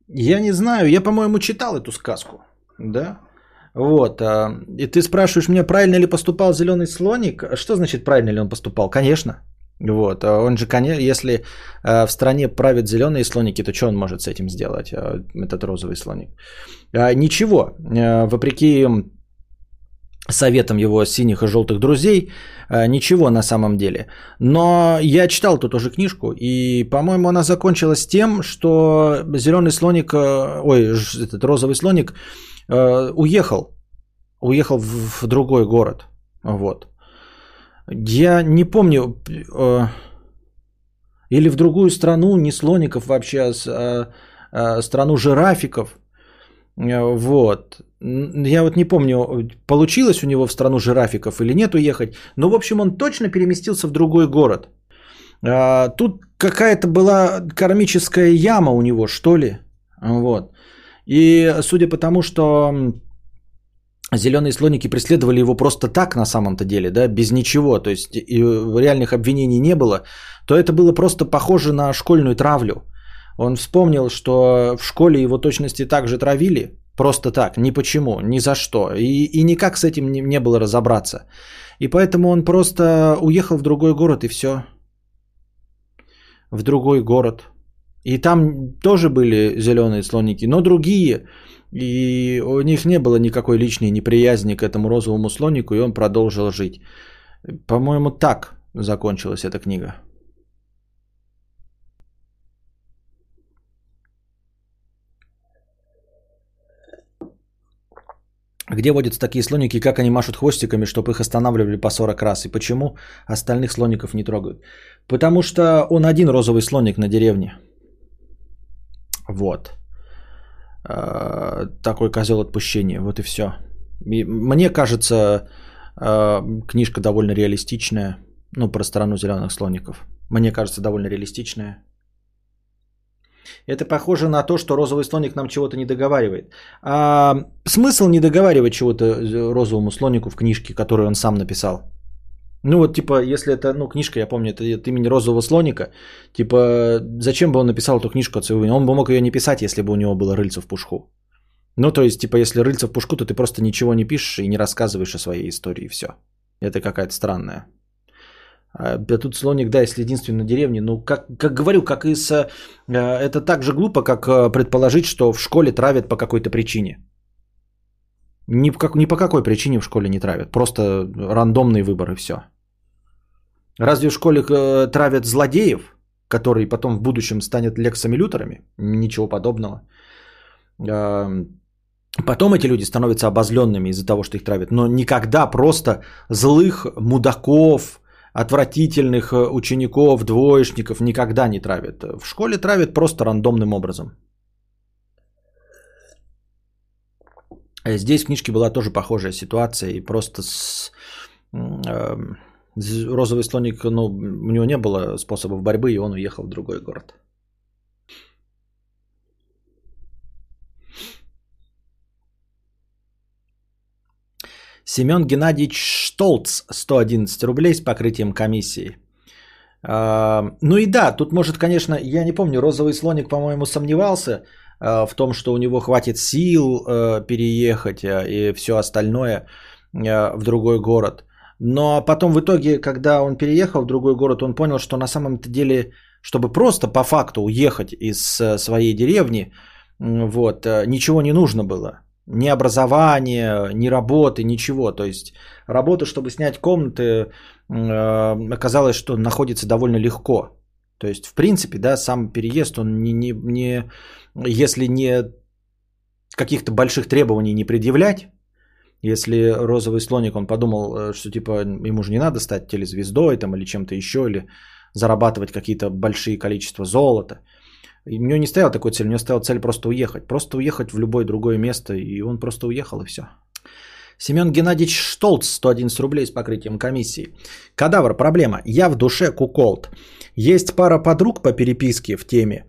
я не знаю, я, по-моему, читал эту сказку. Да? Вот. а, И ты спрашиваешь меня, правильно ли поступал зеленый слоник? Что значит правильно ли он поступал? Конечно. Вот. а Он же, коне- если а, в стране правят зеленые слоники, то что он может с этим сделать, а, этот розовый слоник? А, Ничего. А, Вопреки советам его синих и желтых друзей, ничего на самом деле. Но я читал тут уже книжку, и, по-моему, она закончилась тем, что зеленый слоник, э, ой, этот розовый слоник э, уехал. Уехал в другой город. Вот. Я не помню, э, или в другую страну, не слоников вообще, а, а, а страну жирафиков. Э, Вот. Я вот не помню, получилось у него в страну жирафиков или нет уехать. Но, в общем, он точно переместился в другой город. А, Тут какая-то была кармическая яма у него, что ли. Вот. И судя по тому, что зеленые слоники преследовали его просто так на самом-то деле, да, без ничего, то есть реальных обвинений не было, то это было просто похоже на школьную травлю. Он вспомнил, что в школе его точности также травили, просто так, ни почему, ни за что, и, и никак с этим не, не было разобраться. И поэтому он просто уехал в другой город и все. В другой город. И там тоже были зеленые слоники, но другие. И у них не было никакой личной неприязни к этому розовому слонику, и он продолжил жить. По-моему, так закончилась эта книга. Где водятся такие слоники, как они машут хвостиками, чтобы их останавливали по 40 раз? И почему остальных слоников не трогают? Потому что он один розовый слоник на деревне. Вот. Э, Такой козел отпущения. Вот и все. Мне кажется, э, книжка довольно реалистичная. Ну, про страну зеленых слоников. Мне кажется, довольно реалистичная. Это похоже на то, что розовый слоник нам чего-то не договаривает. А смысл не договаривать чего-то розовому слонику в книжке, которую он сам написал? Ну вот, типа, если это, ну, книжка, я помню, это от имени розового слоника, типа, зачем бы он написал эту книжку от своего имени? Он бы мог ее не писать, если бы у него было рыльце в пушку. Ну, то есть, типа, если рыльце в пушку, то ты просто ничего не пишешь и не рассказываешь о своей истории, и все. Это какая-то странная. А тут слоник, да, если единственный на деревне, ну, как, как говорю, как и с... э, Это так же глупо, как э, предположить, что в школе травят по какой-то причине. Ни, как, ни по какой причине в школе не травят. Просто рандомный выбор и все. Разве в школе э, травят злодеев, которые потом в будущем станут лексами лютерами? Ничего подобного. Эм, Потом эти люди становятся обозленными из-за того, что их травят. Но никогда просто злых мудаков, отвратительных э, учеников, двоечников никогда не травят. В школе травят просто рандомным образом. Здесь в книжке была тоже похожая ситуация, и просто с эм, розовый слоник, ну, у него не было способов борьбы, и он уехал в другой город. Семен Геннадьевич Штолц, 111 рублей с покрытием комиссии. А, Ну и да, тут может, конечно, я не помню, розовый слоник, по-моему, сомневался в том, что у него хватит сил а, переехать а, и все остальное в другой город. Но потом в итоге, когда он переехал в другой город, он понял, что на самом-то деле, чтобы просто по факту уехать из э, своей деревни, вот, э, ничего не нужно было. Ни образования, ни работы, ничего. То есть работа, чтобы снять комнаты, э, оказалось, что находится довольно легко. То есть, в принципе, да, сам переезд, он не, не, не если не каких-то больших требований не предъявлять, если розовый слоник, он подумал, э, что типа ему же не надо стать телезвездой там, или чем-то еще, или зарабатывать какие-то большие количества золота. И у него не стояла такой цель, у него стояла цель просто уехать. Просто уехать в любое другое место, и он просто уехал, и все. Семен Геннадьевич Штолц, 111 рублей с покрытием комиссии. Кадавр, проблема. Я в душе куколд. Есть пара подруг по переписке в теме.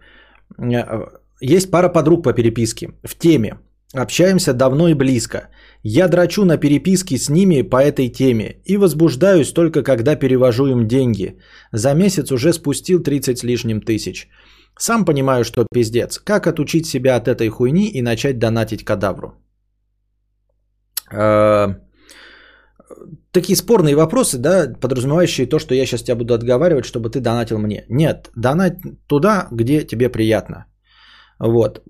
Э, Есть пара подруг по переписке в теме. Общаемся давно и близко. Я драчу на переписке с ними по этой теме и возбуждаюсь только когда перевожу им деньги. За месяц уже спустил 30 с лишним тысяч. Сам понимаю, что пиздец. Как отучить себя от этой хуйни и начать донатить кадавру? Э, такие спорные вопросы, да, подразумевающие то, что я сейчас тебя буду отговаривать, чтобы ты донатил мне. Нет, донать туда, где тебе приятно. Вот.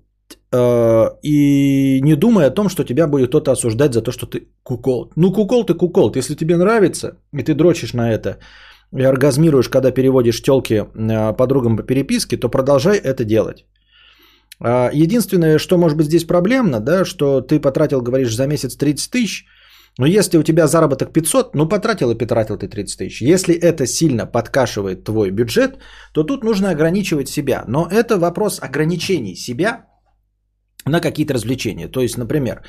Э, и не думай о том, что тебя будет кто-то осуждать за то, что ты кукол. Ну, кукол ты кукол. Если тебе нравится, и ты дрочишь на это, и оргазмируешь, когда переводишь телки э, подругам по переписке, то продолжай это делать. А, единственное, что может быть здесь проблемно, да, что ты потратил, говоришь, за месяц 30 тысяч, но если у тебя заработок 500, ну потратил и потратил ты 30 тысяч. Если это сильно подкашивает твой бюджет, то тут нужно ограничивать себя. Но это вопрос ограничений себя на какие-то развлечения. То есть, например,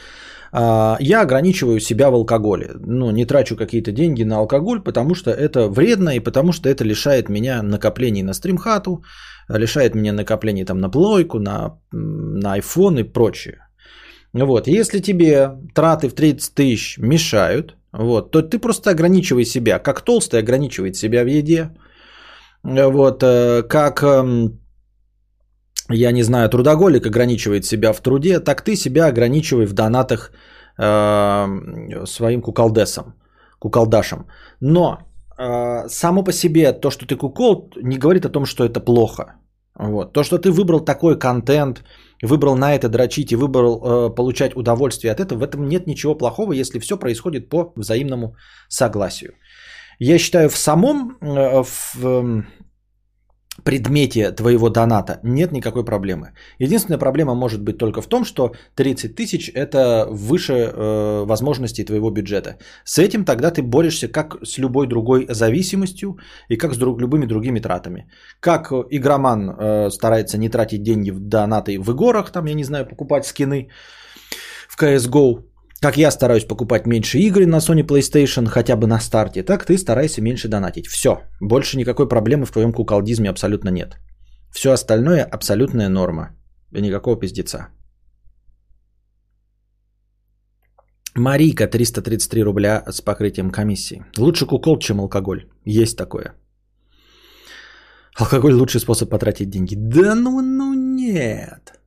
я ограничиваю себя в алкоголе. Ну, не трачу какие-то деньги на алкоголь, потому что это вредно и потому что это лишает меня накоплений на стримхату, лишает меня накоплений там на плойку, на, на iPhone и прочее. Вот. Если тебе траты в 30 тысяч мешают, вот, то ты просто ограничивай себя. Как толстый ограничивает себя в еде. Вот, э, как эм, я не знаю, трудоголик ограничивает себя в труде, так ты себя ограничивай в донатах э, своим куколдесом, куколдашем. Но э, само по себе то, что ты кукол, не говорит о том, что это плохо. Вот. То, что ты выбрал такой контент, выбрал на это дрочить и выбрал э, получать удовольствие от этого, в этом нет ничего плохого, если все происходит по взаимному согласию. Я считаю, в самом, э, в, э, предмете твоего доната нет никакой проблемы. Единственная проблема может быть только в том, что 30 тысяч это выше э, возможностей твоего бюджета. С этим тогда ты борешься как с любой другой зависимостью и как с друг, любыми другими тратами. Как игроман э, старается не тратить деньги в донаты в игорах, там, я не знаю, покупать скины в CSGO, как я стараюсь покупать меньше игры на Sony PlayStation хотя бы на старте, так ты старайся меньше донатить. Все. Больше никакой проблемы в твоем куколдизме абсолютно нет. Все остальное абсолютная норма. И никакого пиздеца. Марийка 333 рубля с покрытием комиссии. Лучше кукол, чем алкоголь. Есть такое. Алкоголь лучший способ потратить деньги. Да ну, ну нет.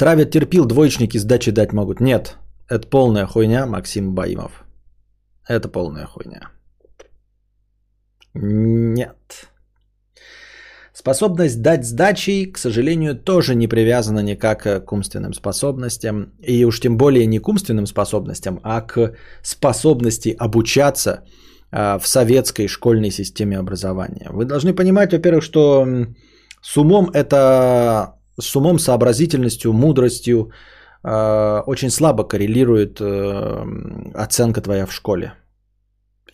Травят терпил, двоечники сдачи дать могут. Нет, это полная хуйня, Максим Баимов. Это полная хуйня. Нет. Способность дать сдачи, к сожалению, тоже не привязана никак к умственным способностям. И уж тем более не к умственным способностям, а к способности обучаться а, в советской школьной системе образования. Вы должны понимать, во-первых, что с умом это с умом, сообразительностью, мудростью э, очень слабо коррелирует э, оценка твоя в школе.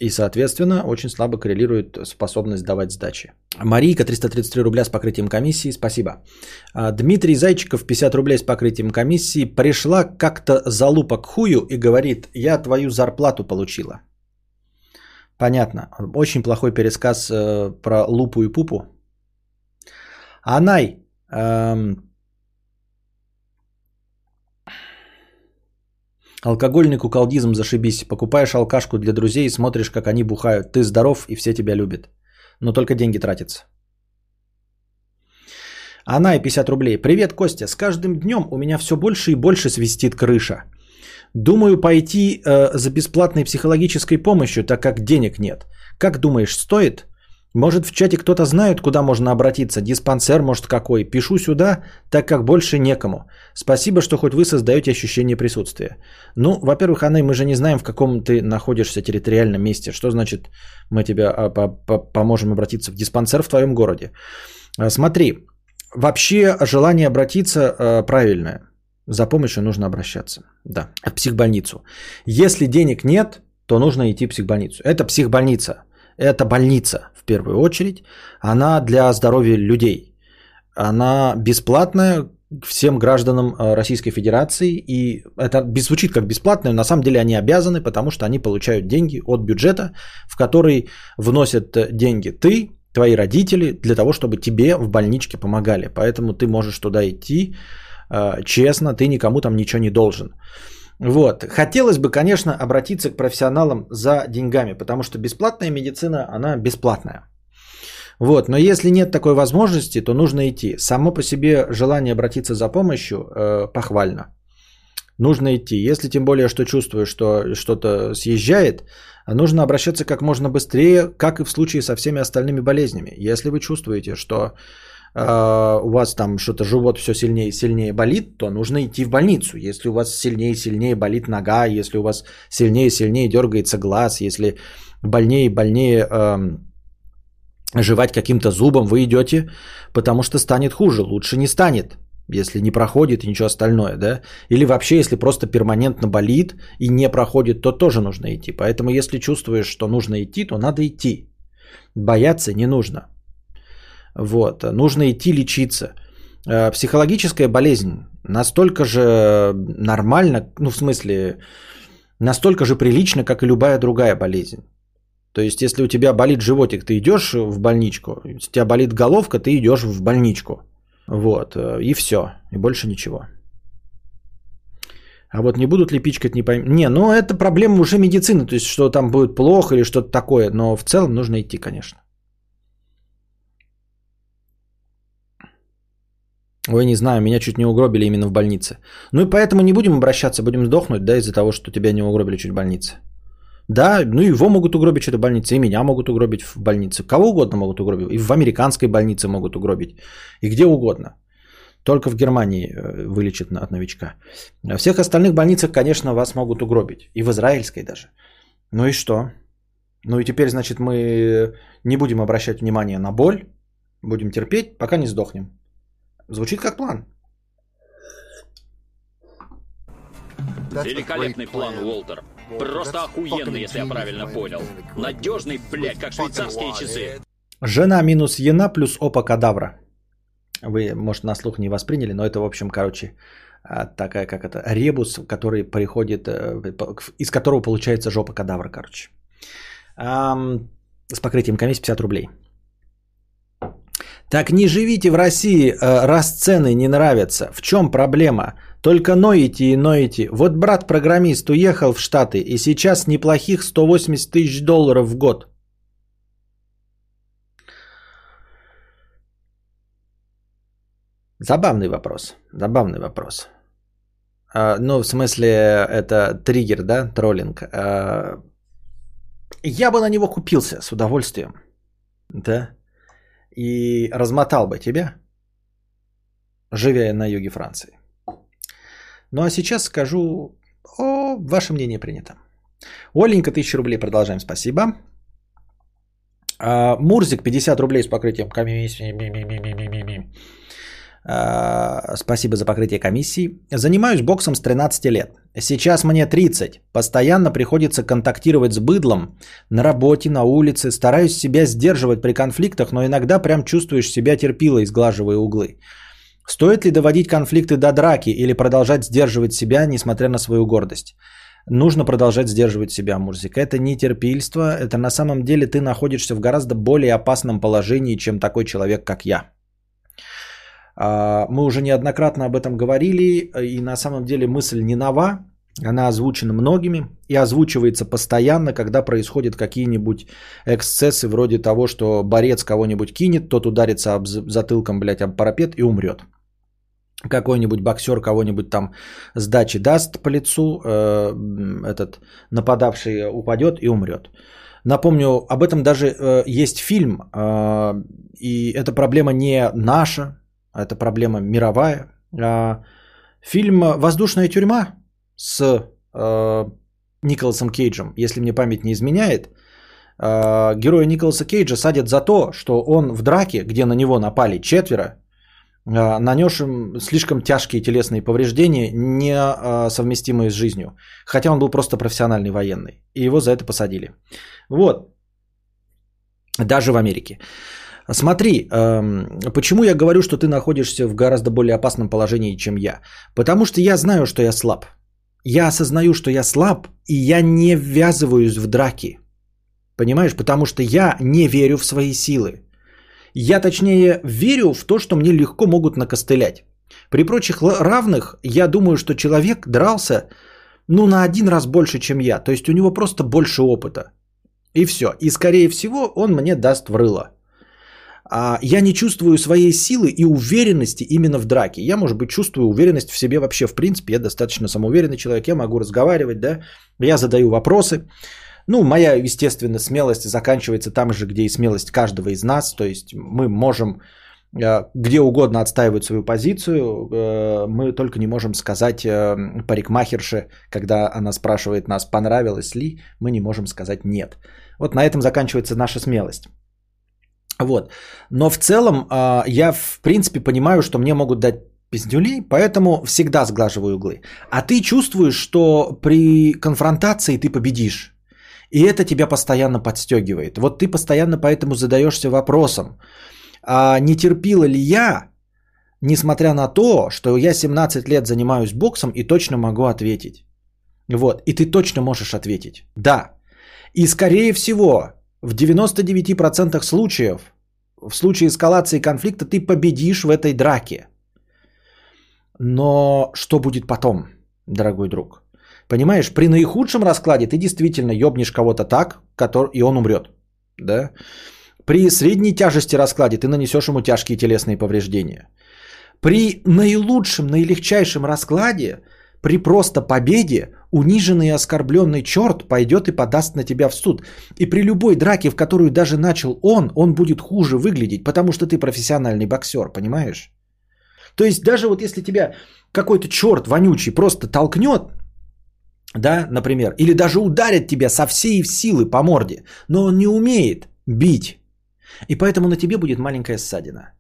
И, соответственно, очень слабо коррелирует способность давать сдачи. Марийка, 333 рубля с покрытием комиссии, спасибо. А, Дмитрий Зайчиков, 50 рублей с покрытием комиссии, пришла как-то залупа к хую и говорит, я твою зарплату получила. Понятно. Очень плохой пересказ э, про лупу и пупу. Анай. Алкогольный куколдизм зашибись. Покупаешь алкашку для друзей и смотришь, как они бухают. Ты здоров и все тебя любят. Но только деньги тратятся. Она и 50 рублей. Привет, Костя. С каждым днем у меня все больше и больше свистит крыша. Думаю пойти э, за бесплатной психологической помощью, так как денег нет. Как думаешь, стоит? Может, в чате кто-то знает, куда можно обратиться? Диспансер, может, какой? Пишу сюда, так как больше некому. Спасибо, что хоть вы создаете ощущение присутствия. Ну, во-первых, Анна, мы же не знаем, в каком ты находишься территориальном месте. Что значит, мы тебе а, поможем обратиться в диспансер в твоем городе? А, смотри, вообще желание обратиться а, правильное. За помощью нужно обращаться. Да, в психбольницу. Если денег нет, то нужно идти в психбольницу. Это психбольница. Это больница в первую очередь. Она для здоровья людей. Она бесплатная всем гражданам э, Российской Федерации. И это звучит как бесплатно, но на самом деле они обязаны, потому что они получают деньги от бюджета, в который вносят деньги ты, твои родители, для того, чтобы тебе в больничке помогали. Поэтому ты можешь туда идти э, честно, ты никому там ничего не должен. Вот. Хотелось бы, конечно, обратиться к профессионалам за деньгами, потому что бесплатная медицина, она бесплатная. Вот, но если нет такой возможности, то нужно идти. Само по себе желание обратиться за помощью э, похвально. Нужно идти. Если тем более, что чувствуешь, что что-то съезжает, нужно обращаться как можно быстрее, как и в случае со всеми остальными болезнями. Если вы чувствуете, что у вас там что-то живот все сильнее и сильнее болит, то нужно идти в больницу. Если у вас сильнее и сильнее болит нога, если у вас сильнее и сильнее дергается глаз, если больнее и больнее э, жевать каким-то зубом, вы идете, потому что станет хуже. Лучше не станет, если не проходит и ничего остальное, да? Или вообще, если просто перманентно болит и не проходит, то тоже нужно идти. Поэтому, если чувствуешь, что нужно идти, то надо идти. Бояться не нужно. Вот. Нужно идти лечиться. Э, психологическая болезнь настолько же нормально, ну в смысле, настолько же прилично, как и любая другая болезнь. То есть, если у тебя болит животик, ты идешь в больничку. Если у тебя болит головка, ты идешь в больничку. Вот. И все. И больше ничего. А вот не будут ли пичкать, не пойму. Не, ну это проблема уже медицины. То есть, что там будет плохо или что-то такое. Но в целом нужно идти, конечно. Ой, не знаю, меня чуть не угробили именно в больнице. Ну и поэтому не будем обращаться, будем сдохнуть, да, из-за того, что тебя не угробили чуть в больнице. Да, ну его могут угробить что-то в больнице, и меня могут угробить в больнице. Кого угодно могут угробить. И в американской больнице могут угробить. И где угодно. Только в Германии э, вылечат от новичка. В всех остальных больницах, конечно, вас могут угробить. И в израильской даже. Ну и что? Ну и теперь, значит, мы не будем обращать внимание на боль. Будем терпеть, пока не сдохнем. Звучит как план. Великолепный план, Уолтер. Просто охуенный, если я правильно понял. Надежный, блядь, как швейцарские часы. Жена минус Ена плюс опа кадавра. Вы, может, на слух не восприняли, но это, в общем, короче, а, такая, как это, ребус, который приходит, э, из которого получается жопа кадавра, короче. С покрытием комиссии 50 рублей. Так не живите в России, э, раз цены не нравятся. В чем проблема? Только ноете и ноете. Вот брат-программист уехал в Штаты, и сейчас неплохих 180 тысяч долларов в год. Забавный вопрос. Забавный вопрос. А, ну, в смысле, это триггер, да, троллинг. А, я бы на него купился с удовольствием. Да. И размотал бы тебя, живя на юге Франции. Ну а сейчас скажу, о, ваше мнение принято. Оленька, 1000 рублей, продолжаем, спасибо. А, Мурзик, 50 рублей с покрытием спасибо за покрытие комиссии. Занимаюсь боксом с 13 лет. Сейчас мне 30. Постоянно приходится контактировать с быдлом на работе, на улице. Стараюсь себя сдерживать при конфликтах, но иногда прям чувствуешь себя терпило, изглаживая углы. Стоит ли доводить конфликты до драки или продолжать сдерживать себя, несмотря на свою гордость? Нужно продолжать сдерживать себя, Мурзик. Это не терпильство, это на самом деле ты находишься в гораздо более опасном положении, чем такой человек, как я. А, мы уже неоднократно об этом говорили, и на самом деле мысль не нова, она озвучена многими и озвучивается постоянно, когда происходят какие-нибудь эксцессы вроде того, что борец кого-нибудь кинет, тот ударится об затылком, блядь, об парапет и умрет какой-нибудь боксер кого-нибудь там сдачи даст по лицу, э, этот нападавший упадет и умрет. Напомню, об этом даже э, есть фильм, э, и эта проблема не наша, это проблема мировая. Э, фильм «Воздушная тюрьма» с э, Николасом Кейджем, если мне память не изменяет, э, героя Николаса Кейджа садят за то, что он в драке, где на него напали четверо, а, нанес им слишком тяжкие телесные повреждения, не а, совместимые с жизнью. Хотя он был просто профессиональный военный. И его за это посадили. Вот. Даже в Америке. Смотри, эм, почему я говорю, что ты находишься в гораздо более опасном положении, чем я? Потому что я знаю, что я слаб. Я осознаю, что я слаб, и я не ввязываюсь в драки. Понимаешь? Потому что я не верю в свои силы. Я точнее верю в то, что мне легко могут накостылять. При прочих равных я думаю, что человек дрался ну на один раз больше, чем я. То есть у него просто больше опыта. И все. И скорее всего он мне даст в рыло. А, я не чувствую своей силы и уверенности именно в драке. Я, может быть, чувствую уверенность в себе вообще, в принципе, я достаточно самоуверенный человек, я могу разговаривать, да, я задаю вопросы. Ну, моя, естественно, смелость заканчивается там же, где и смелость каждого из нас, то есть мы можем э, где угодно отстаивать свою позицию, э, мы только не можем сказать э, парикмахерше, когда она спрашивает нас, понравилось ли, мы не можем сказать нет. Вот на этом заканчивается наша смелость. Вот. Но в целом а, я в принципе понимаю, что мне могут дать пиздюлей, поэтому всегда сглаживаю углы. А ты чувствуешь, что при конфронтации ты победишь. И это тебя постоянно подстегивает. Вот ты постоянно поэтому задаешься вопросом, а не терпила ли я, несмотря на то, что я 17 лет занимаюсь боксом и точно могу ответить. Вот, и ты точно можешь ответить. Да. И скорее всего, в 99% случаев, в случае эскалации конфликта, ты победишь в этой драке. Но что будет потом, дорогой друг? Понимаешь, при наихудшем раскладе ты действительно ёбнешь кого-то так, который, и он умрет. Да? При средней тяжести раскладе ты нанесешь ему тяжкие телесные повреждения. При наилучшем, наилегчайшем раскладе, при просто победе, униженный и оскорбленный черт пойдет и подаст на тебя в суд. И при любой драке, в которую даже начал он, он будет хуже выглядеть, потому что ты профессиональный боксер, понимаешь? То есть даже вот если тебя какой-то черт вонючий просто толкнет, да, например, или даже ударит тебя со всей силы по морде, но он не умеет бить, и поэтому на тебе будет маленькая ссадина.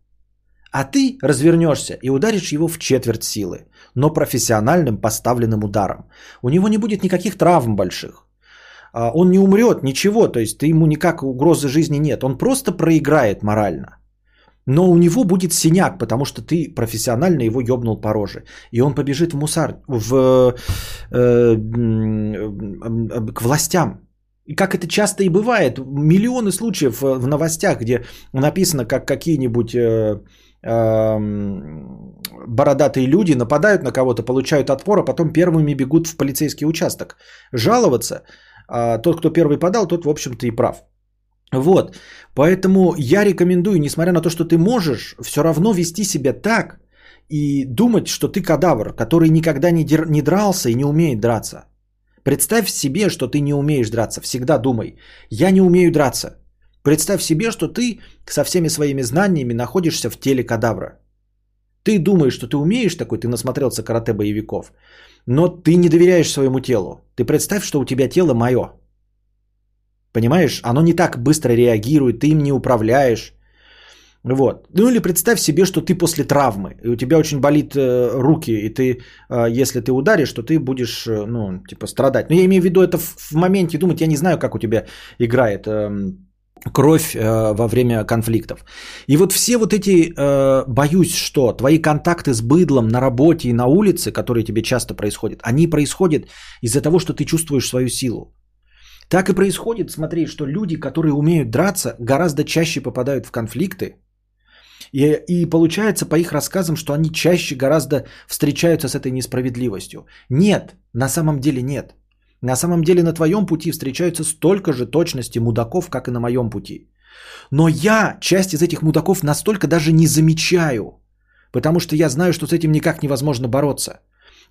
А ты развернешься и ударишь его в четверть силы, но профессиональным поставленным ударом. У него не будет никаких травм больших. А, он не умрет, ничего, то есть ты ему никак угрозы жизни нет. Он просто проиграет морально. Но у него будет синяк, потому что ты профессионально его ёбнул по роже. И он побежит в мусар, в, э, к властям. И как это часто и бывает, миллионы случаев в новостях, где написано, как какие-нибудь э, э, бородатые люди нападают на кого-то, получают отпор, а потом первыми бегут в полицейский участок. Жаловаться, а тот, кто первый подал, тот, в общем-то, и прав. Вот, поэтому я рекомендую, несмотря на то, что ты можешь, все равно вести себя так и думать, что ты кадавр, который никогда не, дер- не дрался и не умеет драться. Представь себе, что ты не умеешь драться. Всегда думай, я не умею драться. Представь себе, что ты со всеми своими знаниями находишься в теле кадавра. Ты думаешь, что ты умеешь такой, ты насмотрелся карате боевиков, но ты не доверяешь своему телу. Ты представь, что у тебя тело мое. Понимаешь, оно не так быстро реагирует, ты им не управляешь. Вот. Ну или представь себе, что ты после травмы, и у тебя очень болит э, руки, и ты, э, если ты ударишь, то ты будешь, э, ну, типа, страдать. Но я имею в виду это в, в моменте думать, я не знаю, как у тебя играет э, кровь э, во время конфликтов. И вот все вот эти, э, боюсь, что твои контакты с быдлом на работе и на улице, которые тебе часто происходят, они происходят из-за того, что ты чувствуешь свою силу. Так и происходит, смотри, что люди, которые умеют драться, гораздо чаще попадают в конфликты. И, и получается по их рассказам, что они чаще гораздо встречаются с этой несправедливостью. Нет, на самом деле нет. На самом деле на твоем пути встречаются столько же точности мудаков, как и на моем пути. Но я часть из этих мудаков настолько даже не замечаю, потому что я знаю, что с этим никак невозможно бороться.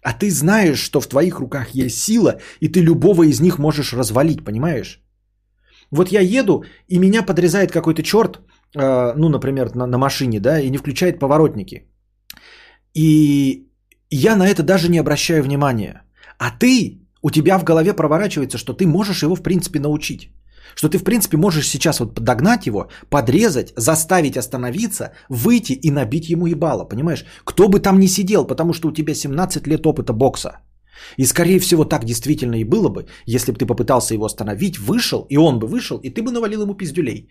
А ты знаешь, что в твоих руках есть сила, и ты любого из них можешь развалить, понимаешь? Вот я еду, и меня подрезает какой-то черт, э, ну, например, на, на машине, да, и не включает поворотники. И я на это даже не обращаю внимания. А ты у тебя в голове проворачивается, что ты можешь его в принципе научить. Что ты в принципе можешь сейчас вот догнать его, подрезать, заставить остановиться, выйти и набить ему ебало, понимаешь? Кто бы там ни сидел, потому что у тебя 17 лет опыта бокса. И скорее всего так действительно и было бы, если бы ты попытался его остановить, вышел, и он бы вышел, и ты бы навалил ему пиздюлей.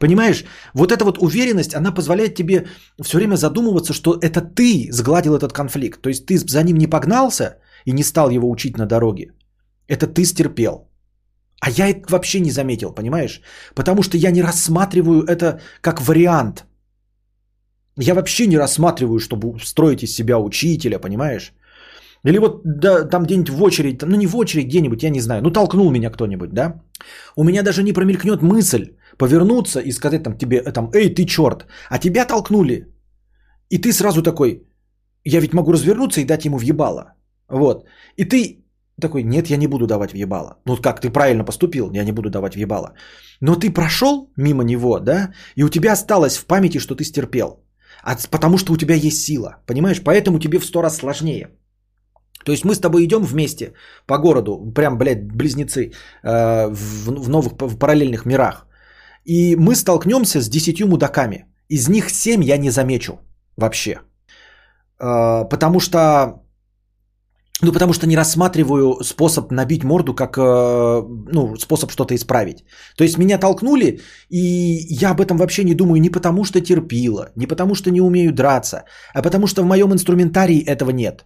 Понимаешь, вот эта вот уверенность, она позволяет тебе все время задумываться, что это ты сгладил этот конфликт. То есть ты за ним не погнался и не стал его учить на дороге. Это ты стерпел. А я это вообще не заметил, понимаешь? Потому что я не рассматриваю это как вариант. Я вообще не рассматриваю, чтобы строить из себя учителя, понимаешь? Или вот да, там где-нибудь в очередь, ну не в очередь где-нибудь, я не знаю, ну толкнул меня кто-нибудь, да? У меня даже не промелькнет мысль повернуться и сказать там тебе, э, там, эй, ты черт, а тебя толкнули. И ты сразу такой, я ведь могу развернуться и дать ему въебало. Вот. И ты такой, нет, я не буду давать въебало. Ну как, ты правильно поступил, я не буду давать въебало. Но ты прошел мимо него, да, и у тебя осталось в памяти, что ты стерпел. А, потому что у тебя есть сила, понимаешь? Поэтому тебе в сто раз сложнее. То есть мы с тобой идем вместе по городу, прям, блядь, близнецы э, в, в новых в параллельных мирах. И мы столкнемся с десятью мудаками. Из них семь я не замечу вообще. Э, потому что ну, потому что не рассматриваю способ набить морду как э, ну, способ что-то исправить. То есть меня толкнули, и я об этом вообще не думаю не потому, что терпила, не потому, что не умею драться, а потому что в моем инструментарии этого нет.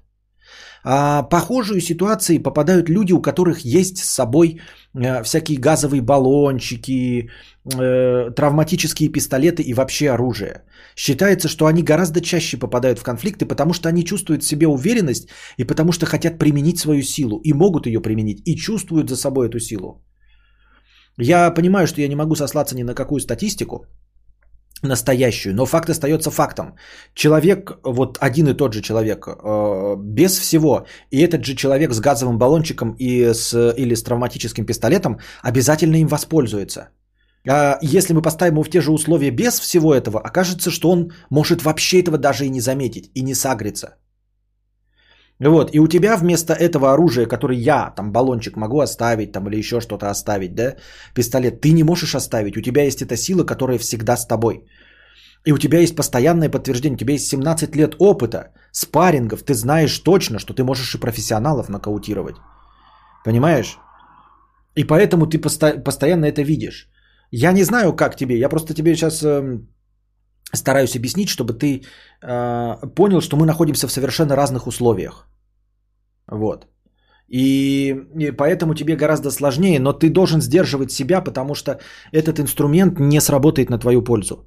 А похожую ситуации попадают люди, у которых есть с собой э, всякие газовые баллончики, э, травматические пистолеты и вообще оружие. Считается, что они гораздо чаще попадают в конфликты, потому что они чувствуют в себе уверенность и потому что хотят применить свою силу и могут ее применить и чувствуют за собой эту силу. Я понимаю, что я не могу сослаться ни на какую статистику, настоящую, но факт остается фактом. Человек, вот один и тот же человек, э, без всего, и этот же человек с газовым баллончиком и с, или с травматическим пистолетом обязательно им воспользуется. А если мы поставим его в те же условия без всего этого, окажется, что он может вообще этого даже и не заметить, и не сагриться. Вот, и у тебя вместо этого оружия, который я, там, баллончик могу оставить, там, или еще что-то оставить, да, пистолет, ты не можешь оставить. У тебя есть эта сила, которая всегда с тобой. И у тебя есть постоянное подтверждение, у тебя есть 17 лет опыта, спаррингов, ты знаешь точно, что ты можешь и профессионалов нокаутировать. Понимаешь? И поэтому ты посто- постоянно это видишь. Я не знаю, как тебе, я просто тебе сейчас э, стараюсь объяснить, чтобы ты э, понял, что мы находимся в совершенно разных условиях. Вот. И, и поэтому тебе гораздо сложнее, но ты должен сдерживать себя, потому что этот инструмент не сработает на твою пользу.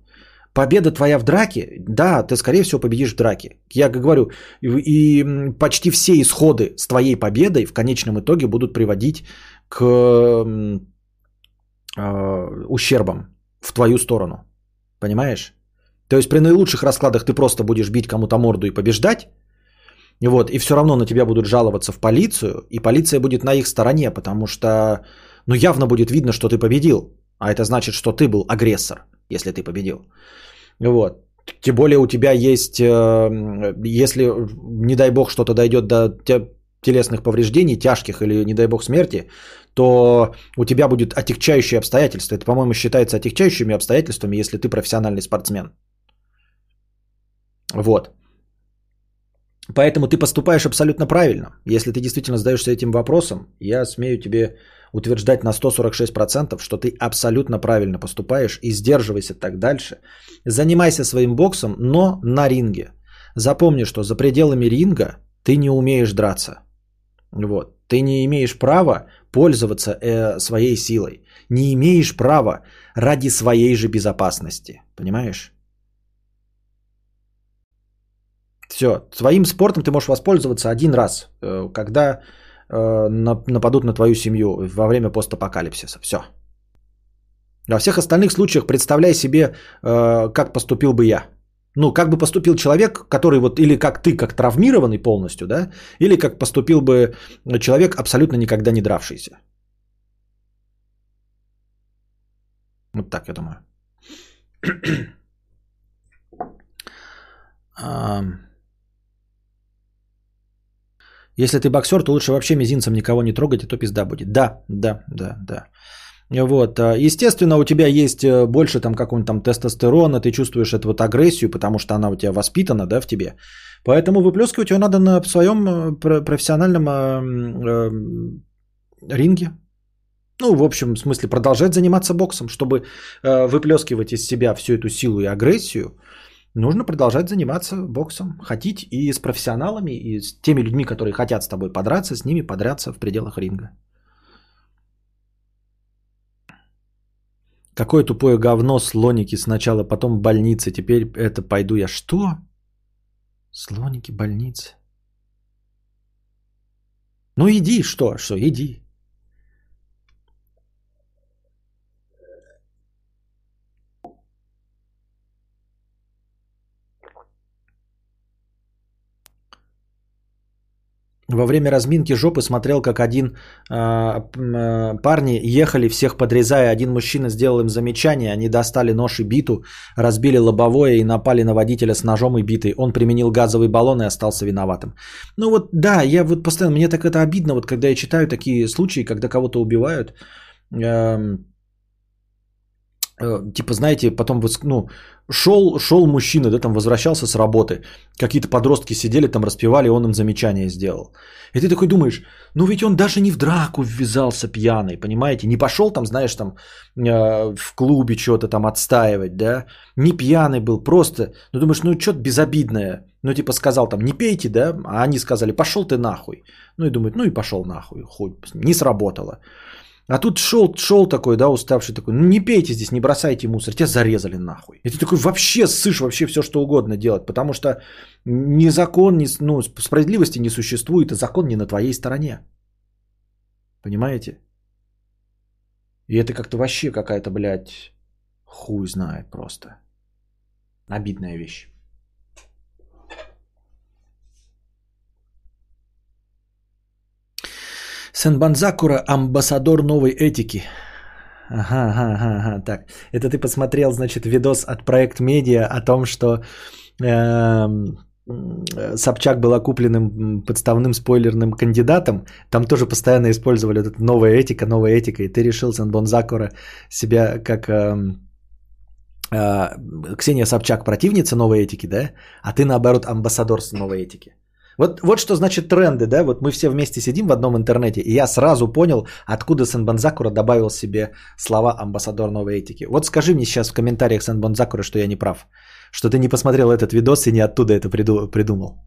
Победа твоя в драке, да, ты скорее всего победишь в драке. Я говорю, и, и почти все исходы с твоей победой в конечном итоге будут приводить к э, ущербам в твою сторону. Понимаешь? То есть при наилучших раскладах ты просто будешь бить кому-то морду и побеждать, вот, и все равно на тебя будут жаловаться в полицию, и полиция будет на их стороне, потому что, ну, явно будет видно, что ты победил. А это значит, что ты был агрессор, если ты победил. Вот. Тем более у тебя есть, э, если, не дай бог, что-то дойдет до телесных повреждений, тяжких или, не дай бог, смерти, то у тебя будет отягчающие обстоятельства. Это, по-моему, считается отягчающими обстоятельствами, если ты профессиональный спортсмен. Вот. Поэтому ты поступаешь абсолютно правильно. Если ты действительно задаешься этим вопросом, я смею тебе утверждать на 146%, что ты абсолютно правильно поступаешь и сдерживайся так дальше. Занимайся своим боксом, но на ринге. Запомни, что за пределами ринга ты не умеешь драться. Вот. Ты не имеешь права пользоваться э, своей силой. Не имеешь права ради своей же безопасности. Понимаешь? Все, своим спортом ты можешь воспользоваться один раз, э, когда э, нападут на твою семью во время постапокалипсиса. Все. Во всех остальных случаях представляй себе, э, как поступил бы я. Ну, как бы поступил человек, который вот, или как ты, как травмированный полностью, да, или как поступил бы человек, абсолютно никогда не дравшийся. Вот так, я думаю. Если ты боксер, то лучше вообще мизинцем никого не трогать, а то пизда будет. Да, да, да, да. Вот. А, естественно, у тебя есть э, больше там какого-нибудь там тестостерона, ты чувствуешь эту вот агрессию, потому что она у тебя воспитана, да, в тебе. Поэтому выплескивать ее надо на своем э, профессиональном э, ринге. Ну, в общем, в смысле, продолжать заниматься боксом, чтобы выплескивать из себя всю эту силу и агрессию – нужно продолжать заниматься боксом, хотеть и с профессионалами, и с теми людьми, которые хотят с тобой подраться, с ними подраться в пределах ринга. Какое тупое говно, слоники сначала, потом в больнице, теперь это пойду я. Что? Слоники, больницы. Ну иди, что, что, иди. Во время разминки жопы смотрел, как один э, парни ехали, всех подрезая. Один мужчина сделал им замечание, они достали нож и биту, разбили лобовое и напали на водителя с ножом и битой. Он применил газовый баллон и остался виноватым. Ну вот, да, я вот постоянно, мне так это обидно, вот когда я читаю такие случаи, когда кого-то убивают. Э, типа, знаете, потом, ну, шел, шел мужчина, да, там возвращался с работы, какие-то подростки сидели там, распевали, он им замечание сделал. И ты такой думаешь, ну ведь он даже не в драку ввязался пьяный, понимаете, не пошел там, знаешь, там э, в клубе что-то там отстаивать, да, не пьяный был, просто, ну думаешь, ну что-то безобидное, ну типа сказал там, не пейте, да, а они сказали, пошел ты нахуй. Ну и думают, ну и пошел нахуй, хоть не сработало. А тут шел, шел такой, да, уставший такой, ну не пейте здесь, не бросайте мусор, тебя зарезали нахуй. И ты такой вообще сышь вообще все, что угодно делать, потому что ни закон, ни, ну, справедливости не существует, и закон не на твоей стороне. Понимаете? И это как-то вообще какая-то, блядь, хуй знает просто. Обидная вещь. Сенбанзакура – амбассадор новой этики. Ага, ага, ага, ага, так. Это ты посмотрел, значит, видос от Проект Медиа о том, что э, Собчак была купленным подставным спойлерным кандидатом. Там тоже постоянно использовали эту новая этика, новая этика. И ты решил, Сенбонзакура, себя как... Э, э, Ксения Собчак противница новой этики, да? А ты, наоборот, амбассадор новой этики. Вот, вот что значит тренды, да? Вот мы все вместе сидим в одном интернете, и я сразу понял, откуда Сенбанзакура добавил себе слова амбассадор новой этики. Вот скажи мне сейчас в комментариях Сенбанзакура, что я не прав. Что ты не посмотрел этот видос и не оттуда это придумал.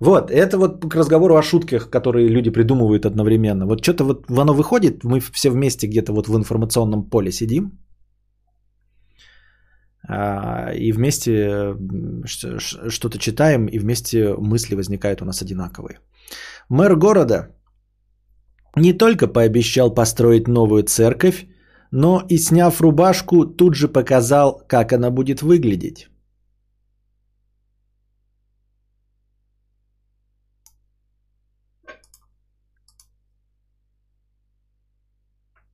Вот, это вот к разговору о шутках, которые люди придумывают одновременно. Вот что-то вот оно выходит, мы все вместе где-то вот в информационном поле сидим, и вместе что-то читаем, и вместе мысли возникают у нас одинаковые. Мэр города не только пообещал построить новую церковь, но и сняв рубашку, тут же показал, как она будет выглядеть.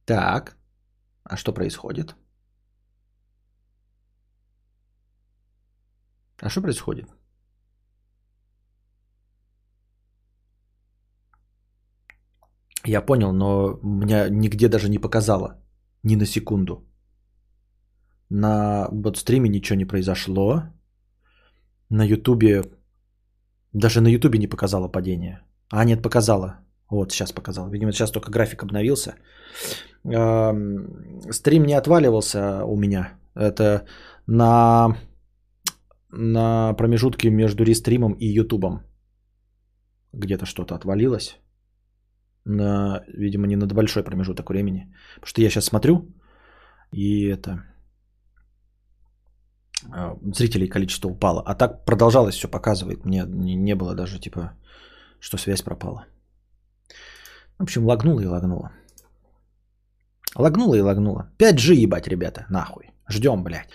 Так, а что происходит? А что происходит? Я понял, но меня нигде даже не показало. Ни на секунду. На вот стриме ничего не произошло. На ютубе... Даже на ютубе не показало падение. А, нет, показало. Вот, сейчас показал. Видимо, сейчас только график обновился. Стрим не отваливался у меня. Это на на промежутке между рестримом и ютубом. Где-то что-то отвалилось. На, видимо, не на большой промежуток времени. Потому что я сейчас смотрю, и это а, зрителей количество упало. А так продолжалось все показывает. Мне не, было даже типа, что связь пропала. В общем, лагнуло и лагнуло. Лагнуло и лагнуло. 5G ебать, ребята, нахуй. Ждем, блядь.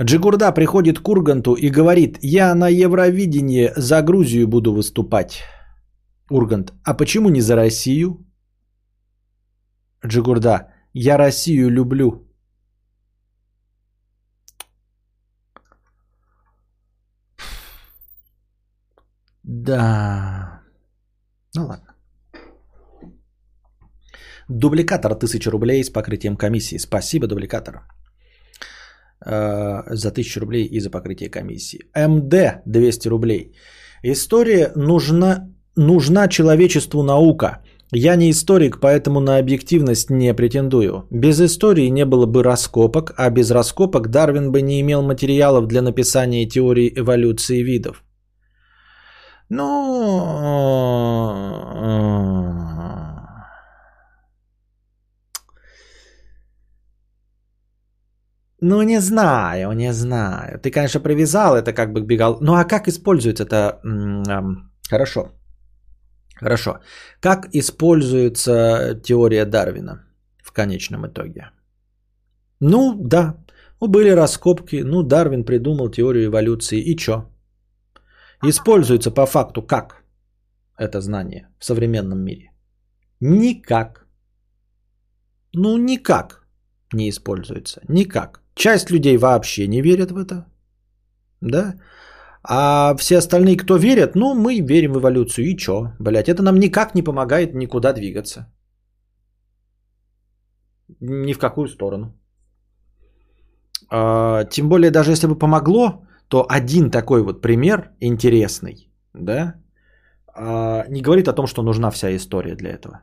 Джигурда приходит к Урганту и говорит, я на Евровидении за Грузию буду выступать. Ургант, а почему не за Россию? Джигурда, я Россию люблю. Да. Ну ладно. Дубликатор 1000 рублей с покрытием комиссии. Спасибо, дубликатор. Э, за 1000 рублей и за покрытие комиссии. МД 200 рублей. История нужна, нужна человечеству наука. Я не историк, поэтому на объективность не претендую. Без истории не было бы раскопок, а без раскопок Дарвин бы не имел материалов для написания теории эволюции видов. Ну, Ну, не знаю, не знаю. Ты, конечно, привязал это, как бы бегал. Ну, а как используется это? Хорошо. Хорошо. Как используется теория Дарвина в конечном итоге? Ну, да. Ну, были раскопки. Ну, Дарвин придумал теорию эволюции. И чё? Используется по факту как? это знание в современном мире? Никак. Ну, никак не используется. Никак. Часть людей вообще не верят в это. Да? А все остальные, кто верят, ну, мы верим в эволюцию. И чё, блядь, это нам никак не помогает никуда двигаться. Ни в какую сторону. А, тем более, даже если бы помогло, то один такой вот пример интересный, да, а, не говорит о том, что нужна вся история для этого.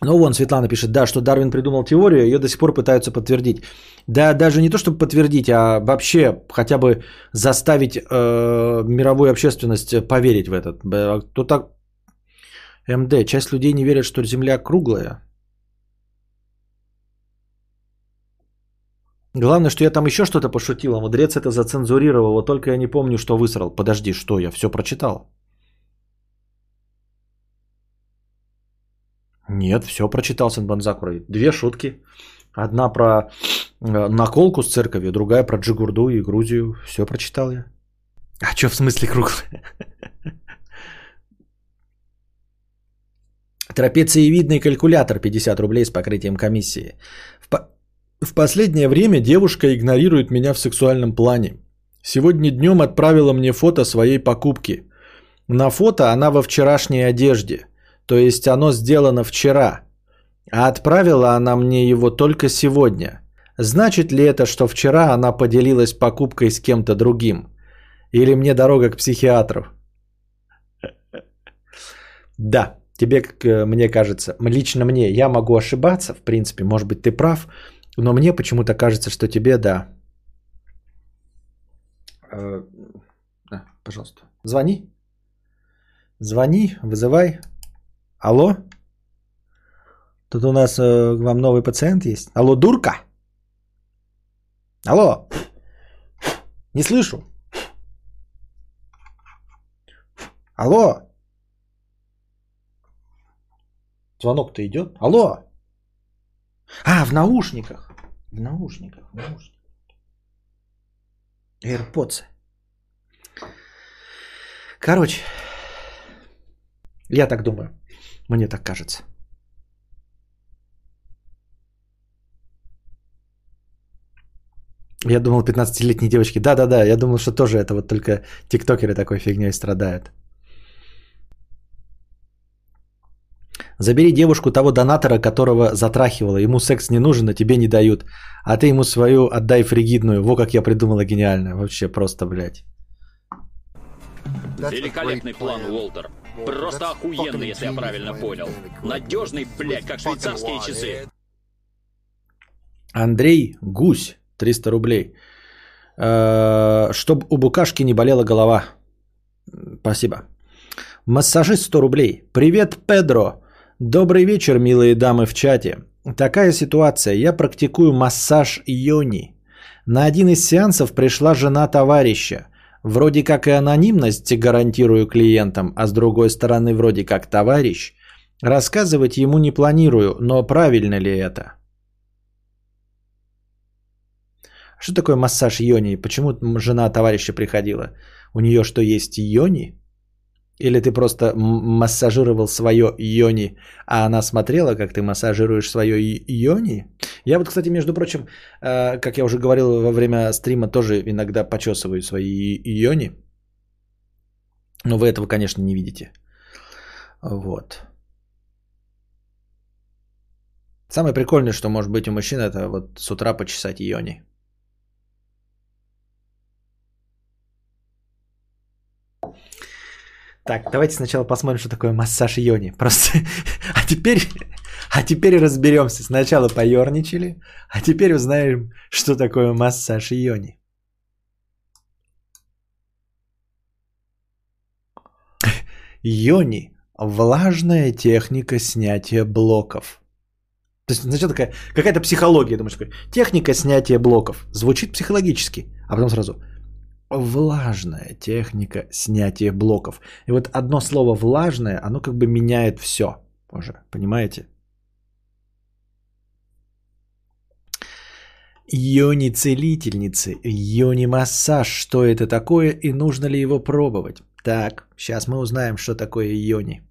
Ну, вон Светлана пишет, да, что Дарвин придумал теорию, ее до сих пор пытаются подтвердить. Да, даже не то, чтобы подтвердить, а вообще хотя бы заставить э, мировую общественность поверить в этот. Кто так... МД, часть людей не верят, что Земля круглая. Главное, что я там еще что-то пошутил, а мудрец это зацензурировал, вот только я не помню, что высрал. Подожди, что, я все прочитал. Нет, все прочитал Сенбанзакура. Две шутки. Одна про э, наколку с церковью, другая про Джигурду и Грузию. Все прочитал я. А что в смысле круглая? Трапециевидный калькулятор 50 рублей с покрытием комиссии. В, по- в последнее время девушка игнорирует меня в сексуальном плане. Сегодня днем отправила мне фото своей покупки. На фото она во вчерашней одежде. То есть оно сделано вчера. А отправила она мне его только сегодня. Значит ли это, что вчера она поделилась покупкой с кем-то другим? Или мне дорога к психиатру? Да, тебе, э, мне кажется, лично мне, я могу ошибаться, в принципе, может быть, ты прав, но мне почему-то кажется, что тебе, да. Э, да, пожалуйста. Звони. Звони, вызывай. Алло? Тут у нас э, к вам новый пациент есть. Алло, дурка? Алло? Не слышу. Алло? Звонок-то идет. Алло? А, в наушниках. В наушниках, в наушниках. AirPods. Короче, я так думаю. Мне так кажется. Я думал, 15-летние девочки. Да-да-да, я думал, что тоже это вот только тиктокеры такой фигней страдают. Забери девушку того донатора, которого затрахивала. Ему секс не нужен, а тебе не дают. А ты ему свою отдай фригидную. Во как я придумала гениально. Вообще просто, блядь. Великолепный план, Уолтер. Просто охуенный, если я правильно понял. Надежный, блядь, как швейцарские часы. Андрей Гусь, 300 рублей. Э, Чтоб у букашки не болела голова. Спасибо. Массажист 100 рублей. Привет, Педро. Добрый вечер, милые дамы в чате. Такая ситуация. Я практикую массаж йони. На один из сеансов пришла жена товарища. Вроде как и анонимность гарантирую клиентам, а с другой стороны вроде как товарищ. Рассказывать ему не планирую, но правильно ли это? Что такое массаж йони? Почему жена товарища приходила? У нее что, есть йони? Или ты просто массажировал свое йони, а она смотрела, как ты массажируешь свое йони? Я вот, кстати, между прочим, э, как я уже говорил во время стрима, тоже иногда почесываю свои йони. Но вы этого, конечно, не видите. Вот. Самое прикольное, что может быть у мужчин, это вот с утра почесать йони. Так, давайте сначала посмотрим, что такое массаж йони. Просто, а теперь, а теперь разберемся. Сначала поерничали, а теперь узнаем, что такое массаж йони. Йони – влажная техника снятия блоков. То есть сначала такая какая-то психология, думаешь, такой, техника снятия блоков. Звучит психологически, а потом сразу влажная техника снятия блоков. И вот одно слово влажное, оно как бы меняет все уже, понимаете? Йони-целительницы, йони-массаж, что это такое и нужно ли его пробовать. Так, сейчас мы узнаем, что такое йони.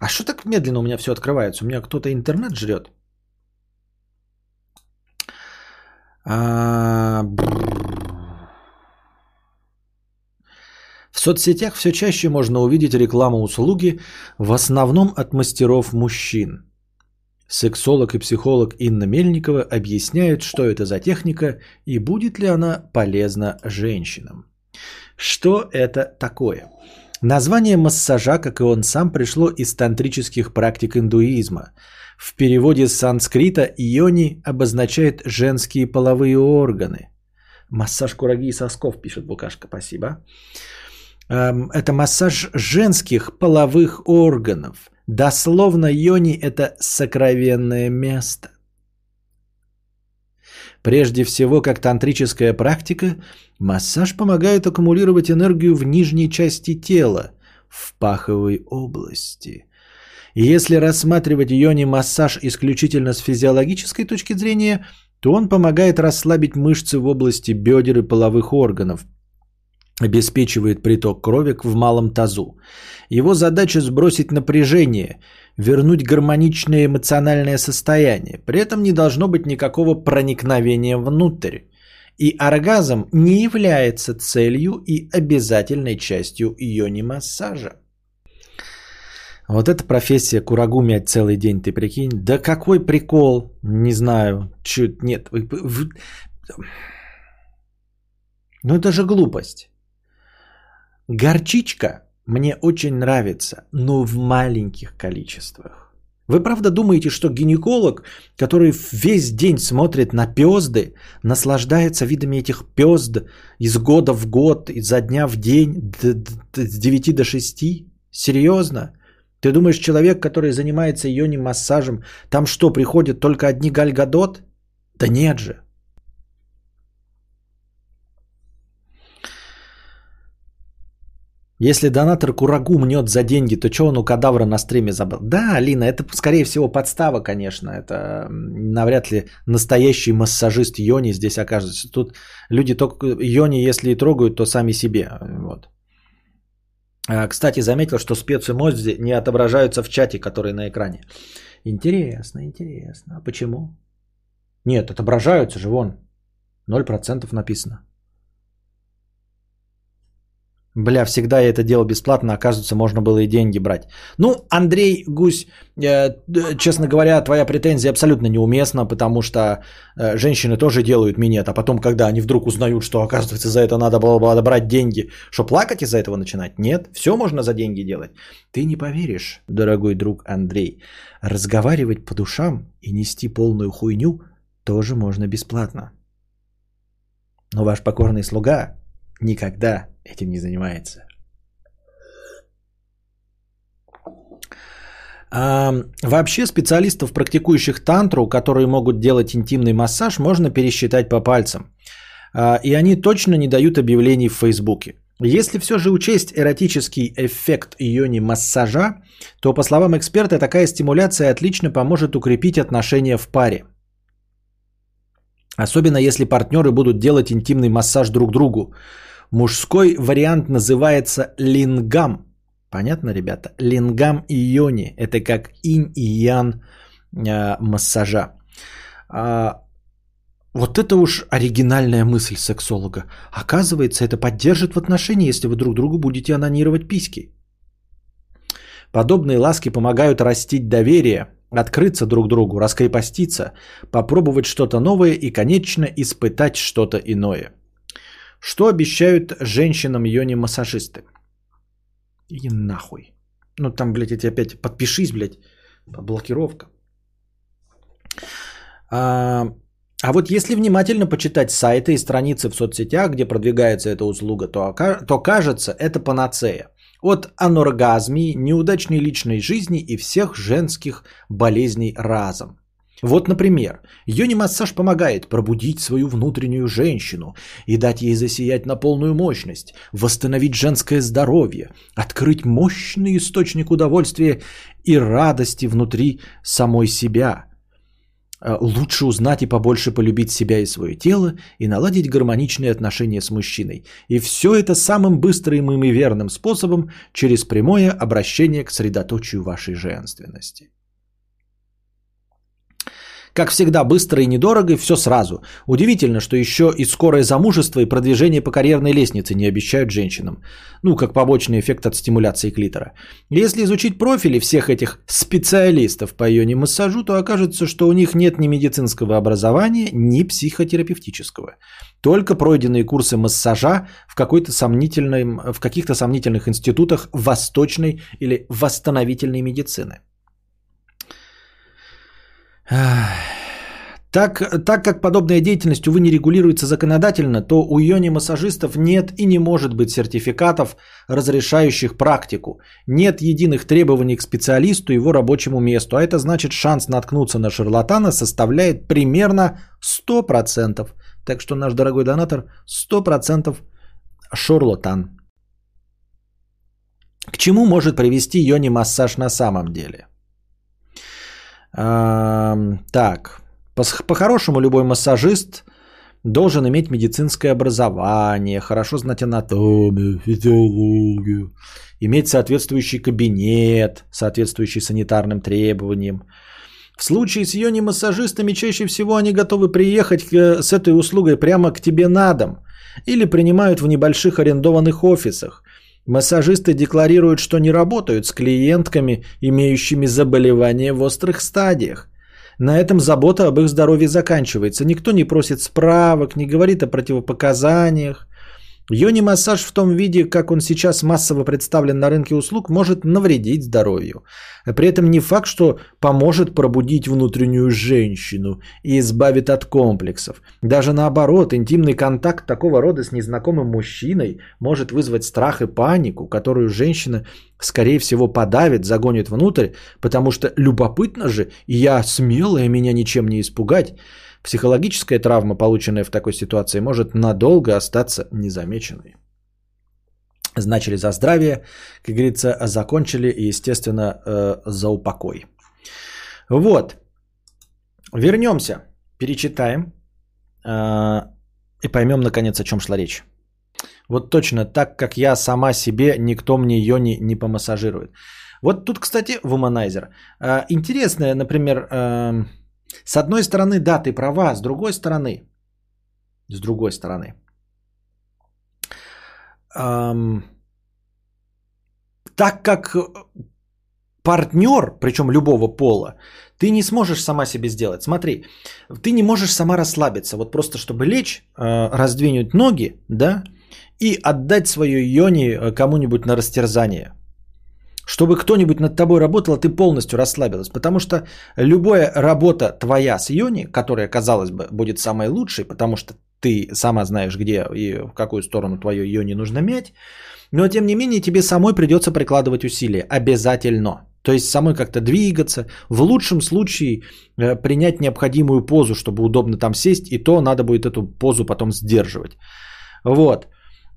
А что так медленно у меня все открывается? У меня кто-то интернет жрет? А... В соцсетях все чаще можно увидеть рекламу услуги, в основном от мастеров мужчин. Сексолог и психолог Инна Мельникова объясняют, что это за техника и будет ли она полезна женщинам. Что это такое? Название массажа, как и он сам, пришло из тантрических практик индуизма. В переводе с санскрита «йони» обозначает женские половые органы. Массаж кураги и сосков, пишет Букашка, спасибо. Эм, это массаж женских половых органов. Дословно йони – это сокровенное место. Прежде всего, как тантрическая практика, массаж помогает аккумулировать энергию в нижней части тела, в паховой области. Если рассматривать йони-массаж исключительно с физиологической точки зрения, то он помогает расслабить мышцы в области бедер и половых органов, обеспечивает приток крови в малом тазу. Его задача сбросить напряжение, вернуть гармоничное эмоциональное состояние. При этом не должно быть никакого проникновения внутрь. И оргазм не является целью и обязательной частью йони-массажа. Вот эта профессия курагу мять целый день, ты прикинь. Да какой прикол, не знаю, чуть нет. Ну это же глупость. Горчичка мне очень нравится, но в маленьких количествах. Вы правда думаете, что гинеколог, который весь день смотрит на пезды, наслаждается видами этих пезд из года в год, изо дня в день, с 9 до 6? Серьезно? Ты думаешь, человек, который занимается йони массажем, там что, приходят только одни гальгадот? Да нет же. Если донатор курагу мнет за деньги, то что он у кадавра на стриме забыл? Да, Алина, это скорее всего подстава, конечно. Это навряд ли настоящий массажист Йони здесь окажется. Тут люди только Йони, если и трогают, то сами себе. Вот. А, кстати, заметил, что спецэмоджи не отображаются в чате, который на экране. Интересно, интересно. А почему? Нет, отображаются же, вон. 0% написано. Бля, всегда я это делал бесплатно, оказывается, можно было и деньги брать. Ну, Андрей Гусь, э, честно говоря, твоя претензия абсолютно неуместна, потому что э, женщины тоже делают минет, а потом, когда они вдруг узнают, что, оказывается, за это надо было, было брать деньги, что плакать из-за этого начинать? Нет, все можно за деньги делать. Ты не поверишь, дорогой друг Андрей, разговаривать по душам и нести полную хуйню тоже можно бесплатно. Но ваш покорный слуга никогда этим не занимается. А, вообще специалистов, практикующих тантру, которые могут делать интимный массаж, можно пересчитать по пальцам. А, и они точно не дают объявлений в Фейсбуке. Если все же учесть эротический эффект йони массажа, то, по словам эксперта, такая стимуляция отлично поможет укрепить отношения в паре. Особенно если партнеры будут делать интимный массаж друг другу. Мужской вариант называется лингам. Понятно, ребята? Лингам и йони. Это как инь и ян э, массажа. А, вот это уж оригинальная мысль сексолога. Оказывается, это поддержит в отношении, если вы друг другу будете анонировать письки. Подобные ласки помогают растить доверие, открыться друг другу, раскрепоститься, попробовать что-то новое и, конечно, испытать что-то иное. Что обещают женщинам йони-массажисты? И нахуй. Ну там, блядь, эти опять подпишись, блядь, блокировка. А, а вот если внимательно почитать сайты и страницы в соцсетях, где продвигается эта услуга, то, то кажется, это панацея. От аноргазмии, неудачной личной жизни и всех женских болезней разом. Вот, например, йони-массаж помогает пробудить свою внутреннюю женщину и дать ей засиять на полную мощность, восстановить женское здоровье, открыть мощный источник удовольствия и радости внутри самой себя. Э, лучше узнать и побольше полюбить себя и свое тело и наладить гармоничные отношения с мужчиной. И все это самым быстрым и верным способом через прямое обращение к средоточию вашей женственности. Как всегда, быстро и недорого, и все сразу. Удивительно, что еще и скорое замужество и продвижение по карьерной лестнице не обещают женщинам. Ну, как побочный эффект от стимуляции клитора. Если изучить профили всех этих специалистов по ионе-массажу, то окажется, что у них нет ни медицинского образования, ни психотерапевтического. Только пройденные курсы массажа в, какой-то сомнительном, в каких-то сомнительных институтах восточной или восстановительной медицины. Так, так как подобная деятельность, увы, не регулируется законодательно, то у йони-массажистов нет и не может быть сертификатов, разрешающих практику. Нет единых требований к специалисту и его рабочему месту, а это значит шанс наткнуться на шарлатана составляет примерно 100%. Так что наш дорогой донатор 100% шарлатан. К чему может привести йони-массаж на самом деле? Так, по-хорошему любой массажист должен иметь медицинское образование, хорошо знать анатомию, физиологию, иметь соответствующий кабинет, соответствующий санитарным требованиям. В случае с йони-массажистами чаще всего они готовы приехать с этой услугой прямо к тебе на дом или принимают в небольших арендованных офисах. Массажисты декларируют, что не работают с клиентками, имеющими заболевания в острых стадиях. На этом забота об их здоровье заканчивается. Никто не просит справок, не говорит о противопоказаниях. Йони-массаж в том виде, как он сейчас массово представлен на рынке услуг, может навредить здоровью. При этом не факт, что поможет пробудить внутреннюю женщину и избавит от комплексов. Даже наоборот, интимный контакт такого рода с незнакомым мужчиной может вызвать страх и панику, которую женщина, скорее всего, подавит, загонит внутрь, потому что любопытно же, я смелая, меня ничем не испугать. Психологическая травма, полученная в такой ситуации, может надолго остаться незамеченной. Значили за здравие, как говорится, закончили и, естественно, э, за упокой. Вот. Вернемся, перечитаем э, и поймем, наконец, о чем шла речь. Вот точно так, как я сама себе, никто мне ее не, не помассажирует. Вот тут, кстати, вуманайзер. Э, интересная, например, с одной стороны, да, ты права, с другой стороны, с другой стороны, эм, так как партнер, причем любого пола, ты не сможешь сама себе сделать. Смотри, ты не можешь сама расслабиться, вот просто чтобы лечь, э, раздвинуть ноги, да, и отдать свое йони э, кому-нибудь на растерзание – чтобы кто-нибудь над тобой работал, а ты полностью расслабилась. Потому что любая работа твоя с Йони, которая, казалось бы, будет самой лучшей, потому что ты сама знаешь, где и в какую сторону твою Йони нужно мять, но тем не менее тебе самой придется прикладывать усилия. Обязательно. То есть самой как-то двигаться, в лучшем случае э, принять необходимую позу, чтобы удобно там сесть, и то надо будет эту позу потом сдерживать. Вот.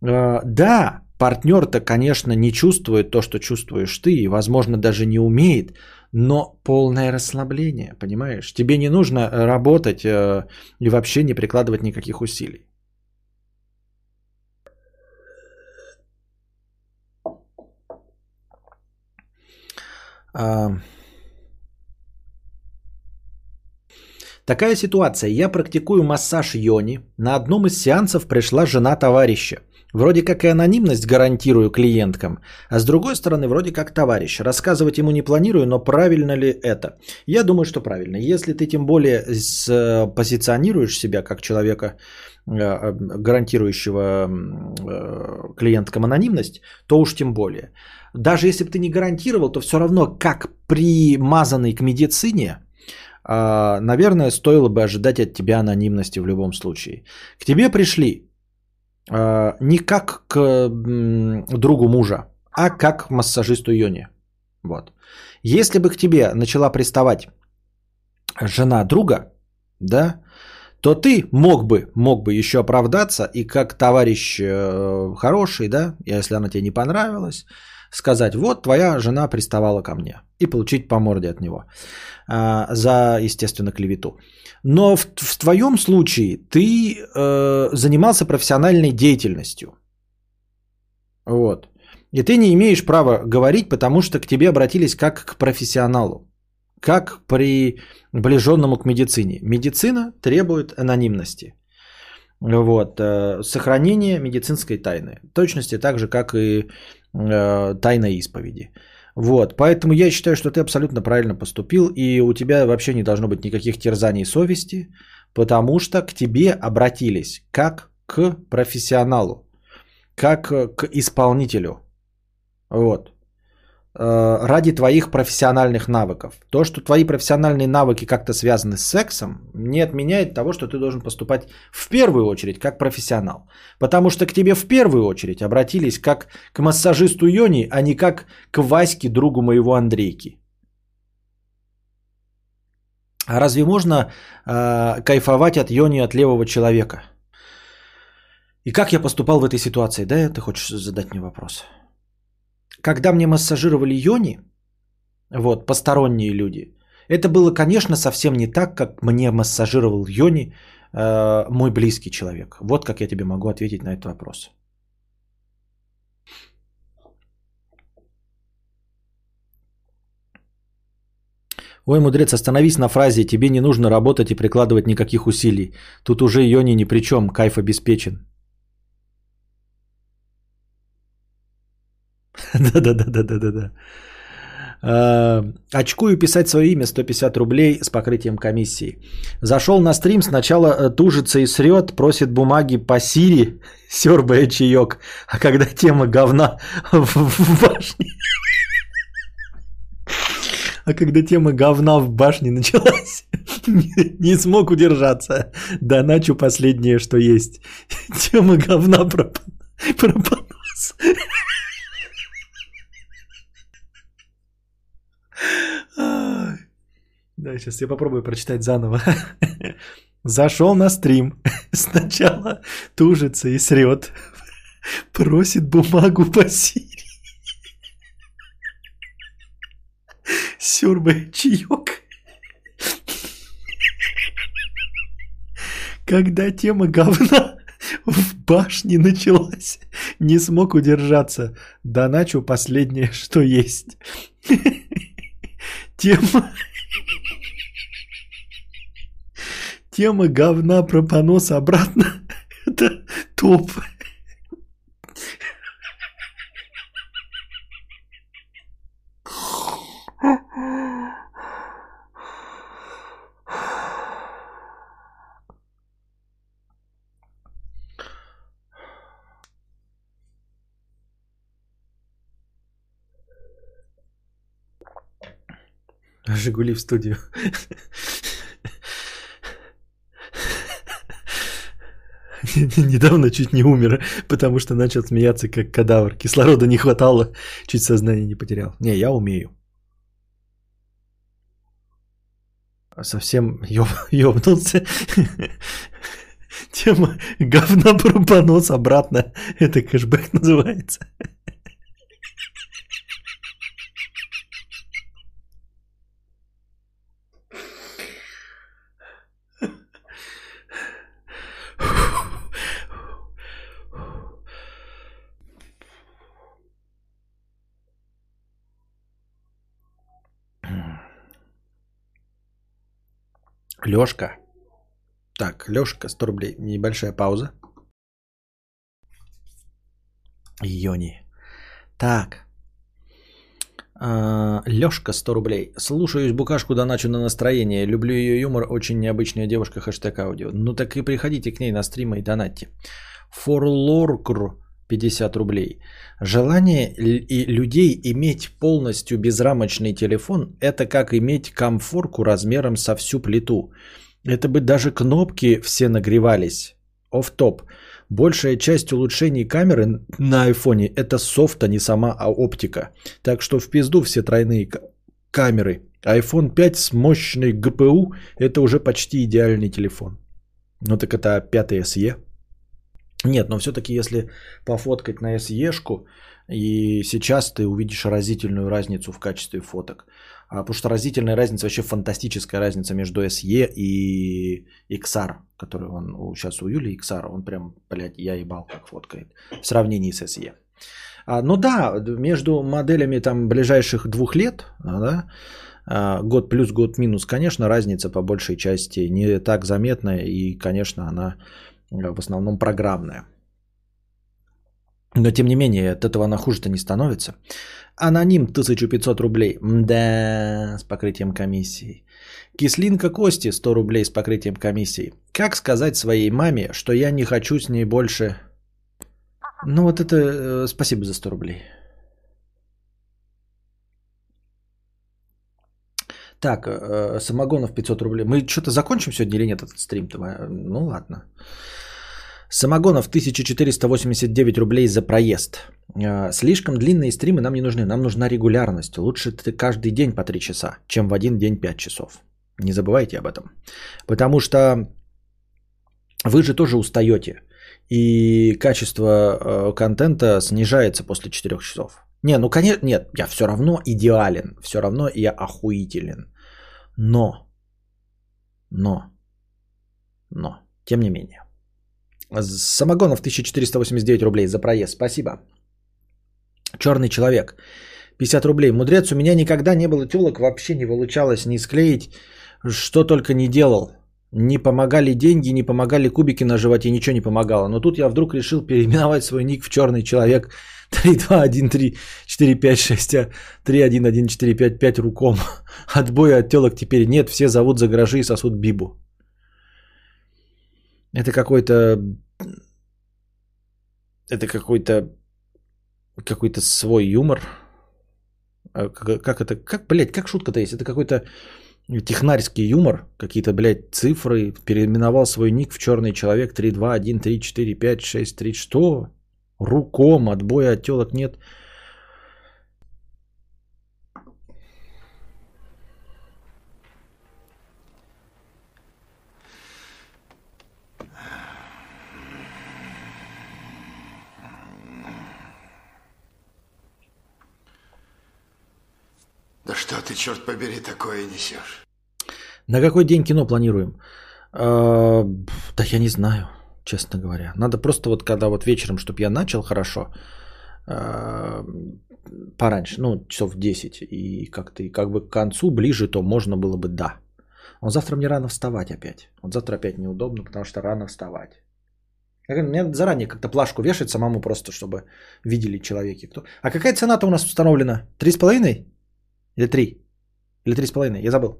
Э, да, Партнер-то, конечно, не чувствует то, что чувствуешь ты, и, возможно, даже не умеет, но полное расслабление, понимаешь? Тебе не нужно работать э, и вообще не прикладывать никаких усилий. А... Такая ситуация. Я практикую массаж йони. На одном из сеансов пришла жена товарища – Вроде как и анонимность гарантирую клиенткам, а с другой стороны, вроде как товарищ. Рассказывать ему не планирую, но правильно ли это? Я думаю, что правильно. Если ты тем более э, позиционируешь себя как человека, э, гарантирующего э, клиенткам анонимность, то уж тем более. Даже если бы ты не гарантировал, то все равно как примазанный к медицине, наверное, стоило бы ожидать от тебя анонимности в любом случае. К тебе пришли не как к другу мужа, а как к массажисту Йони. Вот. Если бы к тебе начала приставать жена друга, да, то ты мог бы, мог бы еще оправдаться и как товарищ э, хороший, да, если она тебе не понравилась, сказать, вот твоя жена приставала ко мне и получить по морде от него а, за, естественно, клевету. Но в, в твоем случае ты э, занимался профессиональной деятельностью. Вот. И ты не имеешь права говорить, потому что к тебе обратились как к профессионалу. Как приближенному к медицине. Медицина требует анонимности. Вот. Э, сохранение медицинской тайны. В точности так же, как и э, тайна исповеди. Вот, поэтому я считаю, что ты абсолютно правильно поступил, и у тебя вообще не должно быть никаких терзаний совести, потому что к тебе обратились как к профессионалу, как к исполнителю. Вот. Э, ради твоих профессиональных навыков. То, что твои профессиональные навыки как-то связаны с сексом, не отменяет того, что ты должен поступать в первую очередь как профессионал. Потому что к тебе в первую очередь обратились как к массажисту Йони, а не как к Ваське, другу моего Андрейки. А разве можно э, кайфовать от Йони от левого человека? И как я поступал в этой ситуации? Да, ты хочешь задать мне вопрос? Когда мне массажировали йони, вот, посторонние люди, это было, конечно, совсем не так, как мне массажировал йони э, мой близкий человек. Вот как я тебе могу ответить на этот вопрос. Ой, мудрец, остановись на фразе «тебе не нужно работать и прикладывать никаких усилий». Тут уже Йони ни при чем, кайф обеспечен. Да-да-да-да-да-да. Очкую писать свое имя 150 рублей с покрытием комиссии. Зашел на стрим, сначала э, тужится и срет, просит бумаги по Сири, сербая чаек. А когда тема говна в башне... А когда тема говна в башне началась, не смог удержаться. Доначу последнее, что есть. Тема говна пропонос. Да, сейчас я попробую прочитать заново. Зашел на стрим. Сначала тужится и срет. Просит бумагу по Сири. Сюрбай чаек. Когда тема говна в башне началась, не смог удержаться. Доначу последнее, что есть. Тема... Тема говна про понос обратно. Это топ. Жигули в студию. Недавно чуть не умер, потому что начал смеяться как кадавр. Кислорода не хватало, чуть сознание не потерял. Не, я умею. Совсем ёб, ёбнулся. Тема говна про понос обратно. Это кэшбэк называется. Лёшка. Так, Лёшка, 100 рублей. Небольшая пауза. Йони. Так. А, Лёшка, 100 рублей. Слушаюсь букашку доначу на настроение. Люблю ее юмор. Очень необычная девушка. Хэштег аудио. Ну так и приходите к ней на стримы и донатьте. Форлоркр 50 рублей. Желание и людей иметь полностью безрамочный телефон – это как иметь комфорку размером со всю плиту. Это бы даже кнопки все нагревались. Оф-топ. Большая часть улучшений камеры на айфоне – это софт, а не сама а оптика. Так что в пизду все тройные камеры. iPhone 5 с мощной ГПУ – это уже почти идеальный телефон. Ну так это 5 SE. Нет, но все-таки если пофоткать на SE-шку, И сейчас ты увидишь разительную разницу в качестве фоток. А, потому что разительная разница, вообще фантастическая разница между SE и XR, который он сейчас у Юли XR, он прям, блядь, я ебал, как фоткает в сравнении с SE. А, ну да, между моделями там ближайших двух лет, да, а, год плюс, год минус, конечно, разница по большей части не так заметная и, конечно, она в основном программная. Но, тем не менее, от этого она хуже-то не становится. Аноним 1500 рублей. Да, с покрытием комиссии. Кислинка Кости 100 рублей с покрытием комиссии. Как сказать своей маме, что я не хочу с ней больше... Ну вот это... Э, спасибо за 100 рублей. Так, э, Самогонов 500 рублей. Мы что-то закончим сегодня или нет этот стрим-то? Ну ладно. Самогонов 1489 рублей за проезд. А, слишком длинные стримы нам не нужны. Нам нужна регулярность. Лучше ты каждый день по 3 часа, чем в один день 5 часов. Не забывайте об этом. Потому что вы же тоже устаете. И качество э, контента снижается после 4 часов. Не, ну конечно, нет, я все равно идеален. Все равно я охуителен. Но, но, но, тем не менее. Самогонов 1489 рублей за проезд. Спасибо. Черный человек. 50 рублей. Мудрец, у меня никогда не было телок, вообще не получалось ни склеить, что только не делал. Не помогали деньги, не помогали кубики на животе, ничего не помогало. Но тут я вдруг решил переименовать свой ник в черный человек 3213 456 а 31145 руком. Отбоя от телок теперь нет, все зовут за гаражи и сосут бибу. Это какой-то... Это какой-то... Какой-то свой юмор. А как это... Как, блядь, как шутка-то есть? Это какой-то технарский юмор. Какие-то, блядь, цифры. Переименовал свой ник в черный человек 3, 2, 1, 3, 4, 5, 6, 3. Что? Руком, отбоя от телок нет. Да что ты, черт побери, такое несешь? На какой день кино планируем? А, да я не знаю, честно говоря. Надо просто вот когда вот вечером, чтобы я начал хорошо, а, пораньше, ну, часов 10, и как-то и как бы к концу ближе, то можно было бы да. Он завтра мне рано вставать опять. Вот завтра опять неудобно, потому что рано вставать. Мне заранее как-то плашку вешать самому просто, чтобы видели человеки. Кто... А какая цена-то у нас установлена? Три с половиной? Или три? Или три с половиной? Я забыл.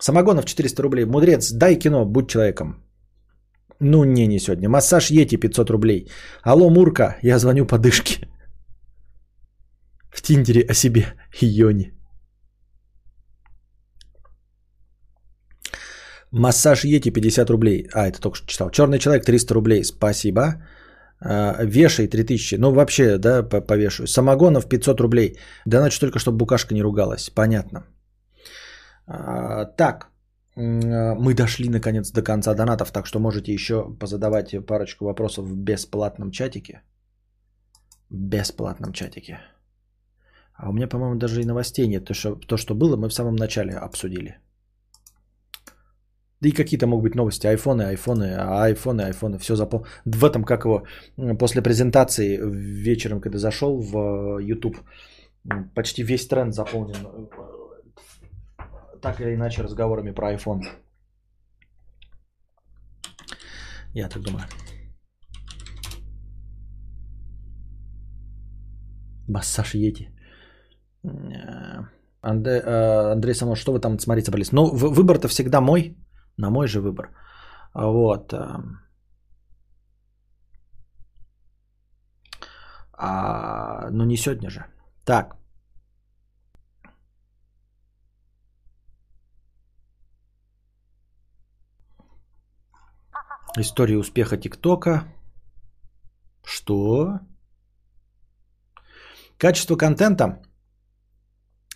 Самогонов 400 рублей. Мудрец, дай кино, будь человеком. Ну, не, не сегодня. Массаж Ети 500 рублей. Алло, Мурка, я звоню по дышке. В Тиндере о себе. Йони. Массаж Ети 50 рублей. А, это только что читал. Черный человек 300 рублей. Спасибо. А, вешай 3000. Ну, вообще, да, повешаю. Самогонов 500 рублей. Да иначе только, чтобы букашка не ругалась. Понятно. А, так, мы дошли наконец до конца донатов, так что можете еще позадавать парочку вопросов в бесплатном чатике. Бесплатном чатике. А у меня, по-моему, даже и новостей нет. То что, то, что было, мы в самом начале обсудили. Да и какие-то могут быть новости. Айфоны, айфоны, айфоны, айфоны. Все запол... В этом, как его, после презентации вечером, когда зашел в э, YouTube, почти весь тренд заполнен э, так или иначе разговорами про iPhone. Я так думаю. Массаж Йети. Э, Андрей, Андрей Самов, что вы там смотрите, собрались? Ну, выбор-то всегда мой. На мой же выбор. Вот. Э, а, но не сегодня же. Так. История успеха ТикТока. Что? Качество контента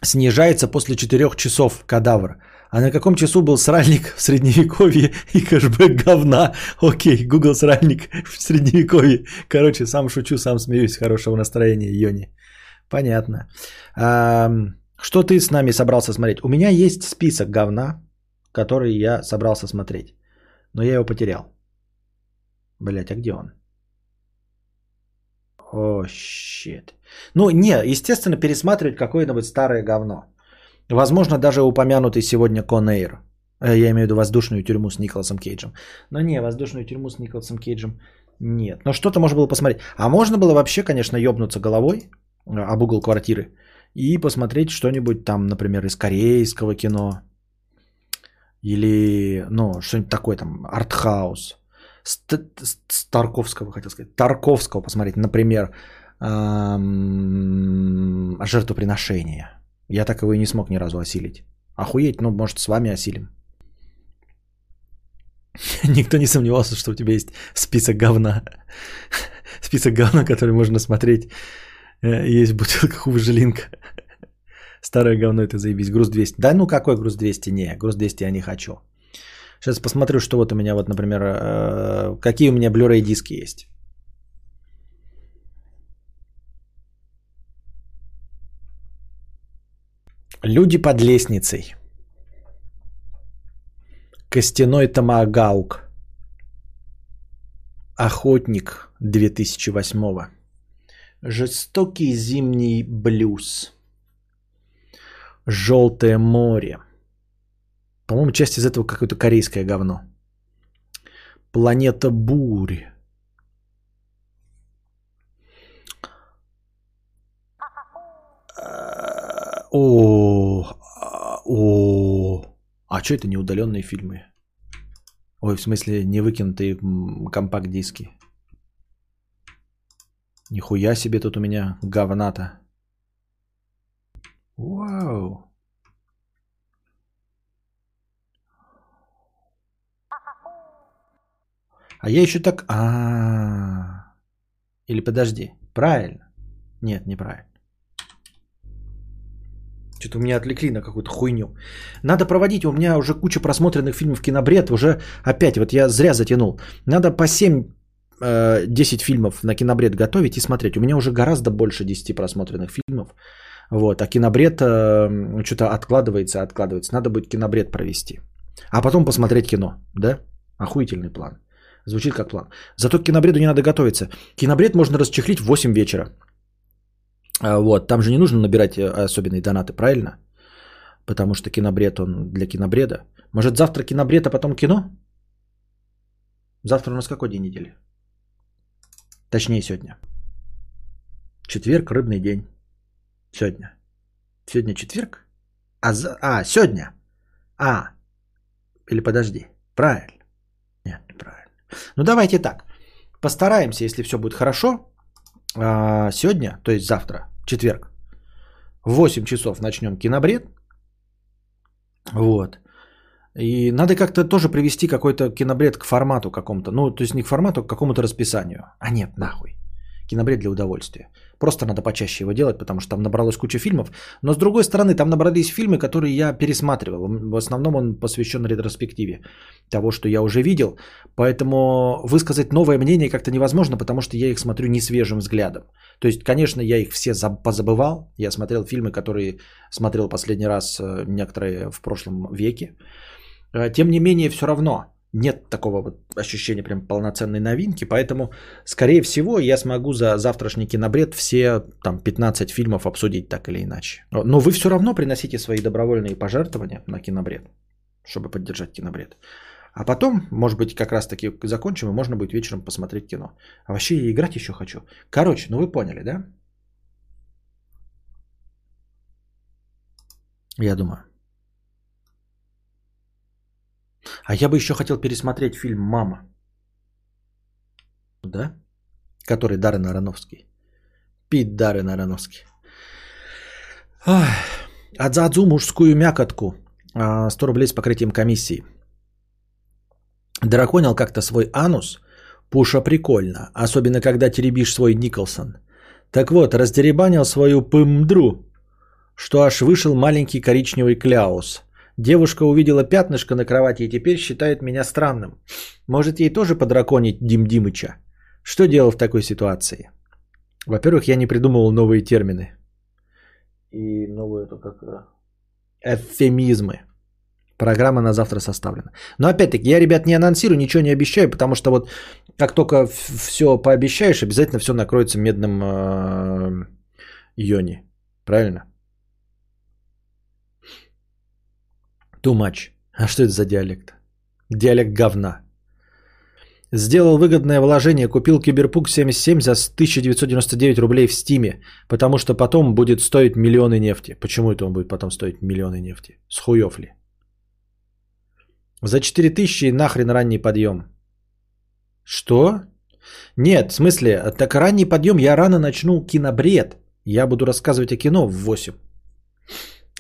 снижается после 4 часов кадавр. А на каком часу был сральник в средневековье и кэшбэк говна? Окей, Google сральник в средневековье. Короче, сам шучу, сам смеюсь. Хорошего настроения, Йони. Понятно. Что ты с нами собрался смотреть? У меня есть список говна, который я собрался смотреть. Но я его потерял. Блять, а где он? О, щит. Ну, не, естественно, пересматривать какое-нибудь старое говно. Возможно, даже упомянутый сегодня Конейр. Я имею в виду воздушную тюрьму с Николасом Кейджем. Но не, воздушную тюрьму с Николасом Кейджем нет. Но что-то можно было посмотреть. А можно было вообще, конечно, ёбнуться головой э, об угол квартиры и посмотреть что-нибудь там, например, из корейского кино. Или, ну, что-нибудь такое там, артхаус. С, Тарковского, хотел сказать. Тарковского посмотреть, например, жертвоприношение. Я так его и не смог ни разу осилить. Охуеть, ну, может, с вами осилим. Никто не сомневался, что у тебя есть список говна. Список говна, который можно смотреть. Э, есть в бутылках у Важелинка. Старое говно это заебись. Груз 200. Да ну какой груз 200? Не, груз 200 я не хочу. Сейчас посмотрю, что вот у меня, вот, например, э, какие у меня Blu-ray диски есть. Люди под лестницей. Костяной томагаук. Охотник 2008. Жестокий зимний блюз. Желтое море. По-моему, часть из этого какое-то корейское говно. Планета бурь. О, о, а что это не удаленные фильмы? Ой, в смысле, не выкинутые компакт-диски. Нихуя себе тут у меня говната. Вау. А я еще так... А, Или подожди. Правильно? Нет, неправильно. Что-то у меня отвлекли на какую-то хуйню. Надо проводить, у меня уже куча просмотренных фильмов кинобред, уже опять, вот я зря затянул. Надо по 7-10 э, фильмов на кинобред готовить и смотреть. У меня уже гораздо больше 10 просмотренных фильмов. Вот, а кинобред э, что-то откладывается, откладывается. Надо будет кинобред провести. А потом посмотреть кино, да? Охуительный план. Звучит как план. Зато к кинобреду не надо готовиться. Кинобред можно расчехлить в 8 вечера. А, вот, там же не нужно набирать э, особенные донаты, правильно? Потому что кинобред, он для кинобреда. Может, завтра кинобред, а потом кино? Завтра у нас какой день недели? Точнее, сегодня. Четверг, рыбный день. Сегодня. Сегодня четверг? А, за... а сегодня? А, или подожди. Правильно. Нет, неправильно. Ну, давайте так. Постараемся, если все будет хорошо, а, сегодня, то есть завтра, четверг, в 8 часов начнем кинобред. Вот. И надо как-то тоже привести какой-то кинобред к формату какому-то. Ну, то есть не к формату, а к какому-то расписанию. А нет, нахуй. Кинобред для удовольствия. Просто надо почаще его делать, потому что там набралось куча фильмов. Но с другой стороны, там набрались фильмы, которые я пересматривал. В основном он посвящен ретроспективе того, что я уже видел. Поэтому высказать новое мнение как-то невозможно, потому что я их смотрю не свежим взглядом. То есть, конечно, я их все позабывал. Я смотрел фильмы, которые смотрел последний раз э, некоторые в прошлом веке. Э, тем не менее, все равно нет такого вот ощущения прям полноценной новинки, поэтому, скорее всего, я смогу за завтрашний кинобред все там 15 фильмов обсудить так или иначе. Но вы все равно приносите свои добровольные пожертвования на кинобред, чтобы поддержать кинобред. А потом, может быть, как раз таки закончим, и можно будет вечером посмотреть кино. А вообще я играть еще хочу. Короче, ну вы поняли, да? Я думаю. А я бы еще хотел пересмотреть фильм «Мама». Да? Который Даррен Ароновский. Пит Даррен Ароновский. Адзадзу мужскую мякотку. 100 а, рублей с покрытием комиссии. Драконил как-то свой анус. Пуша прикольно. Особенно, когда теребишь свой Николсон. Так вот, раздеребанил свою пымдру. что аж вышел маленький коричневый кляус. Девушка увидела пятнышко на кровати и теперь считает меня странным. Может ей тоже подраконить Дим Димыча? Что делал в такой ситуации? Во-первых, я не придумывал новые термины. И новые это как эвфемизмы. Программа на завтра составлена. Но опять-таки, я, ребят, не анонсирую, ничего не обещаю, потому что вот как только все пообещаешь, обязательно все накроется медным э. Правильно? Too much. А что это за диалект? Диалект говна. Сделал выгодное вложение, купил Киберпук 77 за 1999 рублей в Стиме, потому что потом будет стоить миллионы нефти. Почему это он будет потом стоить миллионы нефти? С хуев ли? За 4000 нахрен ранний подъем. Что? Нет, в смысле, так ранний подъем я рано начну кинобред. Я буду рассказывать о кино в 8.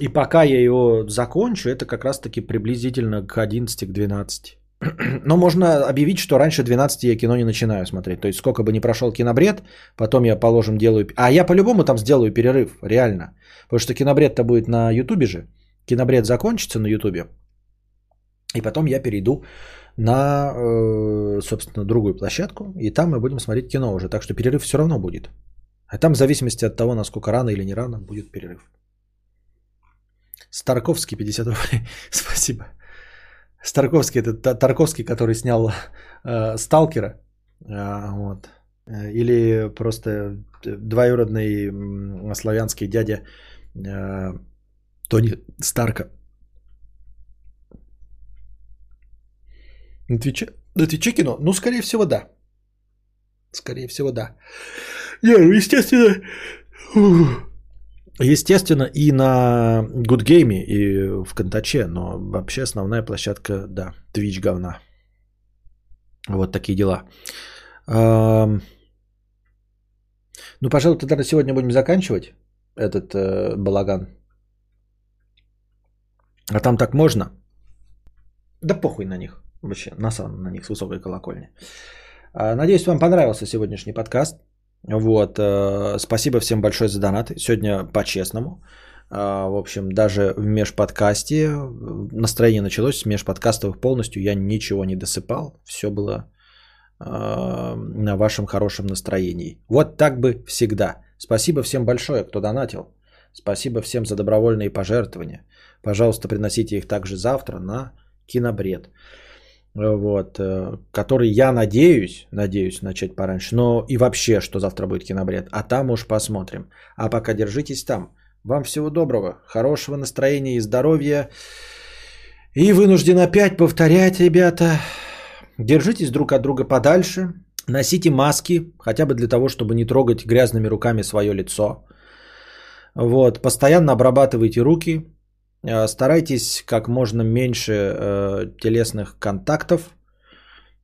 И пока я его закончу, это как раз таки приблизительно к 11, к 12. Но можно объявить, что раньше 12 я кино не начинаю смотреть. То есть сколько бы ни прошел кинобред, потом я, положим, делаю... А я по-любому там сделаю перерыв, реально. Потому что кинобред-то будет на ютубе же. Кинобред закончится на ютубе. И потом я перейду на, э, собственно, другую площадку. И там мы будем смотреть кино уже. Так что перерыв все равно будет. А там в зависимости от того, насколько рано или не рано будет перерыв. Старковский 50 рублей. Спасибо. Старковский, это Тарковский, который снял э, Сталкера. Э, вот. Или просто двоюродный э, славянский дядя э, Тони Старка. На Твиче кино? Ну, скорее всего, да. Скорее всего, да. Не, ну, естественно... Естественно, и на Good Game, и в Контаче, но вообще основная площадка, да, Twitch говна. Вот такие дела. Ну, пожалуй, тогда на сегодня будем заканчивать этот э, балаган. А там так можно? Да похуй на них. Вообще, насран на них с высокой колокольни. А, надеюсь, вам понравился сегодняшний подкаст. Вот, э, спасибо всем большое за донаты. Сегодня по-честному. А, в общем, даже в межподкасте настроение началось с межподкастовых полностью. Я ничего не досыпал. Все было на вашем хорошем настроении. Вот так бы всегда. Спасибо всем большое, кто донатил. Спасибо всем за добровольные пожертвования. Пожалуйста, приносите их также завтра на кинобред вот, э, который я надеюсь, надеюсь начать пораньше, но и вообще, что завтра будет кинобред, а там уж посмотрим. А пока держитесь там. Вам всего доброго, хорошего настроения и здоровья. И вынужден опять повторять, ребята, держитесь друг от друга подальше, носите маски, хотя бы для того, чтобы не трогать грязными руками свое лицо. Вот, постоянно обрабатывайте руки, старайтесь как можно меньше э, телесных контактов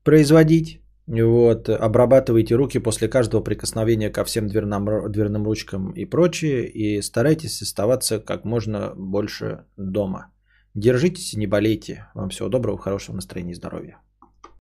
производить. Вот, обрабатывайте руки после каждого прикосновения ко всем дверным, дверным ручкам и прочее. И старайтесь оставаться как можно больше дома. Держитесь и не болейте. Вам всего доброго, хорошего настроения и здоровья.